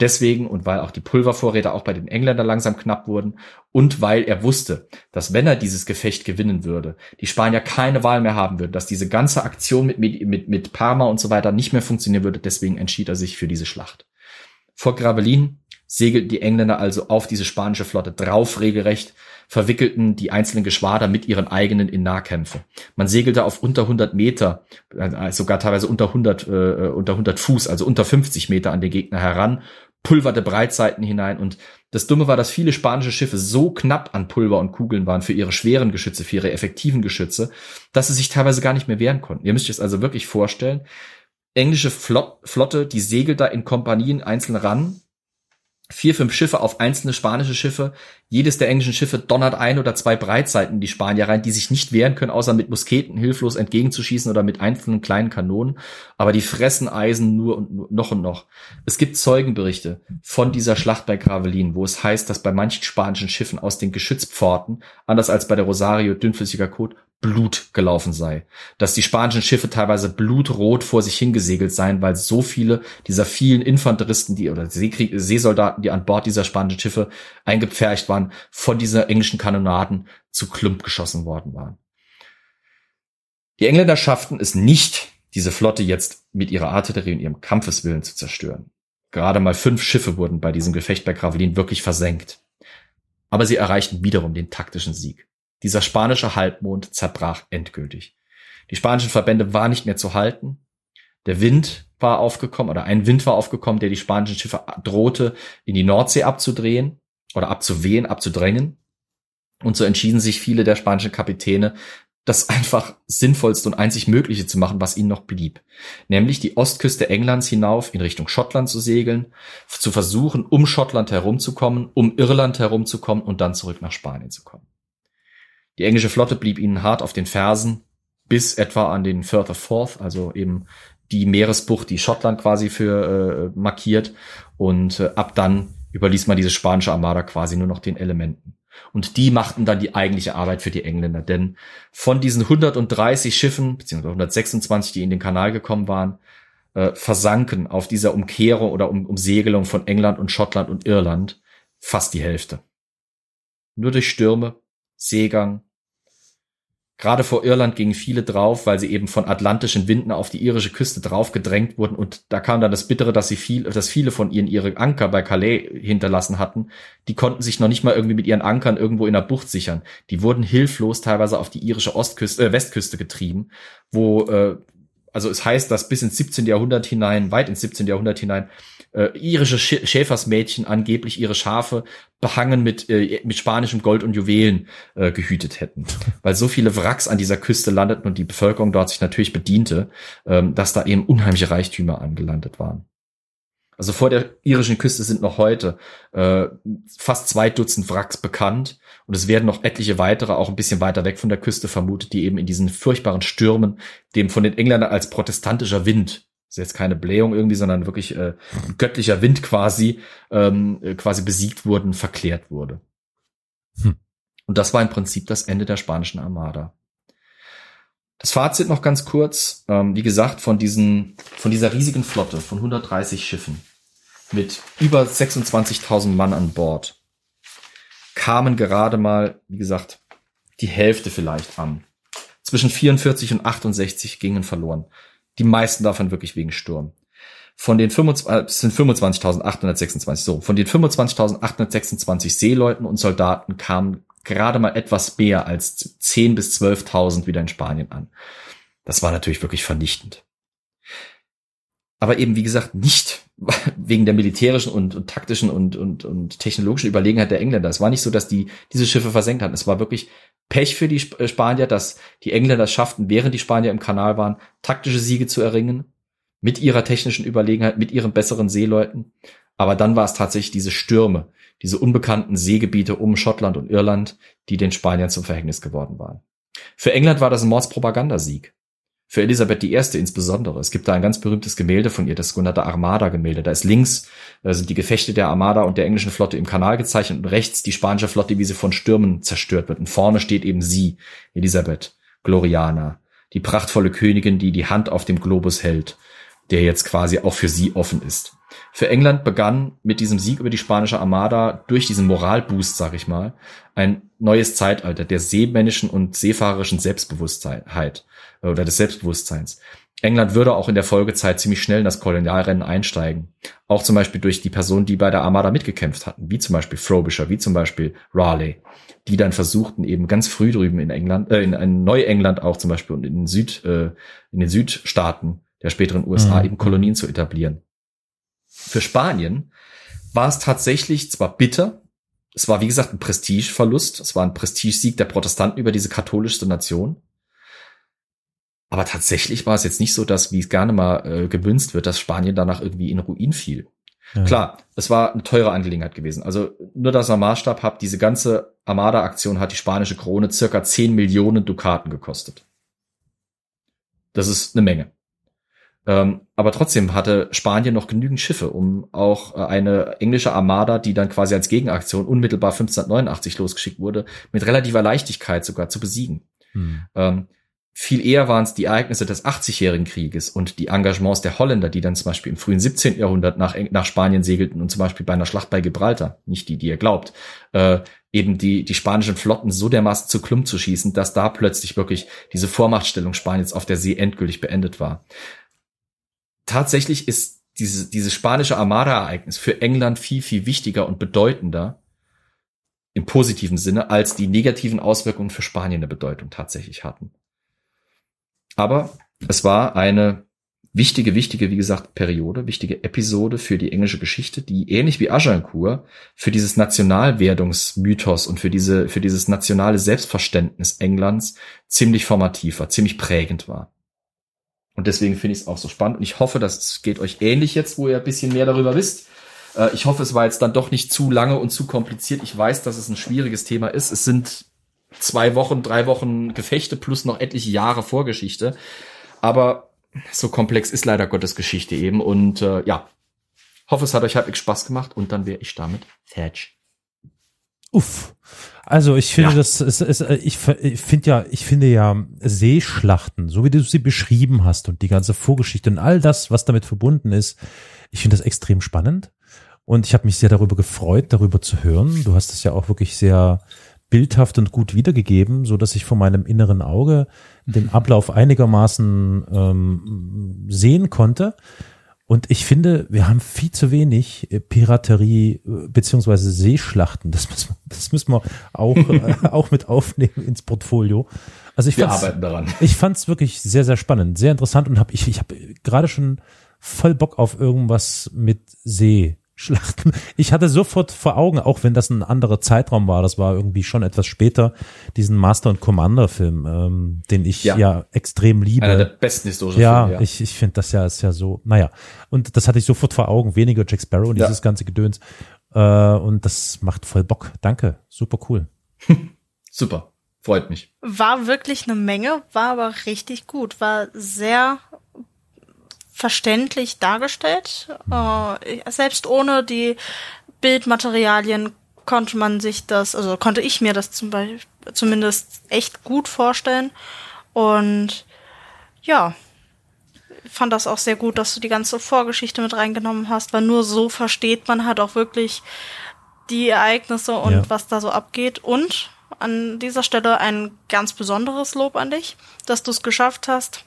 Deswegen und weil auch die Pulvervorräte auch bei den Engländern langsam knapp wurden und weil er wusste, dass wenn er dieses Gefecht gewinnen würde, die Spanier keine Wahl mehr haben würden, dass diese ganze Aktion mit, mit, mit Parma und so weiter nicht mehr funktionieren würde, deswegen entschied er sich für diese Schlacht. Vor Gravelin segelten die Engländer also auf diese spanische Flotte drauf regelrecht, verwickelten die einzelnen Geschwader mit ihren eigenen in Nahkämpfe. Man segelte auf unter 100 Meter, äh, sogar teilweise unter 100, äh, unter 100 Fuß, also unter 50 Meter an den Gegner heran, pulverte Breitseiten hinein und das Dumme war, dass viele spanische Schiffe so knapp an Pulver und Kugeln waren für ihre schweren Geschütze, für ihre effektiven Geschütze, dass sie sich teilweise gar nicht mehr wehren konnten. Ihr müsst euch das also wirklich vorstellen. Englische Flot Flotte, die segelt da in Kompanien einzeln ran, vier, fünf Schiffe auf einzelne spanische Schiffe. Jedes der englischen Schiffe donnert ein oder zwei Breitseiten in die Spanier rein, die sich nicht wehren können, außer mit Musketen hilflos entgegenzuschießen oder mit einzelnen kleinen Kanonen. Aber die fressen Eisen nur und noch und noch. Es gibt Zeugenberichte von dieser Schlacht bei Gravelin, wo es heißt, dass bei manchen spanischen Schiffen aus den Geschützpforten, anders als bei der Rosario dünnflüssiger Kot, Blut gelaufen sei. Dass die spanischen Schiffe teilweise blutrot vor sich hingesegelt seien, weil so viele dieser vielen Infanteristen, die oder Seekrieg Seesoldaten, die an Bord dieser spanischen Schiffe eingepfercht waren, von dieser englischen Kanonaden zu Klump geschossen worden waren. Die Engländer schafften es nicht, diese Flotte jetzt mit ihrer Artillerie und ihrem Kampfeswillen zu zerstören. Gerade mal fünf Schiffe wurden bei diesem Gefecht bei Gravelin wirklich versenkt. Aber sie erreichten wiederum den taktischen Sieg. Dieser spanische Halbmond zerbrach endgültig. Die spanischen Verbände waren nicht mehr zu halten. Der Wind war aufgekommen oder ein Wind war aufgekommen, der die spanischen Schiffe drohte, in die Nordsee abzudrehen oder abzuwehen, abzudrängen. Und so entschieden sich viele der spanischen Kapitäne, das einfach sinnvollste und einzig Mögliche zu machen, was ihnen noch blieb. Nämlich die Ostküste Englands hinauf in Richtung Schottland zu segeln, zu versuchen, um Schottland herumzukommen, um Irland herumzukommen und dann zurück nach Spanien zu kommen. Die englische Flotte blieb ihnen hart auf den Fersen bis etwa an den Firth of Forth, also eben die Meeresbucht, die Schottland quasi für äh, markiert. Und äh, ab dann überließ man diese spanische Armada quasi nur noch den Elementen. Und die machten dann die eigentliche Arbeit für die Engländer. Denn von diesen 130 Schiffen, beziehungsweise 126, die in den Kanal gekommen waren, äh, versanken auf dieser Umkehrung oder um Umsegelung von England und Schottland und Irland fast die Hälfte. Nur durch Stürme, Seegang. Gerade vor Irland gingen viele drauf, weil sie eben von atlantischen Winden auf die irische Küste drauf gedrängt wurden und da kam dann das Bittere, dass sie viel, dass viele von ihnen ihre Anker bei Calais hinterlassen hatten. Die konnten sich noch nicht mal irgendwie mit ihren Ankern irgendwo in der Bucht sichern. Die wurden hilflos teilweise auf die irische Ostküste, äh, Westküste getrieben, wo äh, also es heißt, dass bis ins 17. Jahrhundert hinein, weit ins 17. Jahrhundert hinein, äh, irische Sch Schäfersmädchen angeblich ihre Schafe behangen mit, äh, mit spanischem Gold und Juwelen äh, gehütet hätten. Weil so viele Wracks an dieser Küste landeten und die Bevölkerung dort sich natürlich bediente, ähm, dass da eben unheimliche Reichtümer angelandet waren. Also vor der irischen Küste sind noch heute äh, fast zwei Dutzend Wracks bekannt und es werden noch etliche weitere auch ein bisschen weiter weg von der Küste vermutet, die eben in diesen furchtbaren Stürmen, dem von den Engländern als protestantischer Wind, ist jetzt keine Blähung irgendwie, sondern wirklich äh, göttlicher Wind quasi, ähm, äh, quasi besiegt wurden, verklärt wurde. Hm. Und das war im Prinzip das Ende der spanischen Armada. Das Fazit noch ganz kurz. Ähm, wie gesagt, von diesen, von dieser riesigen Flotte von 130 Schiffen mit über 26.000 Mann an Bord kamen gerade mal, wie gesagt, die Hälfte vielleicht an. Zwischen 44 und 68 gingen verloren. Die meisten davon wirklich wegen Sturm. Von den 25, äh, sind 25.826 so. Von den 25.826 Seeleuten und Soldaten kamen gerade mal etwas mehr als 10 bis 12.000 wieder in Spanien an. Das war natürlich wirklich vernichtend. Aber eben, wie gesagt, nicht wegen der militärischen und, und taktischen und, und, und technologischen Überlegenheit der Engländer. Es war nicht so, dass die diese Schiffe versenkt hatten. Es war wirklich Pech für die äh, Spanier, dass die Engländer schafften, während die Spanier im Kanal waren, taktische Siege zu erringen, mit ihrer technischen Überlegenheit, mit ihren besseren Seeleuten. Aber dann war es tatsächlich diese Stürme, diese unbekannten Seegebiete um Schottland und Irland, die den Spaniern zum Verhängnis geworden waren. Für England war das ein Mordspropagandasieg. Für Elisabeth I. insbesondere. Es gibt da ein ganz berühmtes Gemälde von ihr, das sogenannte Armada-Gemälde. Da ist links äh, sind die Gefechte der Armada und der englischen Flotte im Kanal gezeichnet und rechts die spanische Flotte, wie sie von Stürmen zerstört wird. Und vorne steht eben sie, Elisabeth Gloriana, die prachtvolle Königin, die die Hand auf dem Globus hält, der jetzt quasi auch für sie offen ist. Für England begann mit diesem Sieg über die spanische Armada durch diesen Moralboost, sag ich mal, ein neues Zeitalter der seemännischen und seefahrerischen Selbstbewusstheit oder des Selbstbewusstseins. England würde auch in der Folgezeit ziemlich schnell in das Kolonialrennen einsteigen. Auch zum Beispiel durch die Personen, die bei der Armada mitgekämpft hatten, wie zum Beispiel Frobisher, wie zum Beispiel Raleigh, die dann versuchten, eben ganz früh drüben in England, äh, in, in Neuengland auch zum Beispiel und in den Süd, äh, in den Südstaaten der späteren USA mhm. eben Kolonien zu etablieren. Für Spanien war es tatsächlich zwar bitter, es war wie gesagt ein Prestigeverlust, es war ein Prestigesieg der Protestanten über diese katholischste Nation. Aber tatsächlich war es jetzt nicht so, dass, wie es gerne mal äh, gemünzt wird, dass Spanien danach irgendwie in Ruin fiel. Ja. Klar, es war eine teure Angelegenheit gewesen. Also nur, dass ihr Maßstab habt, diese ganze Armada-Aktion hat die spanische Krone circa 10 Millionen Dukaten gekostet. Das ist eine Menge. Ähm, aber trotzdem hatte Spanien noch genügend Schiffe, um auch äh, eine englische Armada, die dann quasi als Gegenaktion unmittelbar 1589 losgeschickt wurde, mit relativer Leichtigkeit sogar zu besiegen. Hm. Ähm, viel eher waren es die Ereignisse des 80-jährigen Krieges und die Engagements der Holländer, die dann zum Beispiel im frühen 17. Jahrhundert nach, nach Spanien segelten und zum Beispiel bei einer Schlacht bei Gibraltar, nicht die, die ihr glaubt, äh, eben die, die spanischen Flotten so dermaßen zu Klump zu schießen, dass da plötzlich wirklich diese Vormachtstellung Spaniens auf der See endgültig beendet war tatsächlich ist diese, dieses spanische Armada-Ereignis für England viel, viel wichtiger und bedeutender im positiven Sinne, als die negativen Auswirkungen für Spanien eine Bedeutung tatsächlich hatten. Aber es war eine wichtige, wichtige, wie gesagt, Periode, wichtige Episode für die englische Geschichte, die ähnlich wie Agincourt für dieses Nationalwerdungsmythos und für diese, für dieses nationale Selbstverständnis Englands ziemlich formativ war, ziemlich prägend war. Und deswegen finde ich es auch so spannend. Und ich hoffe, das geht euch ähnlich jetzt, wo ihr ein bisschen mehr darüber wisst. Äh, ich hoffe, es war jetzt dann doch nicht zu lange und zu kompliziert. Ich weiß, dass es ein schwieriges Thema ist. Es sind zwei Wochen, drei Wochen Gefechte plus noch etliche Jahre Vorgeschichte. Aber so komplex ist leider Gottes Geschichte eben. Und äh, ja, hoffe, es hat euch halbwegs Spaß gemacht und dann wäre ich damit fertig. Uff. Also ich finde, ja. das ist, ist ich, ich finde ja, ich finde ja Seeschlachten, so wie du sie beschrieben hast und die ganze Vorgeschichte und all das, was damit verbunden ist, ich finde das extrem spannend und ich habe mich sehr darüber gefreut, darüber zu hören. Du hast es ja auch wirklich sehr bildhaft und gut wiedergegeben, so dass ich vor meinem inneren Auge den Ablauf einigermaßen ähm, sehen konnte. Und ich finde, wir haben viel zu wenig äh, Piraterie äh, beziehungsweise Seeschlachten. Das müssen, das müssen wir auch, äh, auch mit aufnehmen ins Portfolio. Also ich wir arbeiten daran. Ich fand es wirklich sehr, sehr spannend, sehr interessant und habe ich, ich habe gerade schon voll Bock auf irgendwas mit See Schlachten. Ich hatte sofort vor Augen, auch wenn das ein anderer Zeitraum war, das war irgendwie schon etwas später, diesen Master und Commander Film, ähm, den ich ja. ja extrem liebe. Einer der besten historischen ja, Filme. Ja, ich, ich finde das ja ist ja so, naja. Und das hatte ich sofort vor Augen, weniger Jack Sparrow und ja. dieses ganze Gedöns. Äh, und das macht voll Bock. Danke, super cool. super, freut mich. War wirklich eine Menge, war aber richtig gut, war sehr verständlich dargestellt. Äh, selbst ohne die Bildmaterialien konnte man sich das, also konnte ich mir das zum Beispiel zumindest echt gut vorstellen. Und ja, fand das auch sehr gut, dass du die ganze Vorgeschichte mit reingenommen hast, weil nur so versteht man halt auch wirklich die Ereignisse und ja. was da so abgeht. Und an dieser Stelle ein ganz besonderes Lob an dich, dass du es geschafft hast,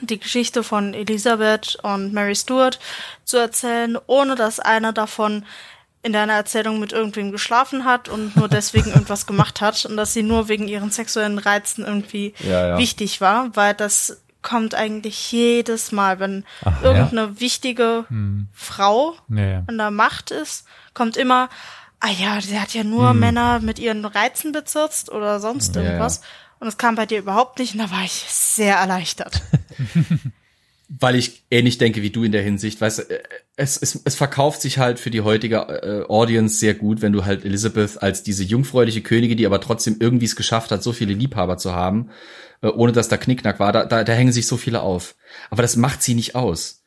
die Geschichte von Elisabeth und Mary Stuart zu erzählen, ohne dass einer davon in deiner Erzählung mit irgendwem geschlafen hat und nur deswegen irgendwas gemacht hat und dass sie nur wegen ihren sexuellen Reizen irgendwie ja, ja. wichtig war, weil das kommt eigentlich jedes Mal, wenn Ach, irgendeine ja? wichtige hm. Frau nee. an der Macht ist, kommt immer, ah ja, sie hat ja nur hm. Männer mit ihren Reizen bezirzt oder sonst irgendwas. Und es kam bei dir überhaupt nicht und da war ich sehr erleichtert. Weil ich ähnlich denke wie du in der Hinsicht, weißt du, es, es, es verkauft sich halt für die heutige äh, Audience sehr gut, wenn du halt Elizabeth als diese jungfräuliche Königin, die aber trotzdem irgendwie es geschafft hat, so viele Liebhaber zu haben, äh, ohne dass da Knickknack war, da, da, da hängen sich so viele auf. Aber das macht sie nicht aus.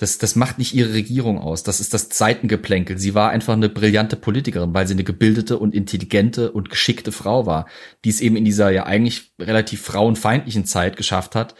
Das, das macht nicht ihre Regierung aus. Das ist das Zeitengeplänkel. Sie war einfach eine brillante Politikerin, weil sie eine gebildete und intelligente und geschickte Frau war, die es eben in dieser ja eigentlich relativ frauenfeindlichen Zeit geschafft hat,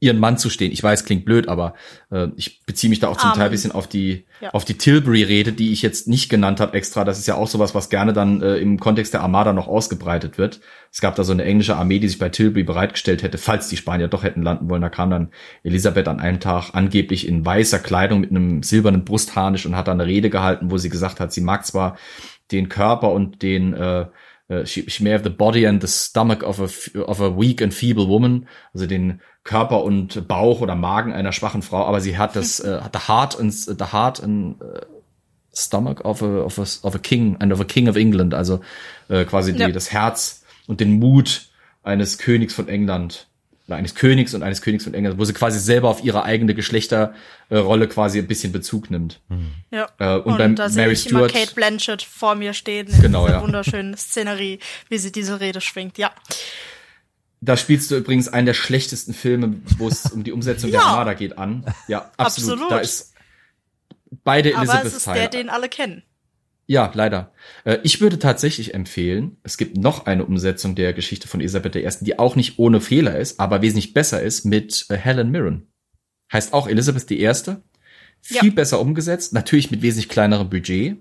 ihren Mann zu stehen. Ich weiß, klingt blöd, aber äh, ich beziehe mich da auch zum Amen. Teil bisschen auf die ja. auf die Tilbury-Rede, die ich jetzt nicht genannt habe extra. Das ist ja auch sowas, was gerne dann äh, im Kontext der Armada noch ausgebreitet wird. Es gab da so eine englische Armee, die sich bei Tilbury bereitgestellt hätte, falls die Spanier doch hätten landen wollen. Da kam dann Elisabeth an einem Tag angeblich in weißer Kleidung mit einem silbernen Brustharnisch und hat dann eine Rede gehalten, wo sie gesagt hat, sie mag zwar den Körper und den äh, äh she, she may have the body and the stomach of a, of a weak and feeble woman, also den Körper und Bauch oder Magen einer schwachen Frau, aber sie hat das äh, the heart and the heart and uh, stomach of a, of a of a king and of a king of England, also äh, quasi die, ja. das Herz und den Mut eines Königs von England oder eines Königs und eines Königs von England, wo sie quasi selber auf ihre eigene Geschlechterrolle äh, quasi ein bisschen Bezug nimmt. Mhm. Ja. Äh, und, und beim da Mary ich Stuart immer Kate Blanchett vor mir stehen in genau, dieser ja. wunderschönen Szenerie, wie sie diese Rede schwingt. Ja. Da spielst du übrigens einen der schlechtesten Filme, wo es um die Umsetzung ja. der Armada geht, an. Ja, absolut. absolut. Da ist beide Elizabeth Aber es ist der, den alle kennen. Ja, leider. Äh, ich würde tatsächlich empfehlen, es gibt noch eine Umsetzung der Geschichte von Elisabeth I., die auch nicht ohne Fehler ist, aber wesentlich besser ist, mit äh, Helen Mirren. Heißt auch Elizabeth I. Viel ja. besser umgesetzt, natürlich mit wesentlich kleinerem Budget,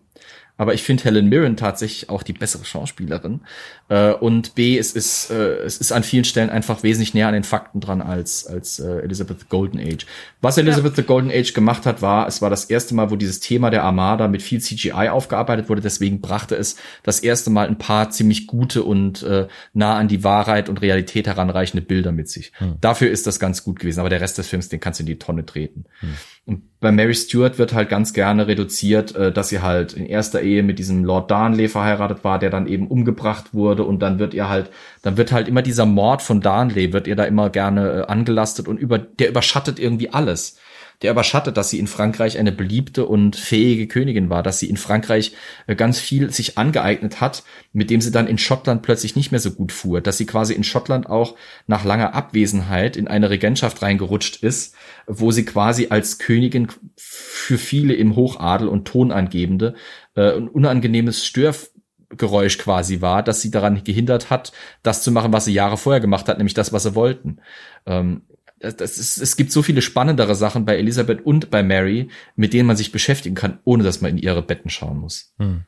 aber ich finde Helen Mirren tatsächlich auch die bessere Schauspielerin. Äh, und B, es ist, äh, es ist an vielen Stellen einfach wesentlich näher an den Fakten dran als, als äh, Elizabeth Golden Age. Was Elizabeth ja. the Golden Age gemacht hat, war, es war das erste Mal, wo dieses Thema der Armada mit viel CGI aufgearbeitet wurde. Deswegen brachte es das erste Mal ein paar ziemlich gute und äh, nah an die Wahrheit und Realität heranreichende Bilder mit sich. Hm. Dafür ist das ganz gut gewesen. Aber der Rest des Films, den kannst du in die Tonne treten. Hm. Und bei Mary Stuart wird halt ganz gerne reduziert, äh, dass sie halt in erster Ehe mit diesem Lord Darnley verheiratet war, der dann eben umgebracht wurde. Und dann wird ihr halt, dann wird halt immer dieser Mord von Darnley, wird ihr da immer gerne äh, angelastet und über, der überschattet irgendwie alles. Der überschattet, dass sie in Frankreich eine beliebte und fähige Königin war, dass sie in Frankreich äh, ganz viel sich angeeignet hat, mit dem sie dann in Schottland plötzlich nicht mehr so gut fuhr, dass sie quasi in Schottland auch nach langer Abwesenheit in eine Regentschaft reingerutscht ist, wo sie quasi als Königin für viele im Hochadel und Tonangebende äh, ein unangenehmes Störgeräusch quasi war, dass sie daran gehindert hat, das zu machen, was sie Jahre vorher gemacht hat, nämlich das, was sie wollten. Ähm, das ist, es gibt so viele spannendere Sachen bei Elisabeth und bei Mary, mit denen man sich beschäftigen kann, ohne dass man in ihre Betten schauen muss. Hm.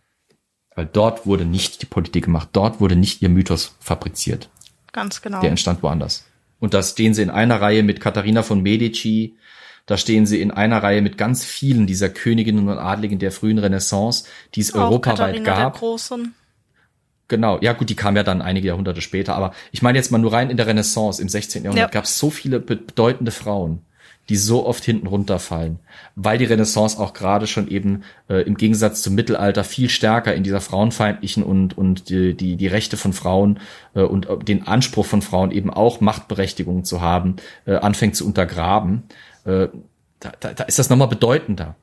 Weil dort wurde nicht die Politik gemacht, dort wurde nicht ihr Mythos fabriziert. Ganz genau. Der entstand woanders. Und da stehen sie in einer Reihe mit Katharina von Medici, da stehen sie in einer Reihe mit ganz vielen dieser Königinnen und Adligen der frühen Renaissance, die es Auch europaweit Katharina gab. Der Großen. Genau, ja gut, die kam ja dann einige Jahrhunderte später, aber ich meine jetzt mal nur rein in der Renaissance im 16. Jahrhundert ja. gab es so viele bedeutende Frauen, die so oft hinten runterfallen, weil die Renaissance auch gerade schon eben äh, im Gegensatz zum Mittelalter viel stärker in dieser frauenfeindlichen und und die die, die Rechte von Frauen äh, und den Anspruch von Frauen eben auch Machtberechtigung zu haben äh, anfängt zu untergraben. Äh, da, da, da ist das nochmal bedeutender,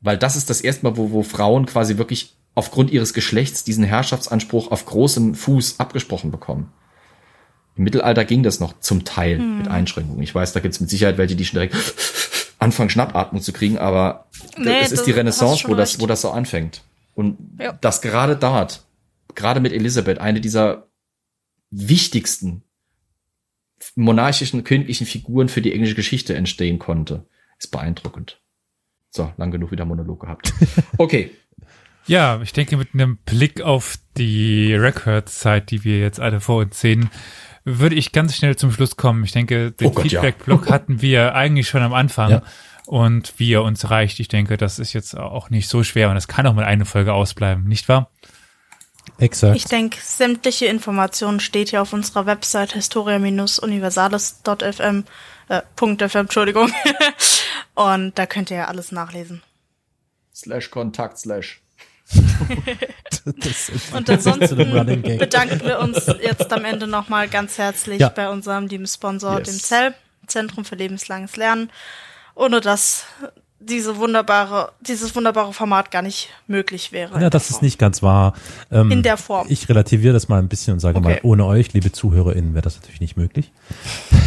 weil das ist das erste Mal, wo wo Frauen quasi wirklich aufgrund ihres Geschlechts diesen Herrschaftsanspruch auf großem Fuß abgesprochen bekommen. Im Mittelalter ging das noch zum Teil hm. mit Einschränkungen. Ich weiß, da gibt es mit Sicherheit welche, die schon direkt anfangen, Schnappatmung zu kriegen, aber nee, es ist die Renaissance, wo das, wo das so anfängt. Und ja. dass gerade dort, gerade mit Elisabeth, eine dieser wichtigsten monarchischen, königlichen Figuren für die englische Geschichte entstehen konnte, ist beeindruckend. So, lang genug wieder Monolog gehabt. Okay. Ja, ich denke, mit einem Blick auf die Record-Zeit, die wir jetzt alle vor uns sehen, würde ich ganz schnell zum Schluss kommen. Ich denke, den oh Feedback-Block ja. hatten wir eigentlich schon am Anfang. Ja. Und wie er uns reicht, ich denke, das ist jetzt auch nicht so schwer und das kann auch mit einer Folge ausbleiben, nicht wahr? Exakt. Ich denke, sämtliche Informationen steht hier auf unserer Website historia-universales.fm, äh, .fm, Entschuldigung. und da könnt ihr ja alles nachlesen. Slash Kontakt slash und ansonsten bedanken wir uns jetzt am Ende nochmal ganz herzlich ja. bei unserem lieben Sponsor, yes. dem ZEL, Zentrum für lebenslanges Lernen, ohne dass diese wunderbare, dieses wunderbare Format gar nicht möglich wäre. Ja, das ist nicht ganz wahr. Ähm, in der Form. Ich relativiere das mal ein bisschen und sage okay. mal, ohne euch, liebe ZuhörerInnen, wäre das natürlich nicht möglich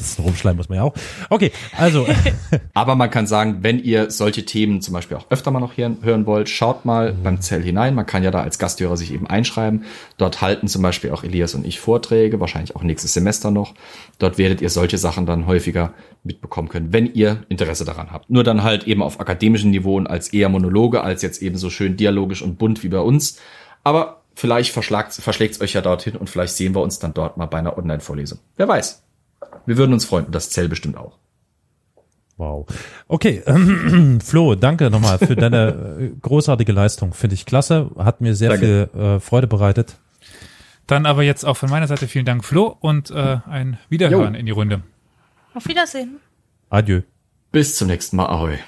bisschen rumschleimen muss man ja auch. Okay, also. Aber man kann sagen, wenn ihr solche Themen zum Beispiel auch öfter mal noch hören, wollt, schaut mal mhm. beim Zell hinein. Man kann ja da als Gasthörer sich eben einschreiben. Dort halten zum Beispiel auch Elias und ich Vorträge, wahrscheinlich auch nächstes Semester noch. Dort werdet ihr solche Sachen dann häufiger mitbekommen können, wenn ihr Interesse daran habt. Nur dann halt eben auf akademischen Niveauen als eher Monologe, als jetzt eben so schön dialogisch und bunt wie bei uns. Aber vielleicht verschlägt es euch ja dorthin und vielleicht sehen wir uns dann dort mal bei einer Online-Vorlesung. Wer weiß. Wir würden uns freuen und das Zell bestimmt auch. Wow. Okay, ähm, Flo, danke nochmal für deine äh, großartige Leistung. Finde ich klasse. Hat mir sehr danke. viel äh, Freude bereitet. Dann aber jetzt auch von meiner Seite vielen Dank, Flo, und äh, ein Wiederhören jo. in die Runde. Auf Wiedersehen. Adieu. Bis zum nächsten Mal. Ahoi.